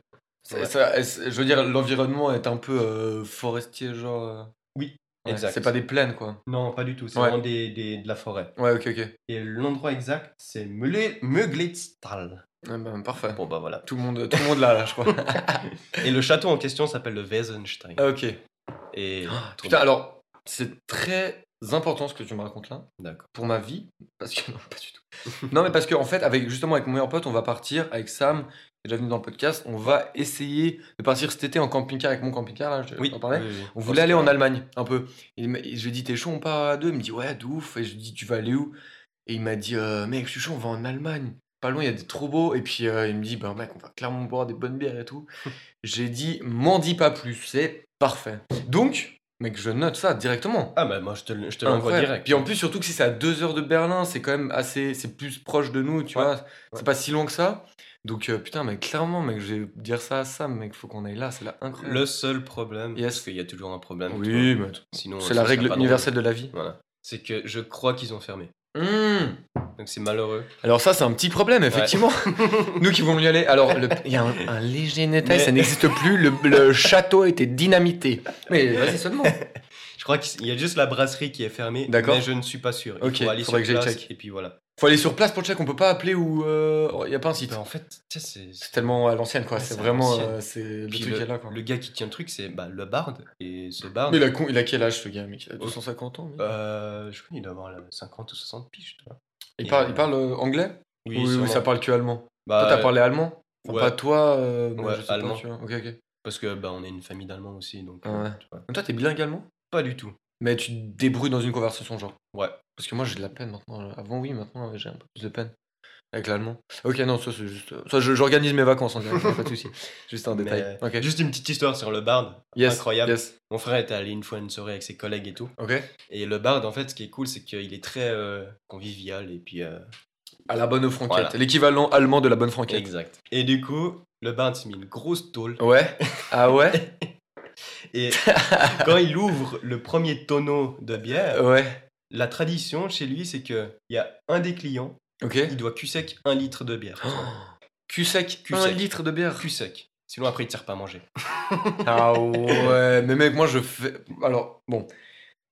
Ouais. ça- je veux dire, l'environnement est un peu euh, forestier, genre. Oui, exact. C'est pas des plaines, quoi. Non, pas du tout. C'est Ouais. vraiment des, des- de la forêt. Ouais, ok, ok. Et l'endroit exact, c'est Möglitztal. Ouais, bah, parfait. Bon, bah voilà. Tout le monde, tout le monde là, là, je crois. Et le château en question s'appelle le Wesenstein. Ah, ok. Et. trop Putain, bien. alors, c'est très important ce que tu me racontes là. Pour ma vie parce que non pas du tout non mais parce que en fait avec justement avec mon meilleur pote on va partir avec Sam qui est déjà venu dans le podcast on va essayer de partir cet été en camping-car avec mon camping-car là je Oui, t'en parlais oui, oui. on voulait aller en Allemagne un peu et, je lui ai dit t'es chaud on part à deux il me dit ouais de ouf et je lui dis tu vas aller où? Et il m'a dit euh, mec je suis chaud on va en Allemagne pas loin, il y a des trop beaux. Et puis euh, il me dit, bah mec, on va clairement boire des bonnes bières et tout. J'ai dit, m'en dis pas plus, c'est parfait. Donc, mec, je note ça directement. Ah bah moi je te, le- je te l'envoie direct. Puis en plus, surtout que si c'est à 2 heures de Berlin, c'est quand même assez. C'est plus proche de nous, tu Ouais, vois. ouais. C'est pas si loin que ça. Donc, euh, putain, mais clairement, mec, je vais dire ça à Sam, mec, faut qu'on aille là, c'est là incroyable. Le seul problème, Yes. parce qu'il y a toujours un problème. Oui, mais sinon c'est la règle universelle de la vie. Voilà. C'est que je crois qu'ils ont fermé. Mmh. Donc c'est malheureux. Alors ça, c'est un petit problème, effectivement. Nous qui voulons y aller. Alors, il y a un, un léger détail, Mais- ça n'existe plus. Le, le château a été dynamité. Mais vas-y seulement. Je crois qu'il y a juste la brasserie qui est fermée, D'accord. mais je ne suis pas sûr. Il Ok, faut aller faudrait que sur place check. et puis voilà. Faut aller sur place pour check. On peut pas appeler ou il y a pas un site. Bah, en fait, c'est tellement à l'ancienne, quoi. Ouais, c'est vraiment euh, c'est le Puis truc le, là, quoi. le gars qui tient le truc, c'est bah, le bard. Et ce bard, Mais il a, con- il a quel âge, ce gars, mec? Il a Oh. 250 ans. mec. euh, je crois qu'il doit avoir là, 50 ou 60 piges. Tu vois. il, parle, euh, il parle euh, anglais? Oui, oui, sûrement. ça parle que allemand. Bah, toi, t'as parlé allemand? Enfin, ouais. Pas toi, euh, Ouais, je sais pas, allemand. tu vois. Parce que bah, on est une famille d'Allemands aussi, donc. Ah euh, ouais. tu vois. Toi, t'es bilingue allemand? Pas du tout. Mais tu te débrouilles dans une conversation, genre. Ouais. Parce que moi, j'ai de la peine maintenant. Avant, oui, maintenant, j'ai un peu plus de peine. Avec l'allemand. Ok, non, ça, c'est juste. Ça, je- j'organise mes vacances en direct, pas de souci. Juste un Mais, détail. Ok. Juste une petite histoire sur le bard. Yes, Incroyable. yes. Mon frère était allé une fois à une soirée avec ses collègues et tout. Ok. Et le bard, en fait, ce qui est cool, c'est qu'il est très euh, convivial et puis. euh, À la bonne franquette. Voilà. L'équivalent allemand de la bonne franquette. Exact. Et du coup, le bard s'est mis une grosse tôle. Ouais. Ah ouais? Et quand il ouvre le premier tonneau de bière, Ouais. La tradition chez lui, c'est qu'il y a un des clients, Ok. il doit cul sec un litre de bière. Cul sec, Cul un sec. litre de bière. Cul sec. Sinon, après, il ne sert pas à manger. Ah ouais, mais mec, moi je fais. Alors, bon,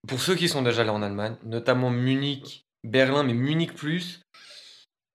pour ceux qui sont déjà allés en Allemagne, notamment Munich, Berlin, mais Munich plus,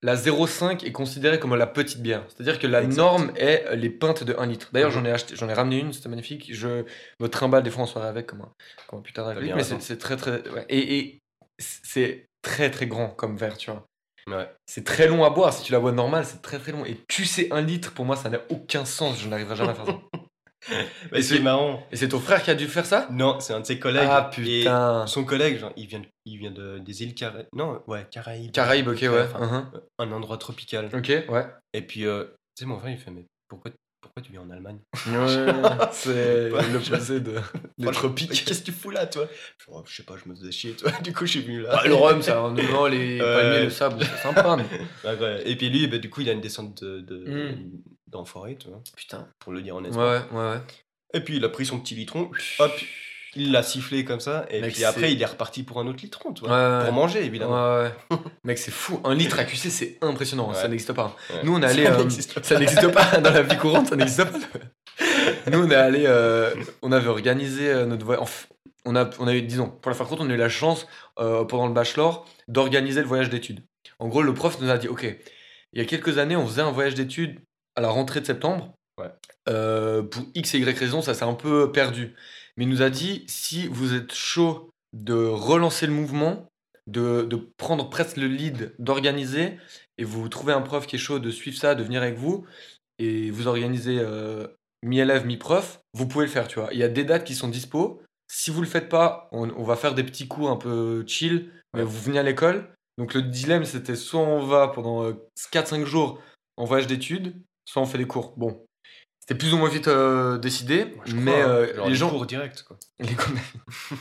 la 0,5 est considérée comme la petite bière. C'est-à-dire que la Exact. norme est les pintes de 1 litre. D'ailleurs, Mhm. j'en ai acheté, j'en ai ramené une, c'était magnifique. Je me trimballe des fois en soirée avec comme un, comme un putain mais c'est c'est très très. ouais. Et, et c'est très très grand comme verre, tu vois. Ouais. C'est très long à boire. Si tu la bois normale, c'est très très long. Et tu sais, un litre, pour moi, ça n'a aucun sens. Je n'arriverai jamais à faire ça. Mais c'est- marrant. Et c'est ton frère qui a dû faire ça? Non, c'est un de ses collègues. Ah Et putain. son collègue, genre, il vient, il vient de, des îles Caraïbes. Non, ouais, Caraïbes. Caraïbes, ok, ouais. Enfin, mhm. Un endroit tropical. Ok, ouais. Et puis, euh, tu sais, mon frère, il fait, mais pourquoi, pourquoi tu viens en Allemagne? C'est Ouais, l'opposé de, Mais tropiques. Qu'est-ce que tu fous là, toi? Je, je sais pas, je me faisais chier, toi. Du coup, je suis venu là. Ah, le rhum, ça, non, les Ouais. palmiers, le sable, c'est sympa. Mais... Ouais, ouais. Et puis lui, bah, du coup, il a une descente de, de, Mm. d'enfoiré, tu vois, Putain. pour le dire Ouais, honnêtement. ouais, ouais. ouais. Et puis, il a pris son petit litron, hop, il l'a sifflé comme ça, et Mec, puis après, il est reparti pour un autre litron, tu vois, Ouais, ouais. pour manger, évidemment. Ouais, ouais. Mec, c'est fou. Un litre à QC, c'est impressionnant. Ça n'existe pas. Nous, on est allé. Ça euh, n'existe pas. ça n'existe pas dans la vie courante, ça n'existe pas. Nous, on est allé. euh, on avait organisé euh, notre voyage. Enfin, on a, on a eu, disons, pour la faire courte, on a eu la chance euh, pendant le bachelor d'organiser le voyage d'études. En gros, le prof nous a dit Ok, il y a quelques années, on faisait un voyage d'études à la rentrée de septembre. Ouais. Euh, pour X et Y raison, ça s'est un peu perdu. Mais il nous a dit si vous êtes chaud de relancer le mouvement, de, de prendre presque le lead, d'organiser, et vous trouvez un prof qui est chaud de suivre ça, de venir avec vous, et vous organisez euh, mi-élève, mi-prof, vous pouvez le faire, tu vois. Il y a des dates qui sont dispo. Si vous le faites pas, on, on va faire des petits cours un peu chill, mais Ouais. vous venez à l'école. Donc le dilemme, c'était soit on va pendant euh, 4-5 jours en voyage d'études, soit on fait des cours. Bon, c'était plus ou moins vite euh, décidé, Je mais crois, euh, Genre les gens... cours direct, quoi. Les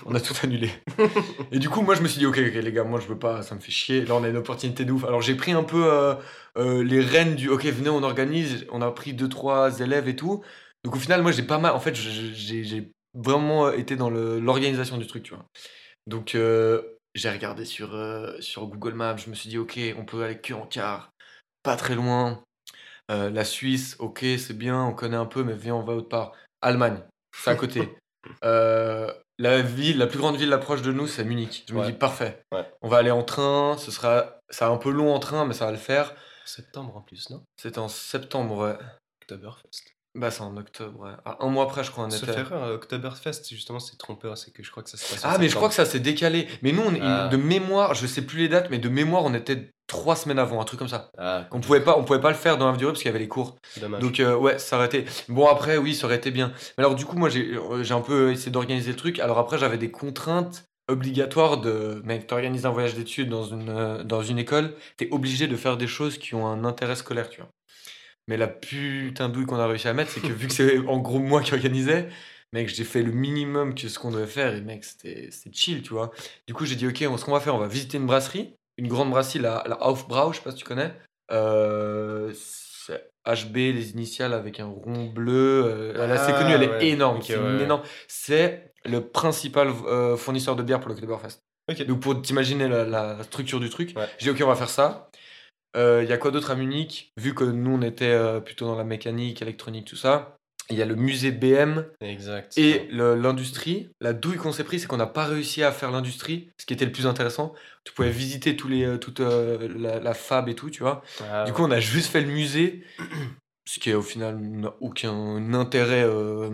on a tout annulé. Et du coup, moi, je me suis dit, ok, ok, les gars, moi, je veux pas, ça me fait chier. Là, on a une opportunité de ouf. Alors, j'ai pris un peu euh, les rênes du, ok, venez, on organise. On a pris deux, trois élèves et tout. Donc, au final, moi, j'ai pas mal. En fait, j'ai vraiment été dans l'organisation du truc, tu vois. Donc, j'ai regardé sur, sur Google Maps. Je me suis dit, ok, on peut aller que en car, pas très loin. Euh, la Suisse, ok, c'est bien, on connaît un peu, mais viens, on va autre part. Allemagne, c'est à côté. Euh, la ville, la plus grande ville la proche de nous, c'est Munich. Je me dis parfait. Ouais. On va aller en train. Ce sera, ça un peu long en train, mais ça va le faire. Septembre en plus, non? C'était en septembre, ouais. Oktoberfest. Bah c'est en octobre, ouais. Ah, un mois après, je crois, on Sauf était. erreur, euh, Oktoberfest, justement, c'est trompeur, c'est que je crois que ça se passe en Ah, mais je crois que ça s'est décalé. Mais nous, on est- Ah. de mémoire, je sais plus les dates, mais de mémoire, on était trois semaines avant, un truc comme ça. Ah, On pouvait pas, on pouvait pas le faire dans la durée parce qu'il y avait les cours. dommage. Donc euh, ouais, ça aurait été. Bon après oui, ça aurait été bien. Mais alors du coup moi j'ai j'ai un peu essayé d'organiser le truc. Alors après j'avais des contraintes obligatoire de. Mec, t'organises un voyage d'études dans une, euh, dans une école, t'es obligé de faire des choses qui ont un intérêt scolaire, tu vois. Mais la putain douille qu'on a réussi à mettre, c'est que vu que c'est en gros moi qui organisais, mec, j'ai fait le minimum que ce qu'on devait faire et mec, c'était c'était chill, tu vois. Du coup, j'ai dit, ok, on- ce qu'on va faire, on va visiter une brasserie, une grande brasserie, la, la Aufbrau, je sais pas si tu connais. Euh, c'est HB, les initiales avec un rond bleu. euh, elle est assez Ah, connue, elle est ouais. énorme. C'est ouais, énorme. C'est le principal euh, fournisseur de bière pour le Oktoberfest. Ok. Donc pour t'imaginer la, la structure du truc, Ouais. j'ai dit ok on va faire ça. Euh, Il y a quoi d'autre à Munich? Vu que nous on était euh, plutôt dans la mécanique, électronique, tout ça. Il y a le musée BM Exact. et l'industrie. La douille qu'on s'est pris, c'est qu'on n'a pas réussi à faire l'industrie, ce qui était le plus intéressant. Tu pouvais visiter tous les, euh, toute euh, la, la fab et tout, tu vois. Ah, Du coup, on a juste fait le musée, ce qui au final n'a aucun intérêt euh,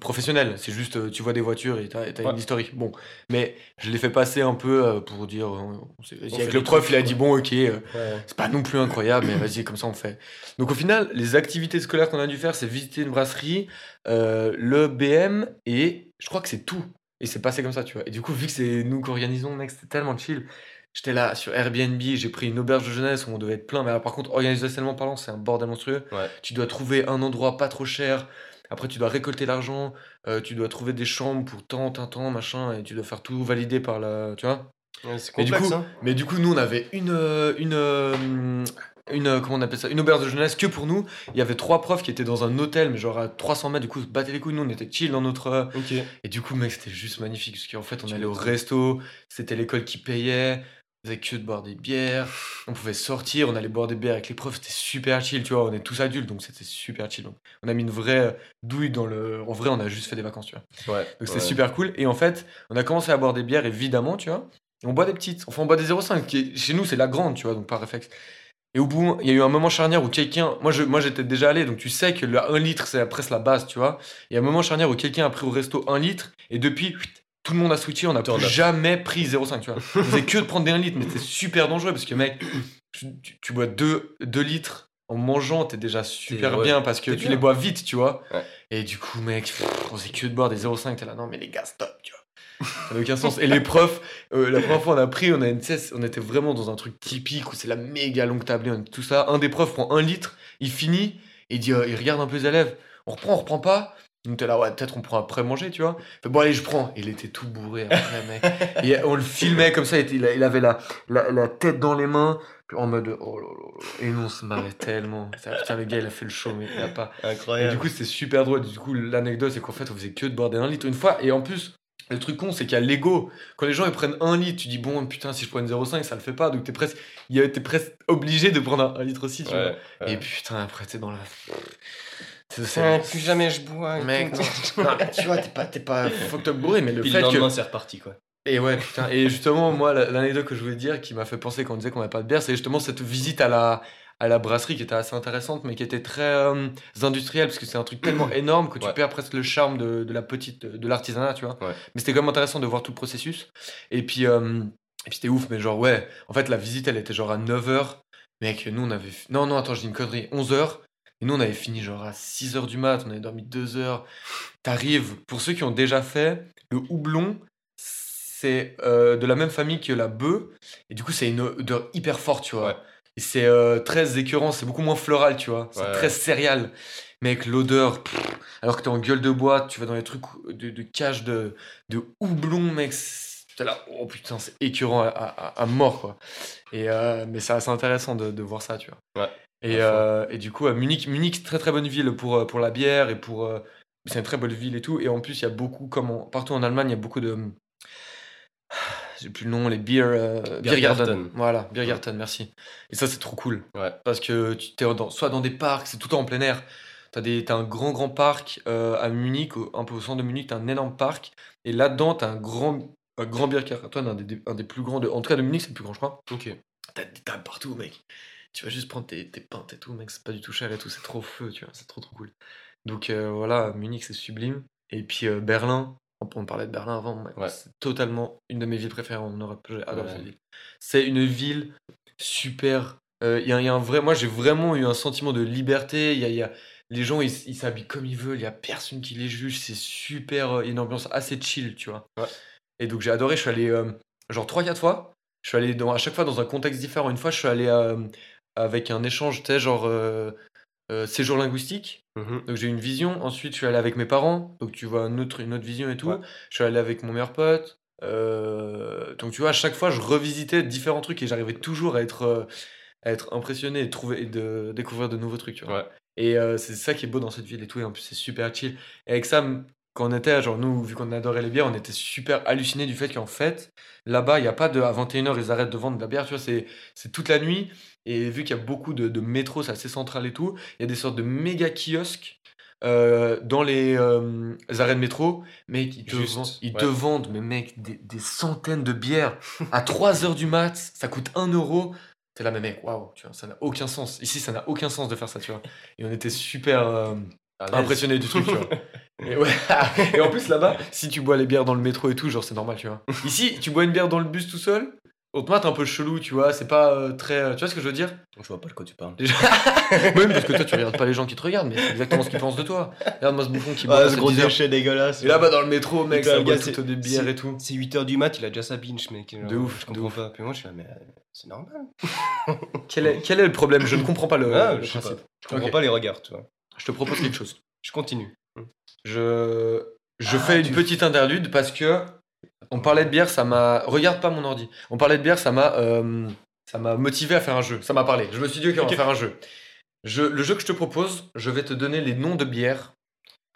professionnel. C'est juste, euh, tu vois des voitures et t'as as Ouais. une historique. Bon, mais je l'ai fait passer un peu euh, pour dire. euh, avec le prof, trucs, il a dit bon, ok, ouais. c'est pas non plus incroyable, mais vas-y, comme ça on fait. Donc au final, les activités scolaires qu'on a dû faire, c'est visiter une brasserie, le BM, et je crois que c'est tout. Et c'est passé comme ça, tu vois. Et du coup, vu que c'est nous qui organisons, mec, c'était tellement chill. J'étais là sur Airbnb, j'ai pris une auberge de jeunesse où on devait être plein, mais alors, par contre, organisationnellement parlant, c'est un bordel monstrueux. Ouais. Tu dois trouver un endroit pas trop cher. Après, tu dois récolter l'argent, euh, tu dois trouver des chambres pour tant, tant, tant, machin, et tu dois faire tout valider par la. Tu vois Ouais, c'est Mais du complexe, coup- hein. mais du coup, nous, on avait une, euh, une, euh, une, comment on appelle ça, une auberge de jeunesse que pour nous. Il y avait trois profs qui étaient dans un hôtel, mais genre à 300 mètres. Du coup, battez les couilles. Nous, on était chill dans notre. euh, Ok. Et du coup, mec, c'était juste magnifique parce qu'en fait, on Tu allait au resto. C'était l'école qui payait. On faisait que de boire des bières. On pouvait sortir. On allait boire des bières avec les profs. C'était super chill, tu vois. On est tous adultes, donc c'était super chill. Donc, on a mis une vraie douille dans le. En vrai, on a juste fait des vacances, tu vois. Ouais. Donc c'était ouais. super cool. Et en fait, on a commencé à boire des bières, évidemment, tu vois. Et on boit des petites. Enfin, on boit des 0,5. Qui est- chez nous, c'est la grande, tu vois, donc par réflexe. Et au bout, il y a eu un moment charnière où quelqu'un. Moi, je, moi, j'étais déjà allé, donc tu sais que le 1 litre, c'est presque la base, tu vois. Il y a un moment charnière où quelqu'un a pris au resto 1 litre, et depuis, tout le monde a switché, on n'a plus jamais pris 0,5, tu vois. On faisait que de prendre des 1 litre, mais c'était super dangereux parce que, mec, tu, bois 2, 2 litres. En mangeant, t'es déjà super ouais, bien parce que tu bien. les bois vite, tu vois. Ouais. Et du coup, mec, pff, on faisait que de boire des 0,5. T'es là, non, mais les gars, stop, tu vois. Ça n'a aucun sens. Et les profs, euh, la première fois on a pris, on, a une, on était vraiment dans un truc typique où c'est la méga longue tablée, on- tout ça. Un des profs prend un litre, il finit, et il dit, euh, il regarde un peu les élèves. On reprend, on reprend pas. Là, ouais, peut-être on prend après manger, tu vois. Bon, allez, je prends. Il était tout bourré après, mec. Et on le filmait comme ça, il, avait la, la, la tête dans les mains, en mode, oh là là. Et nous, on se marrait tellement. Putain, le gars, il a fait le show, mais il a pas. Et Incroyable. du coup, c'était super drôle. Du coup, l'anecdote, c'est qu'en fait, on faisait que de boire des 1 litre une fois. Et en plus, le truc con, c'est qu'il y a l'ego. Quand les gens ils prennent 1 litre, tu dis, bon, putain, si je prends une 0,5, ça le fait pas. Donc, t'es presque, t'es presque obligé de prendre un, un litre aussi, tu Ouais, vois. ouais. Et putain, après, t'es dans la. C'est- Ouais, plus jamais je bois. Mec, non, non, tu vois, t'es pas, t'es pas fucked up bourré, mais le Puis fait le lendemain, que. c'est reparti, quoi. Et ouais, putain. Et justement, moi, la- l'anecdote que je voulais dire qui m'a fait penser quand on disait qu'on n'avait pas de bière, c'est justement cette visite à la, à la brasserie qui était assez intéressante, mais qui était très euh, industrielle, parce que c'est un truc tellement énorme que tu Ouais. perds presque le charme de, de la petite, de l'artisanat, tu vois. Ouais. Mais c'était quand même intéressant de voir tout le processus. Et puis, euh, et puis c'était ouf, mais genre, ouais, en fait, la visite, elle était genre à 9h. Mec, nous, on avait. Non, non, attends, je dis une connerie. 11h. Et nous, on avait fini genre à 6h du mat, on avait dormi 2 heures. T'arrives, pour ceux qui ont déjà fait, le houblon, c'est euh, de la même famille que la bœuf. Et du coup, c'est une odeur hyper forte, tu vois. Ouais. Et c'est euh, très écœurant, c'est beaucoup moins floral, tu vois. C'est Ouais, très céréal. Mais avec l'odeur, alors que t'es en gueule de bois, tu vas dans les trucs de, de cage de, de houblon, mec. T'es là, oh putain, c'est écœurant à, à- à mort, quoi. Et, euh, mais c'est assez intéressant de, de voir ça, tu vois. Ouais. Et, euh, et du coup, Munich, Munich, très très bonne ville pour, euh, pour la bière et pour. euh, c'est une très bonne ville et tout. Et en plus, il y a beaucoup, comme partout en Allemagne, il y a beaucoup de. J'ai plus le nom, les beer, euh, Biergarten. Biergarten. Voilà, Biergarten, merci. Et ça, c'est trop cool. Ouais. Parce que tu es dans, soit dans des parcs, c'est tout le temps en plein air. T'as des- t'as un grand, grand parc euh, à Munich, un peu au centre de Munich, t'as un énorme parc. Et là-dedans, t'as un grand, un grand Biergarten, un des, un des plus grands. De, en tout cas, de Munich, c'est le plus grand, je crois. Ok. T'as des tables partout, mec. Tu vas juste prendre tes, tes pintes et tout, mec. C'est pas du tout cher et tout. C'est trop feu, tu vois. C'est trop, trop cool. Donc euh, voilà, Munich, c'est sublime. Et puis euh, Berlin. On parlait de Berlin avant. mec. Ouais. C'est totalement une de mes villes préférées en Europe. J'adore Ouais. cette ville. C'est une ville super. euh, Il y, a- il y a un vrai. Moi, j'ai vraiment eu un sentiment de liberté. Il y a, il y a- Les gens, ils s'habillent comme ils veulent. Il y a personne qui les juge. C'est super. Il y a une ambiance assez chill, tu vois. Ouais. Et donc j'ai adoré. Je suis allé genre 3-4 fois. Je suis allé dans, à chaque fois dans un contexte différent. Une fois, je suis allé euh, avec un échange, tu sais, genre euh, euh, séjour linguistique. Mhm. Donc j'ai une vision. Ensuite, je suis allé avec mes parents. Donc tu vois une autre, une autre vision et tout. Ouais. Je suis allé avec mon meilleur pote. Euh, donc tu vois, à chaque fois, je revisitais différents trucs et j'arrivais toujours à être, à être impressionné et, trouver, et de découvrir de nouveaux trucs. Tu vois. Ouais. Et c'est ça qui est beau dans cette ville et tout. Et en plus, c'est super chill. Et avec ça, m- quand on était, genre nous, vu qu'on adorait les bières, on était super hallucinés du fait qu'en fait, là-bas, il n'y a pas de. À 21h, ils arrêtent de vendre de la bière, tu vois, c'est c'est toute la nuit. Et vu qu'il y a beaucoup de, de métro, c'est assez central et tout, il y a des sortes de méga kiosques euh, dans les euh, arrêts de métro. Mec, ils te, Juste, vendent, ils ouais. te vendent, mais mec, des, des centaines de bières à 3h du mat, ça coûte 1 euro. T'es là, mais mec, waouh, tu vois, ça n'a aucun sens. Ici, ça n'a aucun sens de faire ça, tu vois. Et on était super. euh, impressionné du truc, tu vois. Et, ouais. et en plus, là-bas, si tu bois les bières dans le métro et tout, genre, c'est normal, tu vois. Ici, tu bois une bière dans le bus tout seul, on te mate un peu chelou, tu vois, c'est pas euh, très. euh, Tu vois ce que je veux dire? Je vois pas de quoi tu parles. Déjà- Même parce que toi, tu regardes pas les gens qui te regardent, mais c'est exactement ce qu'ils pensent de toi. Regarde-moi ce bouffon qui boit. Ah, ce gros 10 heures. déchet dégueulasse. Et là-bas, dans le métro, mec, Putain, ça le boit gars, c'est- toutes des bières et tout. C'est 8h du mat, il a déjà sa binge, mec. De ouf, Je de comprends ouf. pas. Puis moi, je suis là, mais euh, c'est normal. Quel est, quel est le problème? Je ne comprends pas le, Ah, le je sais principe. pas. Je comprends Ok. pas les regards, tu vois. Je te propose quelque chose. Je continue. Je, je Ah, fais une petite interlude parce que on parlait de bière, ça m'a. Regarde pas mon ordi. On parlait de bière, ça m'a, euh, ça m'a motivé à faire un jeu. Ça m'a parlé. Je me suis dit ok, on va faire un jeu. Je, le jeu que je te propose, je vais te donner les noms de bières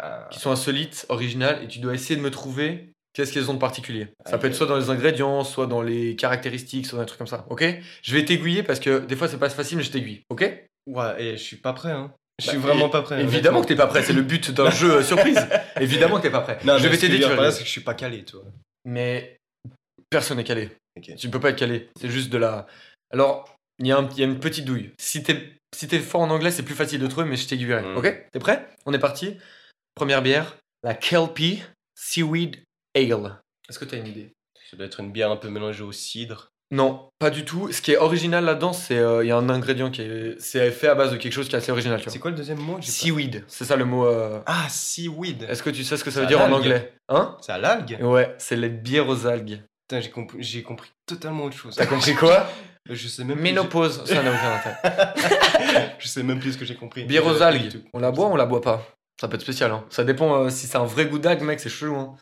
Ah, qui sont insolites, originales, et tu dois essayer de me trouver qu'est-ce qu'elles ont de particulier. Ça peut être soit dans les ingrédients, soit dans les caractéristiques, soit dans des trucs comme ça. Ok? Je vais t'aiguiller parce que des fois c'est pas facile, mais je t'aiguille. Ok? Ouais, et je suis pas prêt, hein. Je suis Bah, vraiment pas prêt. Évidemment que t'es pas prêt. C'est le but d'un jeu euh, surprise. Évidemment que t'es pas prêt. Non, je vais t'aider. je Tu vas c'est que je suis pas calé, toi. mais personne n'est calé. Ok. Tu ne peux pas être calé. C'est juste de la. Alors, il y, a un- il y a une petite douille. Si t'es si t'es fort en anglais, c'est plus facile de trouver, mais je t'aiguillerai. Mm. Ok? T'es prêt? On est parti. Première bière, la Kelpie Seaweed Ale. Est-ce que t'as une idée? Ça doit être une bière un peu mélangée au cidre. Non, pas du tout. Ce qui est original là-dedans, c'est euh, il y a un ingrédient qui est c'est fait à base de quelque chose qui est assez original. Tu vois. C'est quoi le deuxième mot? J'ai pas- Seaweed, c'est ça le mot. euh, Ah, seaweed. Est-ce que tu sais ce que ça C'est veut à dire en l'algue. anglais? Hein? C'est à l'algue? Ouais, c'est les bières aux algues. Putain, j'ai compris, j'ai compris totalement autre chose. T'as compris quoi? Je sais même plus. Ménopause, ça n'a aucun intérêt. Je sais même plus ce que j'ai compris. Bière aux algues. On la boit ou on la boit pas Ça peut être spécial. Hein. Ça dépend euh, si c'est un vrai goût d'algue, mec, c'est chelou. Hein.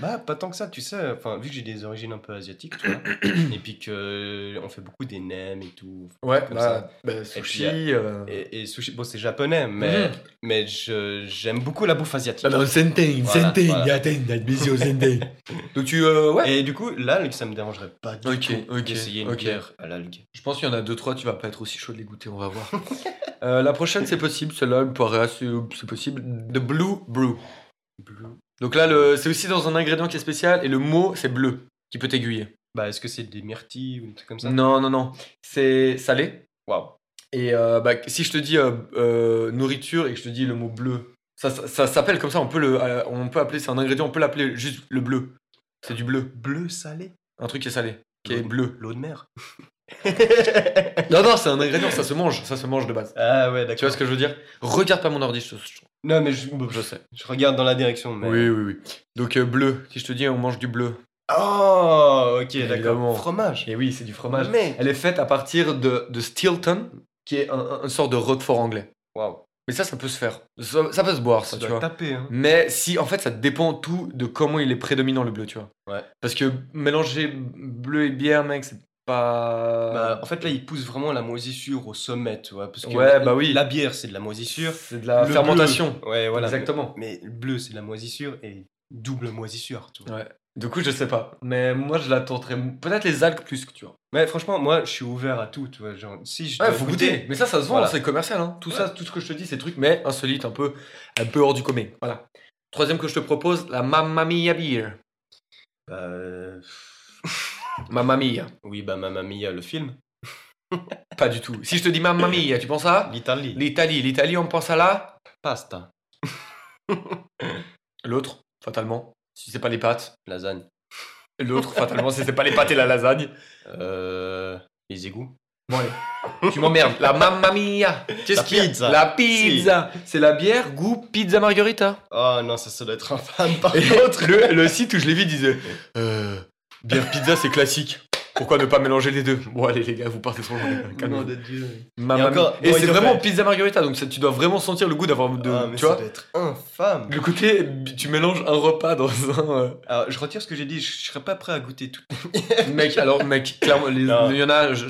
Bah, pas tant que ça, tu sais. Enfin, vu que j'ai des origines un peu asiatiques, tu vois. et puis que euh, on fait beaucoup des nems et tout. Ouais, Comme bah, ça. bah, Et sushi. puis, euh... Et, et sushi, bon, c'est japonais, mais, Mhm. mais je, j'aime beaucoup la bouffe asiatique. Ah non, senten, Voilà, senten, voilà. yaten, yatbisio, senten. Donc tu, euh, ouais. Et du coup, l'algue, ça me dérangerait pas du Ok, tout ok, d'essayer une ok. bière à l'algue. Je pense qu'il y en a deux, trois, tu vas pas être aussi chaud de les goûter, on va voir. Euh, la prochaine, c'est possible, celle-là, elle me paraît assez, c'est possible. The Blue Brew. Donc là, le... c'est aussi dans un ingrédient qui est spécial, et le mot, c'est bleu, qui peut t'aiguiller. Bah, est-ce que c'est des myrtilles ou des trucs comme ça? Non, non, non. C'est salé. Waouh. Et euh, bah, si je te dis euh, euh, nourriture et que je te dis le mot bleu, ça, ça, ça s'appelle comme ça, on peut, le, on peut appeler, c'est un ingrédient, on peut l'appeler juste le bleu. C'est du bleu. Bleu salé? Un truc qui est salé, qui est bleu. L'eau de mer. Non, non, c'est un ingrédient, ça se mange, ça se mange de base. ah ouais, d'accord. Tu vois ce que je veux dire? Regarde pas mon ordi, je, je- Non, mais je, je sais. je regarde dans la direction. Mais... Oui, oui, oui. Donc euh, bleu, si je te dis on mange du bleu. Oh, ok, d'accord. Fromage. Et oui, c'est du fromage. Mais. Elle est faite à partir de, de Stilton, qui est un, un- une sorte de roquefort anglais. Waouh. Mais ça, ça peut se faire. Ça, ça peut se boire, ça, Ça tu vois. taper, hein. Mais si, en fait, ça dépend tout de comment il est prédominant le bleu, tu vois. Ouais. Parce que mélanger bleu et bière, mec, c'est pas. Bah, en fait, là, il pousse vraiment la moisissure au sommet, tu vois. Parce que Ouais, bah oui. La bière, c'est de la moisissure. c'est de la Le fermentation. bleu- Ouais, voilà. Exactement. Mais le bleu, c'est de la moisissure et double moisissure, tu vois. Ouais. Du coup, je sais pas. Mais moi, je la tenterais. Peut-être les algues plus que tu vois. Mais franchement, moi, je suis ouvert à tout, tu vois. Genre, si je Ouais, dois faut goûter. Mais ça, ça se vend, Voilà. c'est commercial. Hein. Tout ça, tout ce que je te dis, c'est trucs, mais insolites, un peu, un peu hors du commun. Voilà. Troisième que je te propose, la Mamma Mia Beer. Bah, euh, Mamma Mia. oui, bah, Mamma Mia, le film. Pas du tout. Si je te dis Mamma Mia, tu penses à L'Italie. L'Italie. L'Italie, on pense à la Pasta. L'autre, fatalement. Si c'est pas les pâtes. Lasagne. L'autre, fatalement, si c'est pas les pâtes et la lasagne. Euh, les égouts. Bon, allez. tu m'emmerdes. La mamma mia. Qu'est-ce qu'il y a pizza. La pizza. C'est la bière goût pizza margarita. Oh non, ça, ça doit être infâme par contre. le, le site où je l'ai vu disait euh, bière pizza c'est classique. Pourquoi ne pas mélanger les deux? Bon allez les gars, vous partez trop loin. Nom de Dieu. Mamma Et encore, mia. Et bon, c'est vraiment pizza margarita, donc ça, tu dois vraiment sentir le goût d'avoir de, Ah, mais tu ça vois. doit être infâme. Le côté, tu mélanges un repas dans un. euh, Alors, je retire ce que j'ai dit, je, je serais pas prêt à goûter tout. Mec, alors mec, clairement, il y en a, je-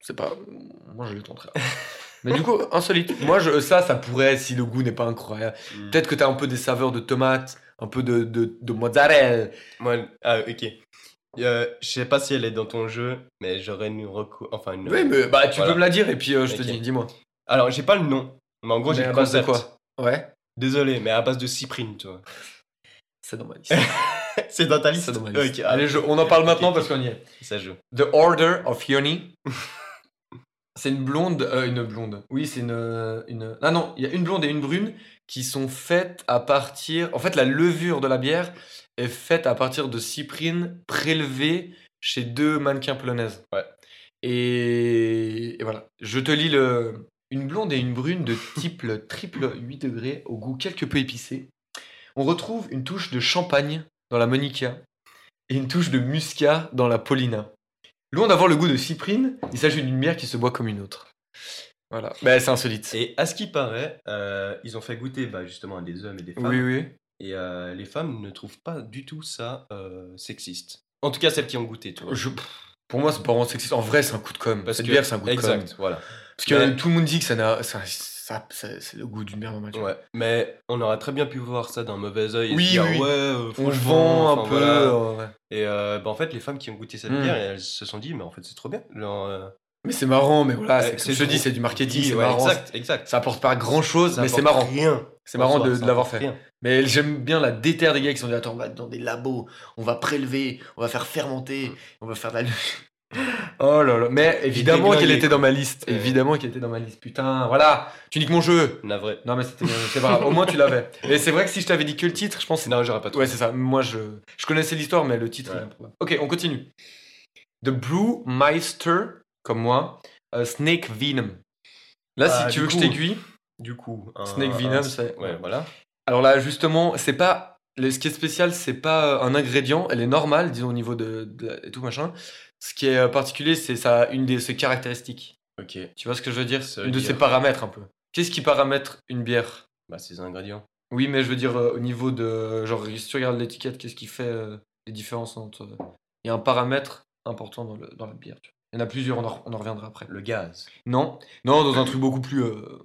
c'est pas, moi je le tenterai. Mais du coup, insolite. Moi, je, ça, ça pourrait, si le goût n'est pas incroyable. Peut-être que t'as un peu des saveurs de tomates, un peu de, de, de mozzarella. Moi, ah, ok. Euh, je sais pas si elle est dans ton jeu, mais j'aurais une reco... Enfin, une... Oui, mais bah, tu Voilà. peux me la dire et puis euh, je te dis, dis-moi. Alors, j'ai pas le nom, mais en gros, j'ai le concept. quoi? Ouais. Désolé, mais à base de cyprine, tu vois. C'est dans ma liste. C'est dans ta liste? C'est dans ma liste. Ok, Allez, je- on en parle maintenant parce qu'on y est. ça joue. The Order of Yoni. c'est une blonde, euh, une blonde. Oui, c'est une, une. Ah non, il y a une blonde et une brune qui sont faites à partir. En fait, la levure de la bière est faite à partir de cyprine prélevée chez deux mannequins polonaises. Ouais. Et... et voilà. Je te lis le. Une blonde et une brune de type triple 8 degrés au goût quelque peu épicé. On retrouve une touche de champagne dans la Monica et une touche de muscat dans la Paulina. Loin d'avoir le goût de cyprine, il s'agit d'une bière qui se boit comme une autre. Voilà. Bah, c'est insolite. Et à ce qui paraît, euh, ils ont fait goûter bah, justement à des hommes et des femmes. Oui, oui. Et euh, les femmes ne trouvent pas du tout ça euh, sexiste. En tout cas, celles qui ont goûté, tu vois. Je- Pour moi, c'est pas vraiment sexiste. En vrai, c'est un coup de com. Parce Cette que- bière, c'est un coup de com. Exact, voilà. Parce que tout le monde dit que ça n'a. Ça, ça- ça- c'est le goût d'une bière normale. Ouais, mais on aurait très bien pu voir ça d'un mauvais oeil. Oui, se dire, oui. ouais, euh, On franchement, vend un enfin, peu. voilà. euh, ouais. Et euh, bah, en fait, les femmes qui ont goûté cette Mm. bière, elles se sont dit, mais en fait, c'est trop bien. Genre, euh, Mais c'est marrant, mais voilà, c'est, je te dis, c'est du marketing, c'est ouais, marrant. Exact, exact. Ça apporte pas grand chose, Ça mais c'est marrant. Rien. C'est marrant de, l'avoir fait. rien. Mais j'aime bien la déterre des gars qui sont dit Attends, on va dans des labos, on va prélever, on va faire fermenter, on va faire de la. oh là là. Mais évidemment qu'elle était dans ma liste. Ouais. Évidemment qu'elle était dans ma liste. Putain, voilà. Tu niques mon jeu. Navré. Non, mais c'était c'est pas grave. Au moins, tu l'avais. Et c'est vrai que si je t'avais dit que le titre, je pense que Non, j'aurais pas trouvé. Ouais, c'est ça. Moi, je, je connaissais l'histoire, mais le titre Ouais. est. Ok, on continue. The Brewmeister, comme moi, euh, Snake Venom. Là, Ah, si tu du veux que je t'aiguille, Du coup, un- Snake un- Venom, c'est- Ouais, voilà. alors là, justement, c'est pas. le- Ce qui est spécial, c'est pas euh, un ingrédient, elle est normale, disons, au niveau de, de- et tout machin. Ce qui est euh, particulier, c'est ça, une de ses caractéristiques. Ok. Tu vois ce que je veux dire? Ça veut Une de dire- ses paramètres, un peu. Qu'est-ce qui paramètre une bière? Bah, ces ingrédients. Oui, mais je veux dire, euh, au niveau de. Genre, si tu regardes l'étiquette, qu'est-ce qui fait euh, les différences entre. Il y a un paramètre important dans, le, dans la bière. tu vois. Il y en a plusieurs, on en, on en reviendra après. Le gaz. Non, non, dans un truc beaucoup plus euh,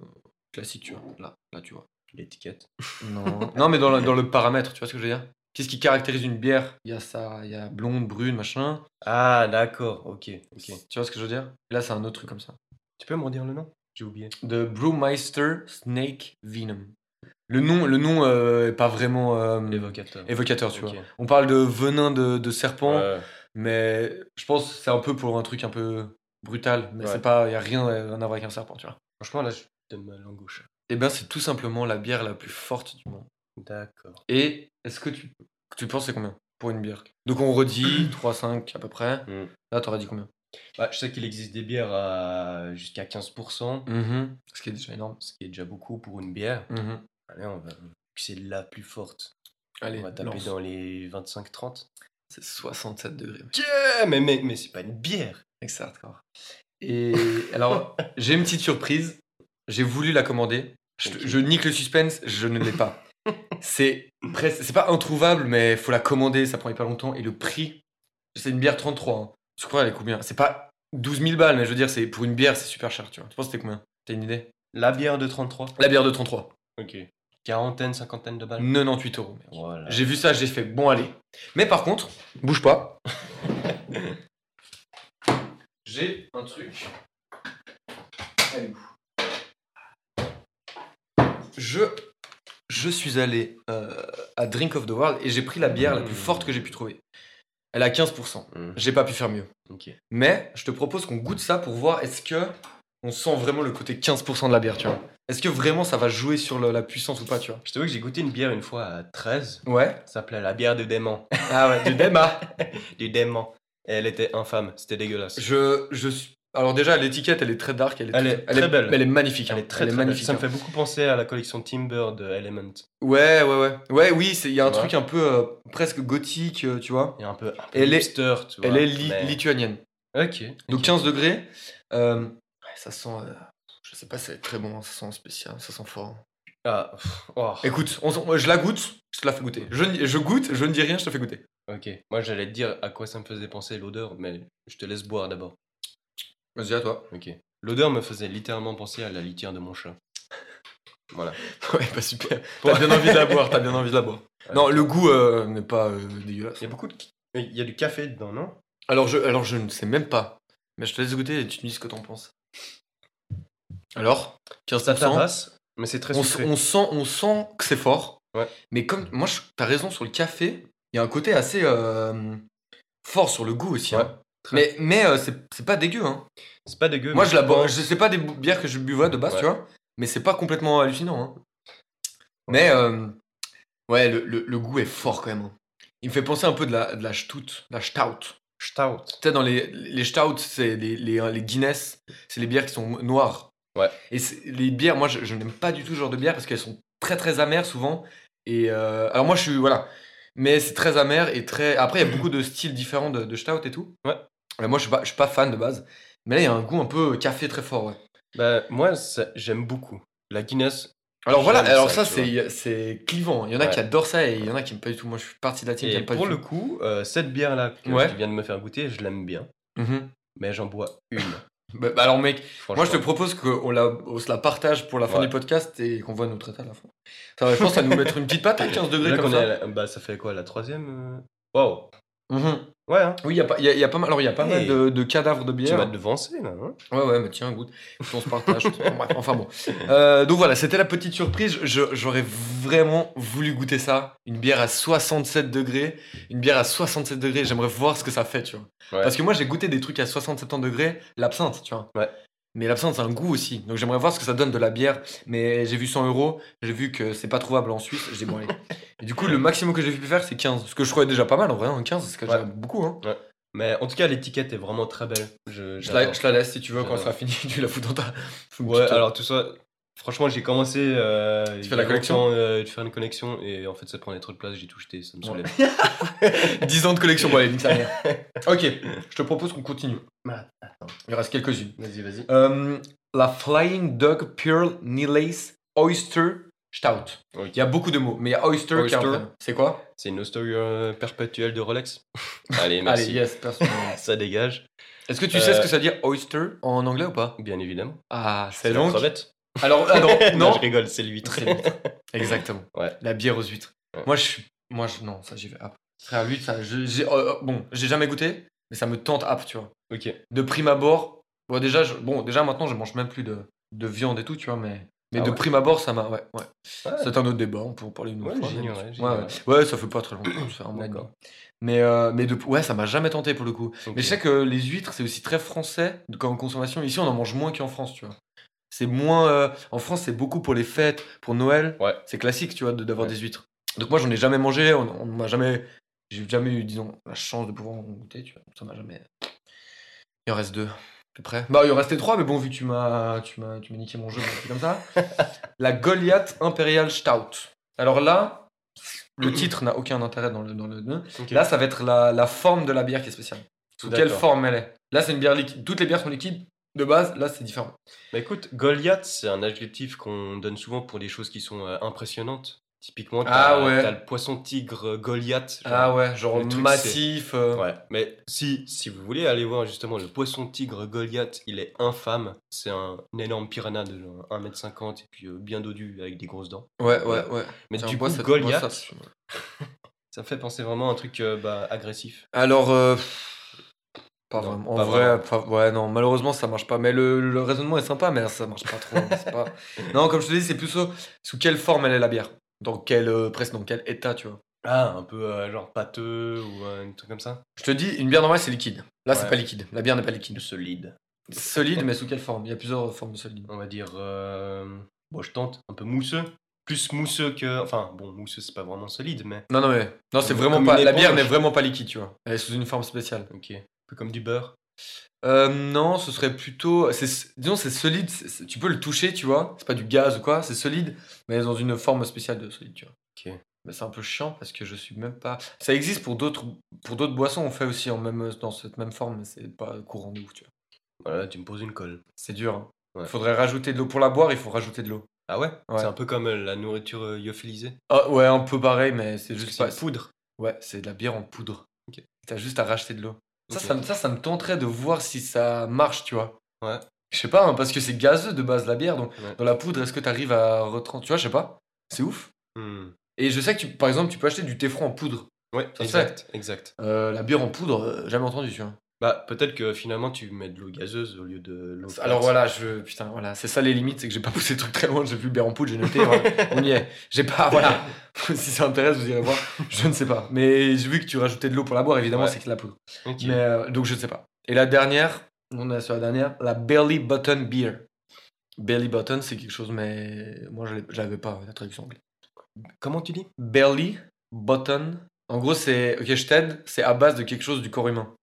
classique, tu vois. Là, là, tu vois. L'étiquette. Non, non mais dans le, dans le paramètre, tu vois ce que je veux dire? Qu'est-ce qui caractérise une bière? Il y a ça, il y a blonde, brune, machin. Ah, d'accord. Ok. ok. Tu vois ce que je veux dire? Là, c'est un autre truc comme ça. Tu peux me redire le nom? J'ai oublié. The Brewmeister Snake Venom. Le nom, le nom euh, est pas vraiment euh, L'évocateur. évocateur, tu Ok. vois. On parle de venin de, de serpent, Ouais. Mais je pense que c'est un peu pour un truc un peu brutal. Mais Ouais. c'est pas, il y a rien, rien à voir avec un serpent, tu vois. Franchement, là, je donne ma langue chat. Et ben, c'est tout simplement la bière la plus forte du monde. D'accord. Et est-ce que tu, tu penses c'est combien pour une bière? Donc on redit 3-5 à peu près. Mm. Là, t'aurais dit combien? Bah, je sais qu'il existe des bières à jusqu'à 15%, Mhm. Ce qui est déjà énorme. ce qui est déjà beaucoup pour une bière. Mhm. Allez, on va. C'est la plus forte. Allez, on va taper lance. dans les 25-30. C'est 67 degrés. mec. Yeah mais mais, mais c'est pas une bière. Mec, c'est hardcore. Et alors, j'ai une petite surprise. J'ai voulu la commander. Je, nique le suspense, je ne l'ai pas. C'est presque, c'est pas introuvable, mais faut la commander, ça prend hyper longtemps. Et le prix, c'est une bière 33. Hein. Tu crois, elle est combien? C'est pas 12 000 balles, mais je veux dire, c'est pour une bière, c'est super cher, tu vois. Tu penses que c'était combien? T'as une idée? La bière de 33. La bière de 33. Ok. Quarantaine, cinquantaine de balles. 98 euros. mec. Voilà. J'ai vu ça, j'ai fait bon allez. Mais par contre, bouge pas. j'ai un truc. Elle est où? Je je suis allé euh, à Drink of the World et j'ai pris la bière la plus forte que j'ai pu trouver. Elle a 15%. Mm. J'ai pas pu faire mieux. Ok. Mais je te propose qu'on goûte ça pour voir est-ce que on sent vraiment le côté 15% de la bière, tu vois. Est-ce que vraiment ça va jouer sur le- la puissance ou pas, tu vois? Je t'avoue que j'ai goûté une bière une fois à 13. Ouais. Ça s'appelait la bière de dément. Ah ouais, du débat. du dément. Et elle était infâme. C'était dégueulasse. Je, je suis Alors déjà, l'étiquette, elle est très dark. Elle est, Elle est très belle. Elle est magnifique. Elle hein. est très, belle. magnifique. Ça me hein. fait beaucoup penser à la collection Timber de Element. Ouais, ouais, ouais. Ouais, oui, c'est- il y a un Tu truc un peu euh, presque gothique, euh, tu vois. Et un peu, un peu Elle est- hipster, tu vois. Elle est li- mais- lituanienne. Ok. Donc ok. 15 degrés. Euh, ouais, ça sent. euh, je sais pas, c'est très bon, hein, ça sent spécial, ça sent fort. Ah, oh. Écoute, on je la goûte, je te la fais goûter. Je goûte, je ne dis rien, je te fais goûter. Ok. Moi, j'allais te dire à quoi ça me faisait penser l'odeur, mais je te laisse boire d'abord. Vas-y, à toi. Ok. L'odeur me faisait littéralement penser à la litière de mon chat. Voilà. Ouais, pas super. T'as bien envie de la boire, t'as bien envie de la boire. Non, le goût euh, n'est pas euh, dégueulasse. Il y a beaucoup de. Il y a du café dedans, non? Alors je, alors je ne sais même pas. Mais je te laisse goûter et tu me dis ce que t'en penses. Alors 15 Ça tabasse, mais c'est très on, sucré. on sent, on sent que c'est fort. Ouais. Mais comme moi, t'as raison sur le café, il y a un côté assez euh, fort sur le goût aussi. hein. Ouais. Mais, mais euh, c'est pas dégueu. Hein. C'est pas dégueu. Moi, je la bois. Je sais pas des bières que je buvais de base, Ouais. tu vois. Mais c'est pas complètement hallucinant. Hein. Mais euh, ouais, le, le- le goût est fort quand même. hein. Il me fait penser un peu de la, de la stout. La stout. Stout. Tu sais, dans les, les stouts, c'est les, les, les Guinness, c'est les bières qui sont noires. Ouais. Et les bières, moi, je, je n'aime pas du tout ce genre de bière parce qu'elles sont très très amères souvent. Et euh, alors moi, je suis voilà, mais c'est très amer et très. Après, il y a beaucoup de styles différents de, de stout et tout. Ouais. Et moi, je suis pas, je suis pas fan de base, mais là, il y a un goût un peu café très fort. Ouais. Bah, moi, j'aime beaucoup. La Guinness. Alors voilà, alors ça, ça, c'est clivant. Il y en a Ouais. qui adorent ça et il y en a qui n'aiment pas du tout. Moi, je suis partie de la team qui Et aime pas pour du le tout. coup, euh, cette bière-là que Ouais. tu viens de me faire goûter, je l'aime bien. Mhm. Mais j'en bois une. Bah, bah alors, mec, Moi, je te propose qu'on la, on se la partage pour la fin Ouais. du podcast et qu'on voit notre état à la fin. Ça je pense va nous mettre une petite patte à 15 degrés Là comme ça. à la- bah, ça fait quoi, la troisième euh? Mhm. Ouais, hein. Oui, il y, a pas- y a- il y a pas mal, alors, il y a pas mal de, de cadavres de Tu bière. m'as devancé, là. Hein Ouais, ouais, mais tiens, goûte. On se partage. Bref, enfin bon. Euh, donc voilà, c'était la petite surprise. J'aurais vraiment voulu goûter ça. Une bière à 67 degrés. Une bière à 67 degrés. J'aimerais voir ce que ça fait, tu vois. Ouais. Parce que moi, j'ai goûté des trucs à 60-70 degrés. L'absinthe, tu vois. Ouais. Mais l'absinthe, c'est un goût aussi. Donc j'aimerais voir ce que ça donne de la bière. Mais j'ai vu 100 euros. J'ai vu que c'est pas trouvable en Suisse. J'ai dit, bon, allez. Et du coup, le maximum que j'ai pu faire, c'est 15. Ce que je trouvais déjà pas mal en vrai. hein. 15, c'est déjà Ouais. beaucoup. Hein. Mais en tout cas, l'étiquette est vraiment très belle. Je, Je la, j'adore. je la laisse si tu veux. Quand ça sera fini, tu la fous dans ta. Ouais, alors tout ça, franchement, j'ai commencé euh, il fais la connexion euh, de faire une connexion et en fait, ça prenait trop de place, j'ai tout jeté, ça me saoulait. 10 ans de collection, bon allez, nique mère. Ok, je te propose qu'on continue. Il reste quelques-unes. Vas-y, vas-y. Euh, la Flying Dog Pearl Nilace Oyster Stout. Il y a beaucoup de mots, mais il y a Oyster, qui est en Oyster. C'est quoi? C'est une story euh, perpétuelle de Rolex. Allez, merci. Allez, yes, personne. Ça dégage, Est-ce que tu sais ce que ça veut dire Oyster en anglais ou pas? bien évidemment. Ah, c'est la donc. Alors, ah non, non, non. je rigole, c'est l'huître. Exactement. Ouais. La bière aux huîtres. Ouais. Moi, je suis. Moi, je... non, ça j'y vais. Après, Frère, l'huître, ça. je- j'ai- euh, bon, j'ai jamais goûté, mais ça me tente ap, tu vois. ok. de prime abord, bon déjà, je, bon déjà maintenant je mange même plus de, de viande et tout, tu vois, mais, mais Ah de ouais. prime abord ça m'a, ouais, ouais. Ouais. C'est un autre débat, on peut en parler une autre Ouais, fois. ouais, ouais. Ouais, ça fait pas très longtemps. D'accord. Mais, euh, mais de, ouais, ça m'a jamais tenté pour le coup. Mais je sais que les huîtres c'est aussi très français comme consommation. Ici on en mange moins qu'en France, tu vois. C'est moins. euh, en France c'est beaucoup pour les fêtes, pour Noël. Ouais. C'est classique, tu vois, de- d'avoir Ouais. des huîtres. Donc moi j'en ai jamais mangé, on, on m'a jamais. J'ai jamais eu, disons, la chance de pouvoir en goûter, tu vois. Ça m'a jamais. Il en reste deux. T'es prêt Bah, il en restait trois, mais bon, vu que tu m'as, tu m'as, tu m'as niqué mon jeu, c'est comme ça. La Goliath Imperial Stout. Alors là, le titre n'a aucun intérêt dans le. Dans le Ok. Là, ça va être la, la forme de la bière qui est spéciale. Sous quelle D'accord. forme elle est Là, c'est une bière liquide. Toutes les bières sont liquides de base. Là, c'est différent. Bah écoute, Goliath, c'est un adjectif qu'on donne souvent pour des choses qui sont euh, impressionnantes. Typiquement, t'as Ah ouais. t'as le poisson tigre Goliath. genre. Ah ouais, genre truc, massif. euh, Ouais, mais si, si vous voulez aller voir justement le poisson tigre Goliath, il est infâme. C'est un, énorme piranha de genre 1m50 et puis euh, bien dodu avec des grosses dents. Ouais, ouais, ouais. Mais du coup, Goliath, ça, me fait penser vraiment à un truc euh, bah, agressif. Alors, euh, pas Non, vraiment. En pas vrai, vraiment. pas- ouais, non, malheureusement, ça marche pas. Mais le, le raisonnement est sympa, mais ça marche pas trop. pas... Non, comme je te dis, c'est plus sous quelle forme elle est la bière? Dans quel, euh, dans quel état, tu vois? Ah, un peu euh, genre pâteux ou euh, un truc comme ça? Je te dis, une bière normale, c'est liquide. Là, c'est pas liquide. La bière n'est pas liquide. Solide. Solide, mais sous quelle forme? Il y a plusieurs formes de solide. On va dire. Bon, je tente. Un peu mousseux. Plus mousseux que. Enfin, bon, mousseux, c'est pas vraiment solide, mais. Non, non, mais. Non, c'est vraiment pas. La bière n'est vraiment pas liquiide, tu vois. Elle est sous une forme spéciale. Ok. Peu comme du beurre. Euh, non, ce serait plutôt. Disons, c'est solide. tu peux le toucher, tu vois. C'est pas du gaz ou quoi. C'est solide, mais dans une forme spéciale de solide, tu vois. Ok. Mais c'est un peu chiant parce que je suis même pas. Ça existe pour d'autres pour d'autres boissons. On fait aussi en même dans cette même forme, mais c'est pas courant de ouf, tu vois. Voilà, tu me poses une colle. C'est dur. hein. Ouais. Faudrait rajouter de l'eau pour la boire. Il faut rajouter de l'eau. Ah ouais, Ouais. C'est un peu comme euh, la nourriture euh, lyophilisée? Ah ouais, un peu pareil, mais c'est juste c'est pas. poudre. Ouais, c'est de la bière en poudre. Ok. T'as juste à racheter de l'eau. Ça, ça, me- ça, ça me tenterait de voir si ça marche, tu vois. Ouais. Je sais pas, hein, parce que c'est gazeux de base la bière, donc Ouais. dans la poudre, est-ce que t'arrives à retrans... Tu vois, je sais pas. C'est ouf. Hmm. Et je sais que, tu, par exemple, tu peux acheter du thé froid en poudre. Ouais, exact, exact. Euh, la bière en poudre, euh, jamais entendu, tu vois. Bah, peut-être que finalement tu mets de l'eau gazeuse au lieu de l'eau. Alors voilà, je, putain, voilà, c'est ça les limites, c'est que j'ai pas poussé le truc très loin, j'ai vu poudre, j'ai noté, voilà, on y est. J'ai pas, voilà, si ça intéresse, vous irez voir, je ne sais pas. Mais j'ai vu que tu rajoutais de l'eau pour la boire, évidemment, Ouais. c'est que de la poudre. Mais euh, donc je ne sais pas. Et la dernière, on est sur la dernière, la Belly Button Beer. Belly Button, c'est quelque chose, mais moi je j'avais pas la traduction anglaise. Comment tu dis? Belly Button, en gros c'est, ok je t'aide, c'est à base de quelque chose du corps humain.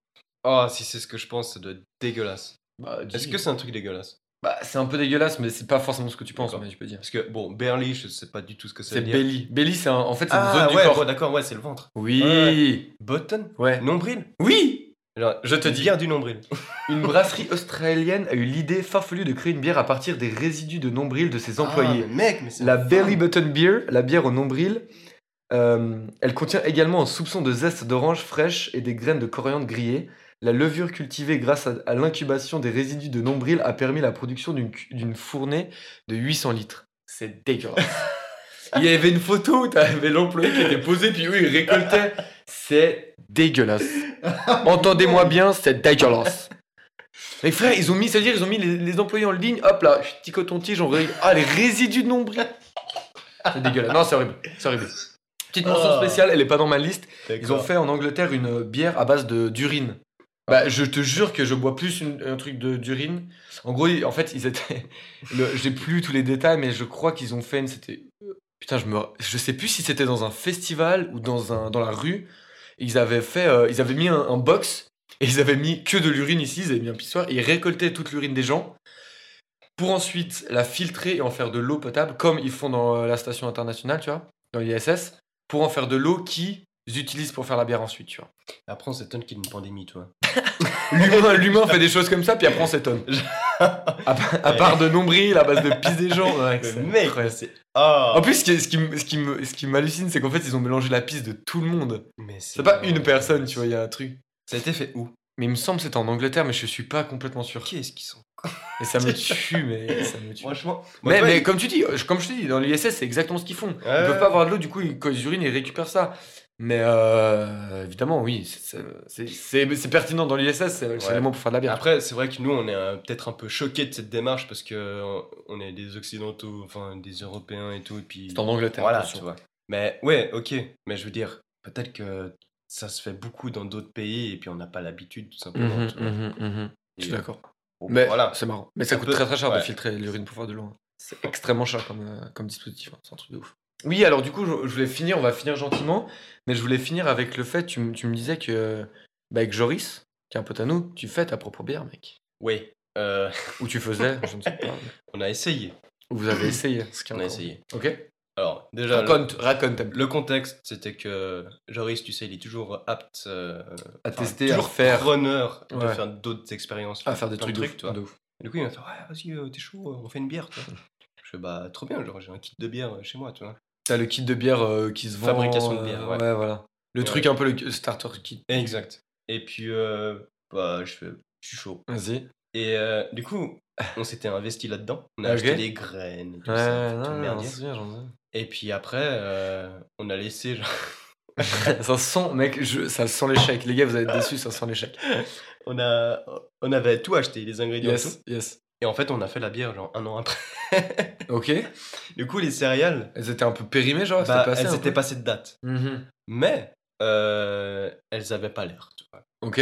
Oh, si c'est ce que je pense, ça doit être dégueulasse. Bah, Est-ce que c'est un truc dégueulasse? Bah, c'est un peu dégueulasse, mais c'est pas forcément ce que tu penses, mais tu peux dire. Parce que, bon, Berly, je sais pas du tout ce que ça C'est veut dire. belly. Belly, c'est un- en fait c'est une Ah, zone ouais, du corps. ouais, d'accord, ouais, c'est le ventre. Oui. Ouais, Button? Ouais. Nombril? Oui. Alors, Je te une dis. bière du nombril. Une brasserie australienne a eu l'idée farfelue de créer une bière à partir des résidus de nombril de ses employés. Ah, mais mec, mais c'est La. Belly Button Beer, la bière au nombril, euh, elle contient également un soupçon de zeste d'orange fraîche et des graines de coriandre grillées. La levure cultivée grâce à, à l'incubation des résidus de nombril a permis la production d'une fournée de 800 litres. C'est dégueulasse. Il y avait une photo où t'avais l'employé qui était posé, puis oui, il récoltait. C'est dégueulasse. Entendez-moi bien, c'est dégueulasse. Mais frère, ils ont mis, c'est-à-dire, ils ont mis les, les employés en ligne, hop là, petit coton-tige, on Ah, les résidus de nombril. C'est dégueulasse. Non, c'est horrible. C'est horrible. Petite mention Ah. spéciale, elle est pas dans ma liste. Ils ont fait en Angleterre une bière à base d'urine. Bah, je te jure que je bois plus une- un truc de d'urine. En gros, en fait, ils étaient. J'ai plus tous les détails, mais je crois qu'ils ont fait une. C'était. Putain, je me. Je sais plus si c'était dans un festival ou dans un dans la rue. Ils avaient fait. euh, ils avaient mis un, un box et ils avaient mis que de l'urine ici. Ils avaient mis un pissoir et ils récoltaient toute l'urine des gens pour ensuite la filtrer et en faire de l'eau potable, comme ils font dans euh, la station internationale, tu vois, dans l'ISS, pour en faire de l'eau qu'ils utilisent pour faire la bière ensuite, tu vois. Après, on s'étonne qu'il y ait une pandémie, toi. L'humain, l'humain fait des choses comme ça, puis après on s'étonne. À, pa- à part de nombril, à base de pisse des gens. ouais, mec, c'est. Ah En plus, ce qui, ce qui, ce qui me- ce qui m'hallucine, c'est qu'en fait, ils ont mélangé la pisse de tout le monde. Mais C'est pas une personne, tu vois, il y a un truc. Ça a été fait où? Mais il me semble que c'était en Angleterre, mais je suis pas complètement sûr. Qu'est-ce qu'ils sont Et ça me tue, mais ça me tue. Franchement. Mais, mais comme tu dis, comme je te dis, dans l'ISS, c'est exactement ce qu'ils font. Ils peuvent pas avoir de l'eau, du coup, ils- quand ils urinent, ils récupèrent ça. Mais euh, évidemment, oui, c'est- pertinent dans l'ISS, c'est Ouais. le moment pour faire de la bière. Après, c'est vrai que nous, on est euh, peut-être un peu choqués de cette démarche parce que euh, on est des Occidentaux, enfin des Européens et tout. Et puis, c'est en Angleterre. voilà, tu vois. Mais ouais, ok. Mais je veux dire, peut-être que ça se fait beaucoup dans d'autres pays et puis on n'a pas l'habitude, tout simplement. Mhm, tu vois. mhm, mhm. Je suis d'accord. bon, Mais voilà. c'est marrant. Mais ça coûte peu- très très cher de filtrer l'urine pour faire de l'eau. hein. C'est extrêmement cher comme, euh, comme dispositif. hein. C'est un truc de ouf. Oui, alors du coup, je, je voulais finir, on va finir gentiment, mais je voulais finir avec le fait, tu, tu me disais que bah, avec Joris, qui est un pote à nous, tu fais ta propre bière, mec. Oui, euh, Ou tu faisais, je ne sais pas. on a essayé. Ou vous avez essayé. Ce qui est On a encore- essayé. Ok. Alors, déjà, le, Raconte, raconte. le contexte, c'était que Joris, tu sais, il est toujours apte euh, À tester, à toujours faire. preneur de Ouais. faire d'autres expériences. À faire des trucs de de, ouf, de. Et du coup, il m'a fait Ouais, vas-y, euh, t'es chaud, on fait une bière, tu vois. Je fais Bah, trop bien, genre, j'ai un kit de bière chez moi, tu vois. T'as le kit de bière euh, qui se vend. Fabrication de bière, euh, ouais. voilà. Le truc un peu le starter kit. Exact. Et puis, euh, bah, je fais Je suis chaud. Vas-y. Et euh, du coup, on s'était investi là-dedans. On a Ok. acheté des graines et tout ça. tout le non, merdier. j'en sais bien, j'en sais. Et puis après, euh, on a laissé. Genre, ça sent, mec, je- ça sent l'échec. Les gars, vous êtes déçus, ça sent l'échec. on, a, on avait tout acheté, les ingrédients et Yes, tout. yes. Et en fait, on a fait la bière, genre un an après. Ok. Du coup, les céréales, Elles étaient un peu périmées, genre, bah, passé elles étaient peu passées de date. Mhm. Mais euh, elles avaient pas l'air. tu vois. Ok.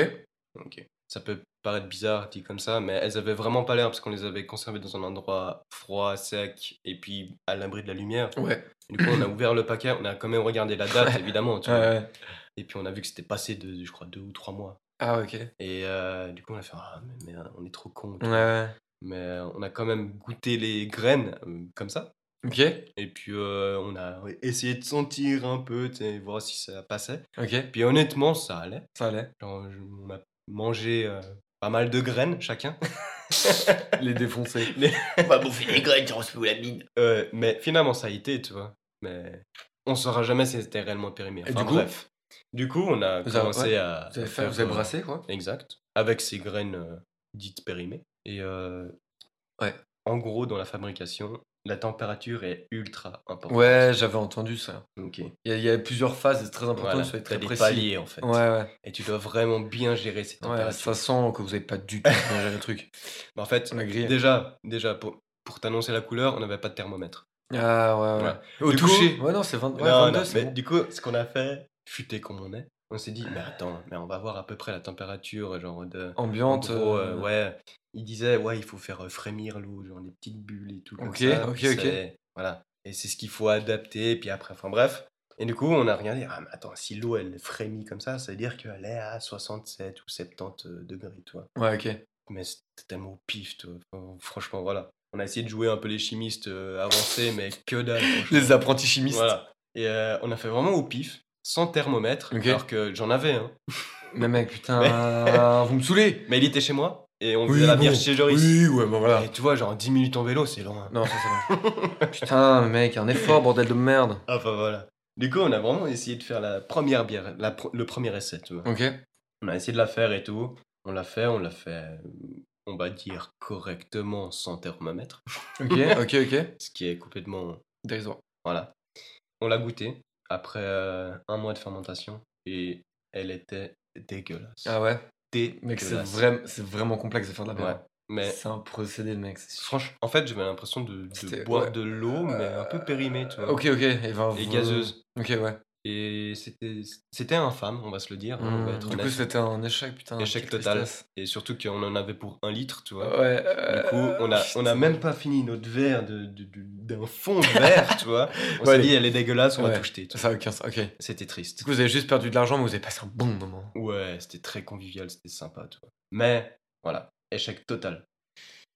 Ok. Ça peut paraître bizarre dit comme ça, mais elles avaient vraiment pas l'air parce qu'on les avait conservées dans un endroit froid, sec et puis à l'abri de la lumière. Ouais. Du coup, on a ouvert le paquet, on a quand même regardé la date, évidemment. Tu vois. ouais. Et puis on a vu que c'était passé de, je crois, deux ou trois mois. Ah, ok. Et euh, du coup, on a fait, ah, mais, mais, on est trop con. Ouais, ouais. Mais on a quand même goûté les graines euh, comme ça. Ok, Et puis, euh, on a essayé de sentir un peu, voir si ça passait. ok. Puis honnêtement, ça allait. Ça allait. Genre, je- on a mangé euh, pas mal de graines chacun. Les défoncer. On va bouffer des graines, on se fout la mine. Euh, mais finalement, ça a été, tu vois. Mais on saura jamais si c'était réellement périmé. Et du coup bref. Du coup, on a Vous avez- commencé ouais. à, Vous avez, faire, vous avez brassé, quoi Exact. Avec ces graines euh, dites périmées. Et euh, Ouais. en gros, dans la fabrication, la température est ultra importante. Ouais, j'avais entendu ça. Ok. Il y, a, il y a plusieurs phases, c'est très important, il faut être très des précis. paliers en fait. Ouais, ouais. Et tu dois vraiment bien gérer ces Ouais, températures. ça sent que vous avez pas du tout bien géré le truc. Mais En fait, On a grillé. déjà, déjà pour, pour t'annoncer la couleur, on n'avait pas de thermomètre. Ah, ouais, ouais. Ouais. Au Du toucher. coup- ouais, non, c'est 20... ouais, Non, 22, non, c'est mais bon. du coup, ce qu'on a fait, futé comme on est, on s'est dit, mais attends, mais on va voir à peu près la température, genre de. en Ambiante. gros, euh, euh, ouais. Il disait, ouais, il faut faire euh, frémir l'eau, genre des petites bulles et tout. Comme Ok, ça, ok, puis ok. c'est- Voilà. Et c'est ce qu'il faut adapter, puis après, enfin bref. Et du coup, on a regardé, ah, mais attends, si l'eau elle frémit comme ça, ça veut dire qu'elle est à 67 ou 70 degrés, tu vois. Ouais, ok. Mais c'était tellement au pif, tu vois. Enfin, franchement, voilà. On a essayé de jouer un peu les chimistes euh, avancés, mais que dalle. franchement. Les apprentis chimistes. Voilà. Et euh, on a fait vraiment au pif, sans thermomètre, alors que j'en avais un. Mais mec, putain, vous me saoulez. Mais il était chez moi, et on Oui, faisait la bon. bière chez Joris. Oui, ouais, bah voilà. Et tu vois, genre 10 minutes en vélo, c'est loin. Non, ça c'est bon. Putain, mec, un effort, bordel de merde. Enfin voilà. Du coup, on a vraiment essayé de faire la première bière, la pr- le premier essai, tu vois. Ok. On a essayé de la faire et tout. On l'a fait, on l'a fait, on va dire, correctement sans thermomètre. Ok, ok, ok. Ce qui est complètement Dérisoire. Voilà. On l'a goûté après euh, un mois de fermentation et elle était dégueulasse. Ah ouais? Mec, c'est vraiment, c'est vraiment complexe de faire de la bière. Ouais. Mais C'est un procédé, mec. franchement, en fait, j'avais l'impression de, de boire ouais. de l'eau, mais un peu périmée, tu vois. Ok, ok. Et, ben, Et vous- gazeuse. Ok, ouais. Et c'était infâme, on va se le dire. hein, on va Mmh, être Du coup, c'était un échec, putain. Échec total. tristesse. Et surtout qu'on en avait pour un litre, tu vois. Ouais. Du coup, on a, on a même pas fini notre verre de- de- de- d'un fond de verre, tu vois. On s'est dit, elle est dégueulasse, on va tout jeter. Ça aucun. Ok. C'était Du triste. coup, vous avez juste perdu de l'argent, mais vous avez passé un bon moment. Ouais, c'était très convivial, c'était sympa, tu vois. Mais voilà, échec total.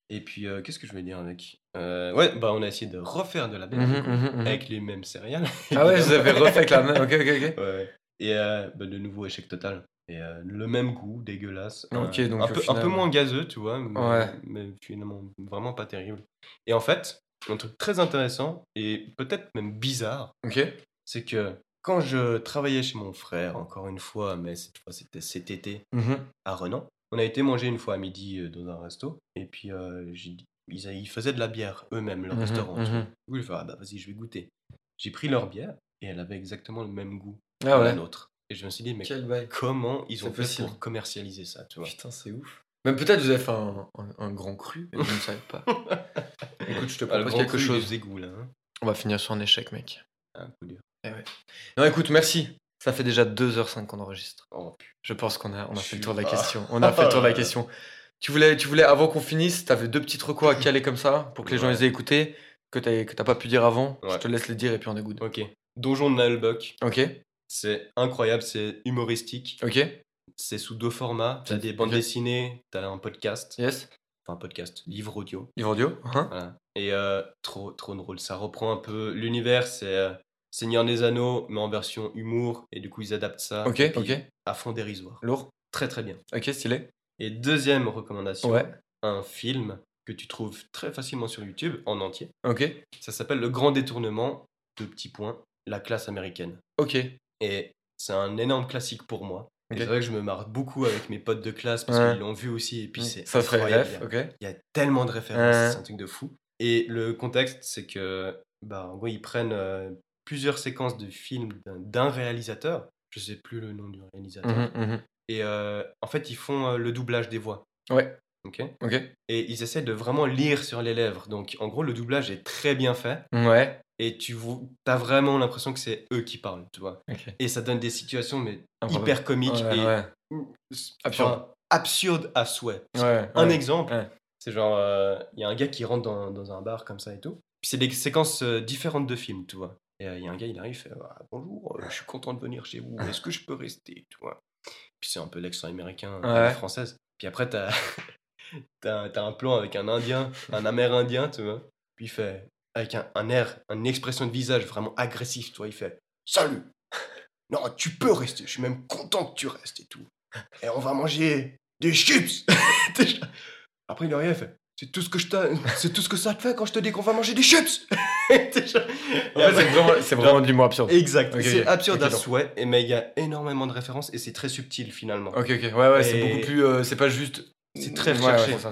Et puis, euh, qu'est-ce que je vais dire avec Euh, Ouais, bah on a essayé de refaire de la Mhm, mhm, mhm. avec les mêmes céréales. Ah ouais, vous avez refait avec la même. Ok, ok, ok. Ouais, ouais. Et euh, bah, de nouveau, échec total. Et le même goût, dégueulasse. Ok, donc un, peu, un final- peu moins gazeux, tu vois. Mais, Ouais. mais finalement, vraiment pas terrible. Et en fait, un truc très intéressant et peut-être même bizarre, c'est que quand je travaillais chez mon frère, encore une fois, mais cette fois c'était cet été, Mhm. à Renan. On a été manger une fois à midi euh, dans un resto. Et puis, euh, j'ai dit- ils, a- ils faisaient de la bière eux-mêmes, leur Mhm, restaurant. tu vois. mhm. Du coup, j'ai fait, ah bah vas-y, je vais goûter. J'ai pris leur bière et elle avait exactement le même goût Ah que la ouais. nôtre. Et je me suis dit, mais Quel bail. comment ils ont C'est fait possible. pour commercialiser ça, tu vois? Putain, c'est ouf. Même peut-être vous avez fait un, un- un grand cru, mais je ne savais pas. Écoute, je te Ah, propose quelque chose. des égouts, là. hein. On va finir sur un échec, mec. Un coup dur. Non, écoute, merci. Ça fait déjà 2h05 qu'on enregistre. Oh. Je pense qu'on a, on a Je fait le tour de la question. On a fait le tour de la question. Tu voulais, tu voulais avant qu'on finisse, t'avais deux petits recos à caler comme ça, pour que les gens les aient écoutés, que t'as que t'as pas pu dire avant. Je te laisse les dire et puis on est good. Ok. Donjon de Nalbuck, Ok, c'est incroyable, c'est humoristique. ok, C'est sous deux formats. T'as des bandes Ok. dessinées, t'as un podcast. yes. Enfin, un podcast, livre audio. Livre audio, hein Voilà. Et euh, trop, trop drôle. Ça reprend un peu l'univers, c'est euh, Seigneur des Anneaux, mais en version humour. Et du coup, ils adaptent ça. Ok, ok. À fond dérisoire. Lourd. Très, très bien. Ok, stylé. Et deuxième recommandation, Ouais. un film que tu trouves très facilement sur YouTube, en entier. Ok, Ça s'appelle Le Grand Détournement, deux petits points, la classe américaine. ok. Et c'est un énorme classique pour moi. Et Ok. C'est vrai que je me marre beaucoup avec mes potes de classe parce Ouais. qu'ils l'ont vu aussi. Et puis c'est Ça serait incroyable. ref, ok. Il y a tellement de références, Ouais. c'est un truc de fou. Et le contexte, c'est que, bah, en gros, ils prennent euh, plusieurs séquences de films d'un- réalisateur. Je sais plus le nom du réalisateur. Mhm, mhm. Et euh, en fait, ils font euh, le doublage des voix. Ouais, Ok ok. Et ils essaient de vraiment lire sur les lèvres. Donc, en gros, le doublage est très bien fait. Ouais. Et tu as vraiment l'impression que c'est eux qui parlent, tu vois. Et ça donne des situations, mais Improbable. hyper comiques Ouais, et ouais. enfin, Absurde. absurdes à souhait. Ouais, Un exemple, c'est genre, euh, il y a un gars qui rentre dans, dans un bar comme ça et tout. Puis c'est des séquences différentes de films, tu vois. Et euh, il y a un gars, il arrive, il fait Ah, Bonjour, euh, je suis content de venir chez vous, est-ce que je peux rester, tu vois Puis c'est un peu l'accent américain, Ouais. la française. Puis après, t'as as, un plan avec un Indien, un Amérindien, tu vois. Puis il fait, avec un, un air, une expression de visage vraiment agressif, tu vois, il fait Salut Non, tu peux rester, je suis même content que tu restes et tout. Et on va manger des chips. Après, il a rien fait. C'est tout, ce que je c'est tout ce que ça te fait quand je te dis qu'on va manger des chips. En fait, c'est vraiment, vraiment de l'humour absurde. Exact, Ok, c'est absurde Ok, à souhait, et mais il y a énormément de références et c'est très subtil finalement. Ok, ok. Ouais, ouais, c'est beaucoup plus. euh, c'est pas juste. C'est très Ouais, ouais, ça.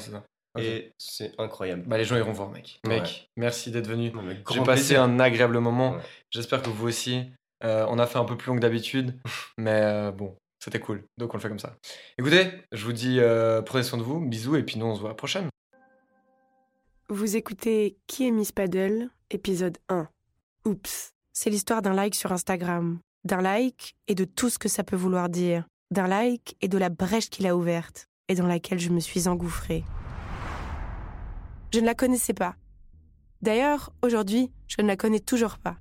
Et c'est incroyable. Bah, les gens iront voir, mec. Ouais. Mec, merci d'être venu. J'ai passé plaisir. un agréable moment. J'espère que vous aussi. Euh, on a fait un peu plus long que d'habitude, mais euh, bon, c'était cool. Donc on le fait comme ça. Écoutez, je vous dis prenez soin de vous, bisous, et puis nous on se voit à la prochaine. Vous écoutez Qui est Miss Paddle, épisode 1. Oups, c'est l'histoire d'un like sur Instagram. D'un like et de tout ce que ça peut vouloir dire. D'un like et de la brèche qu'il a ouverte et dans laquelle je me suis engouffrée. Je ne la connaissais pas. D'ailleurs, aujourd'hui, je ne la connais toujours pas.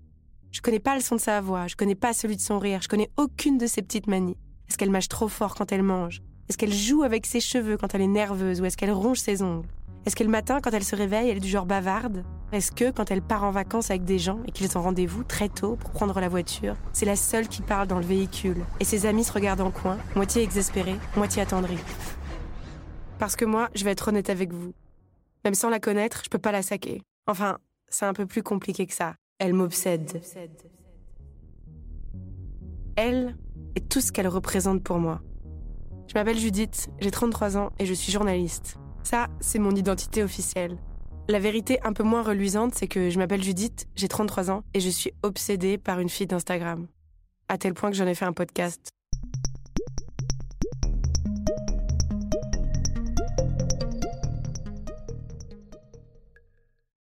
Je connais pas le son de sa voix, je connais pas celui de son rire, je connais aucune de ses petites manies. Est-ce qu'elle mâche trop fort quand elle mange? Est-ce qu'elle joue avec ses cheveux quand elle est nerveuse ou est-ce qu'elle ronge ses ongles? Est-ce que le matin, quand elle se réveille, elle est du genre bavarde? Est-ce que, quand elle part en vacances avec des gens et qu'ils ont rendez-vous très tôt pour prendre la voiture, c'est la seule qui parle dans le véhicule et ses amis se regardent en coin, moitié exaspérés, moitié attendris? Parce que moi, je vais être honnête avec vous. Même sans la connaître, je peux pas la saquer. Enfin, c'est un peu plus compliqué que ça. Elle m'obsède. Elle est tout ce qu'elle représente pour moi. Je m'appelle Judith, j'ai 33 ans et je suis journaliste. Ça, c'est mon identité officielle. La vérité un peu moins reluisante, c'est que je m'appelle Judith, j'ai 33 ans et je suis obsédée par une fille d'Instagram. À tel point que j'en ai fait un podcast.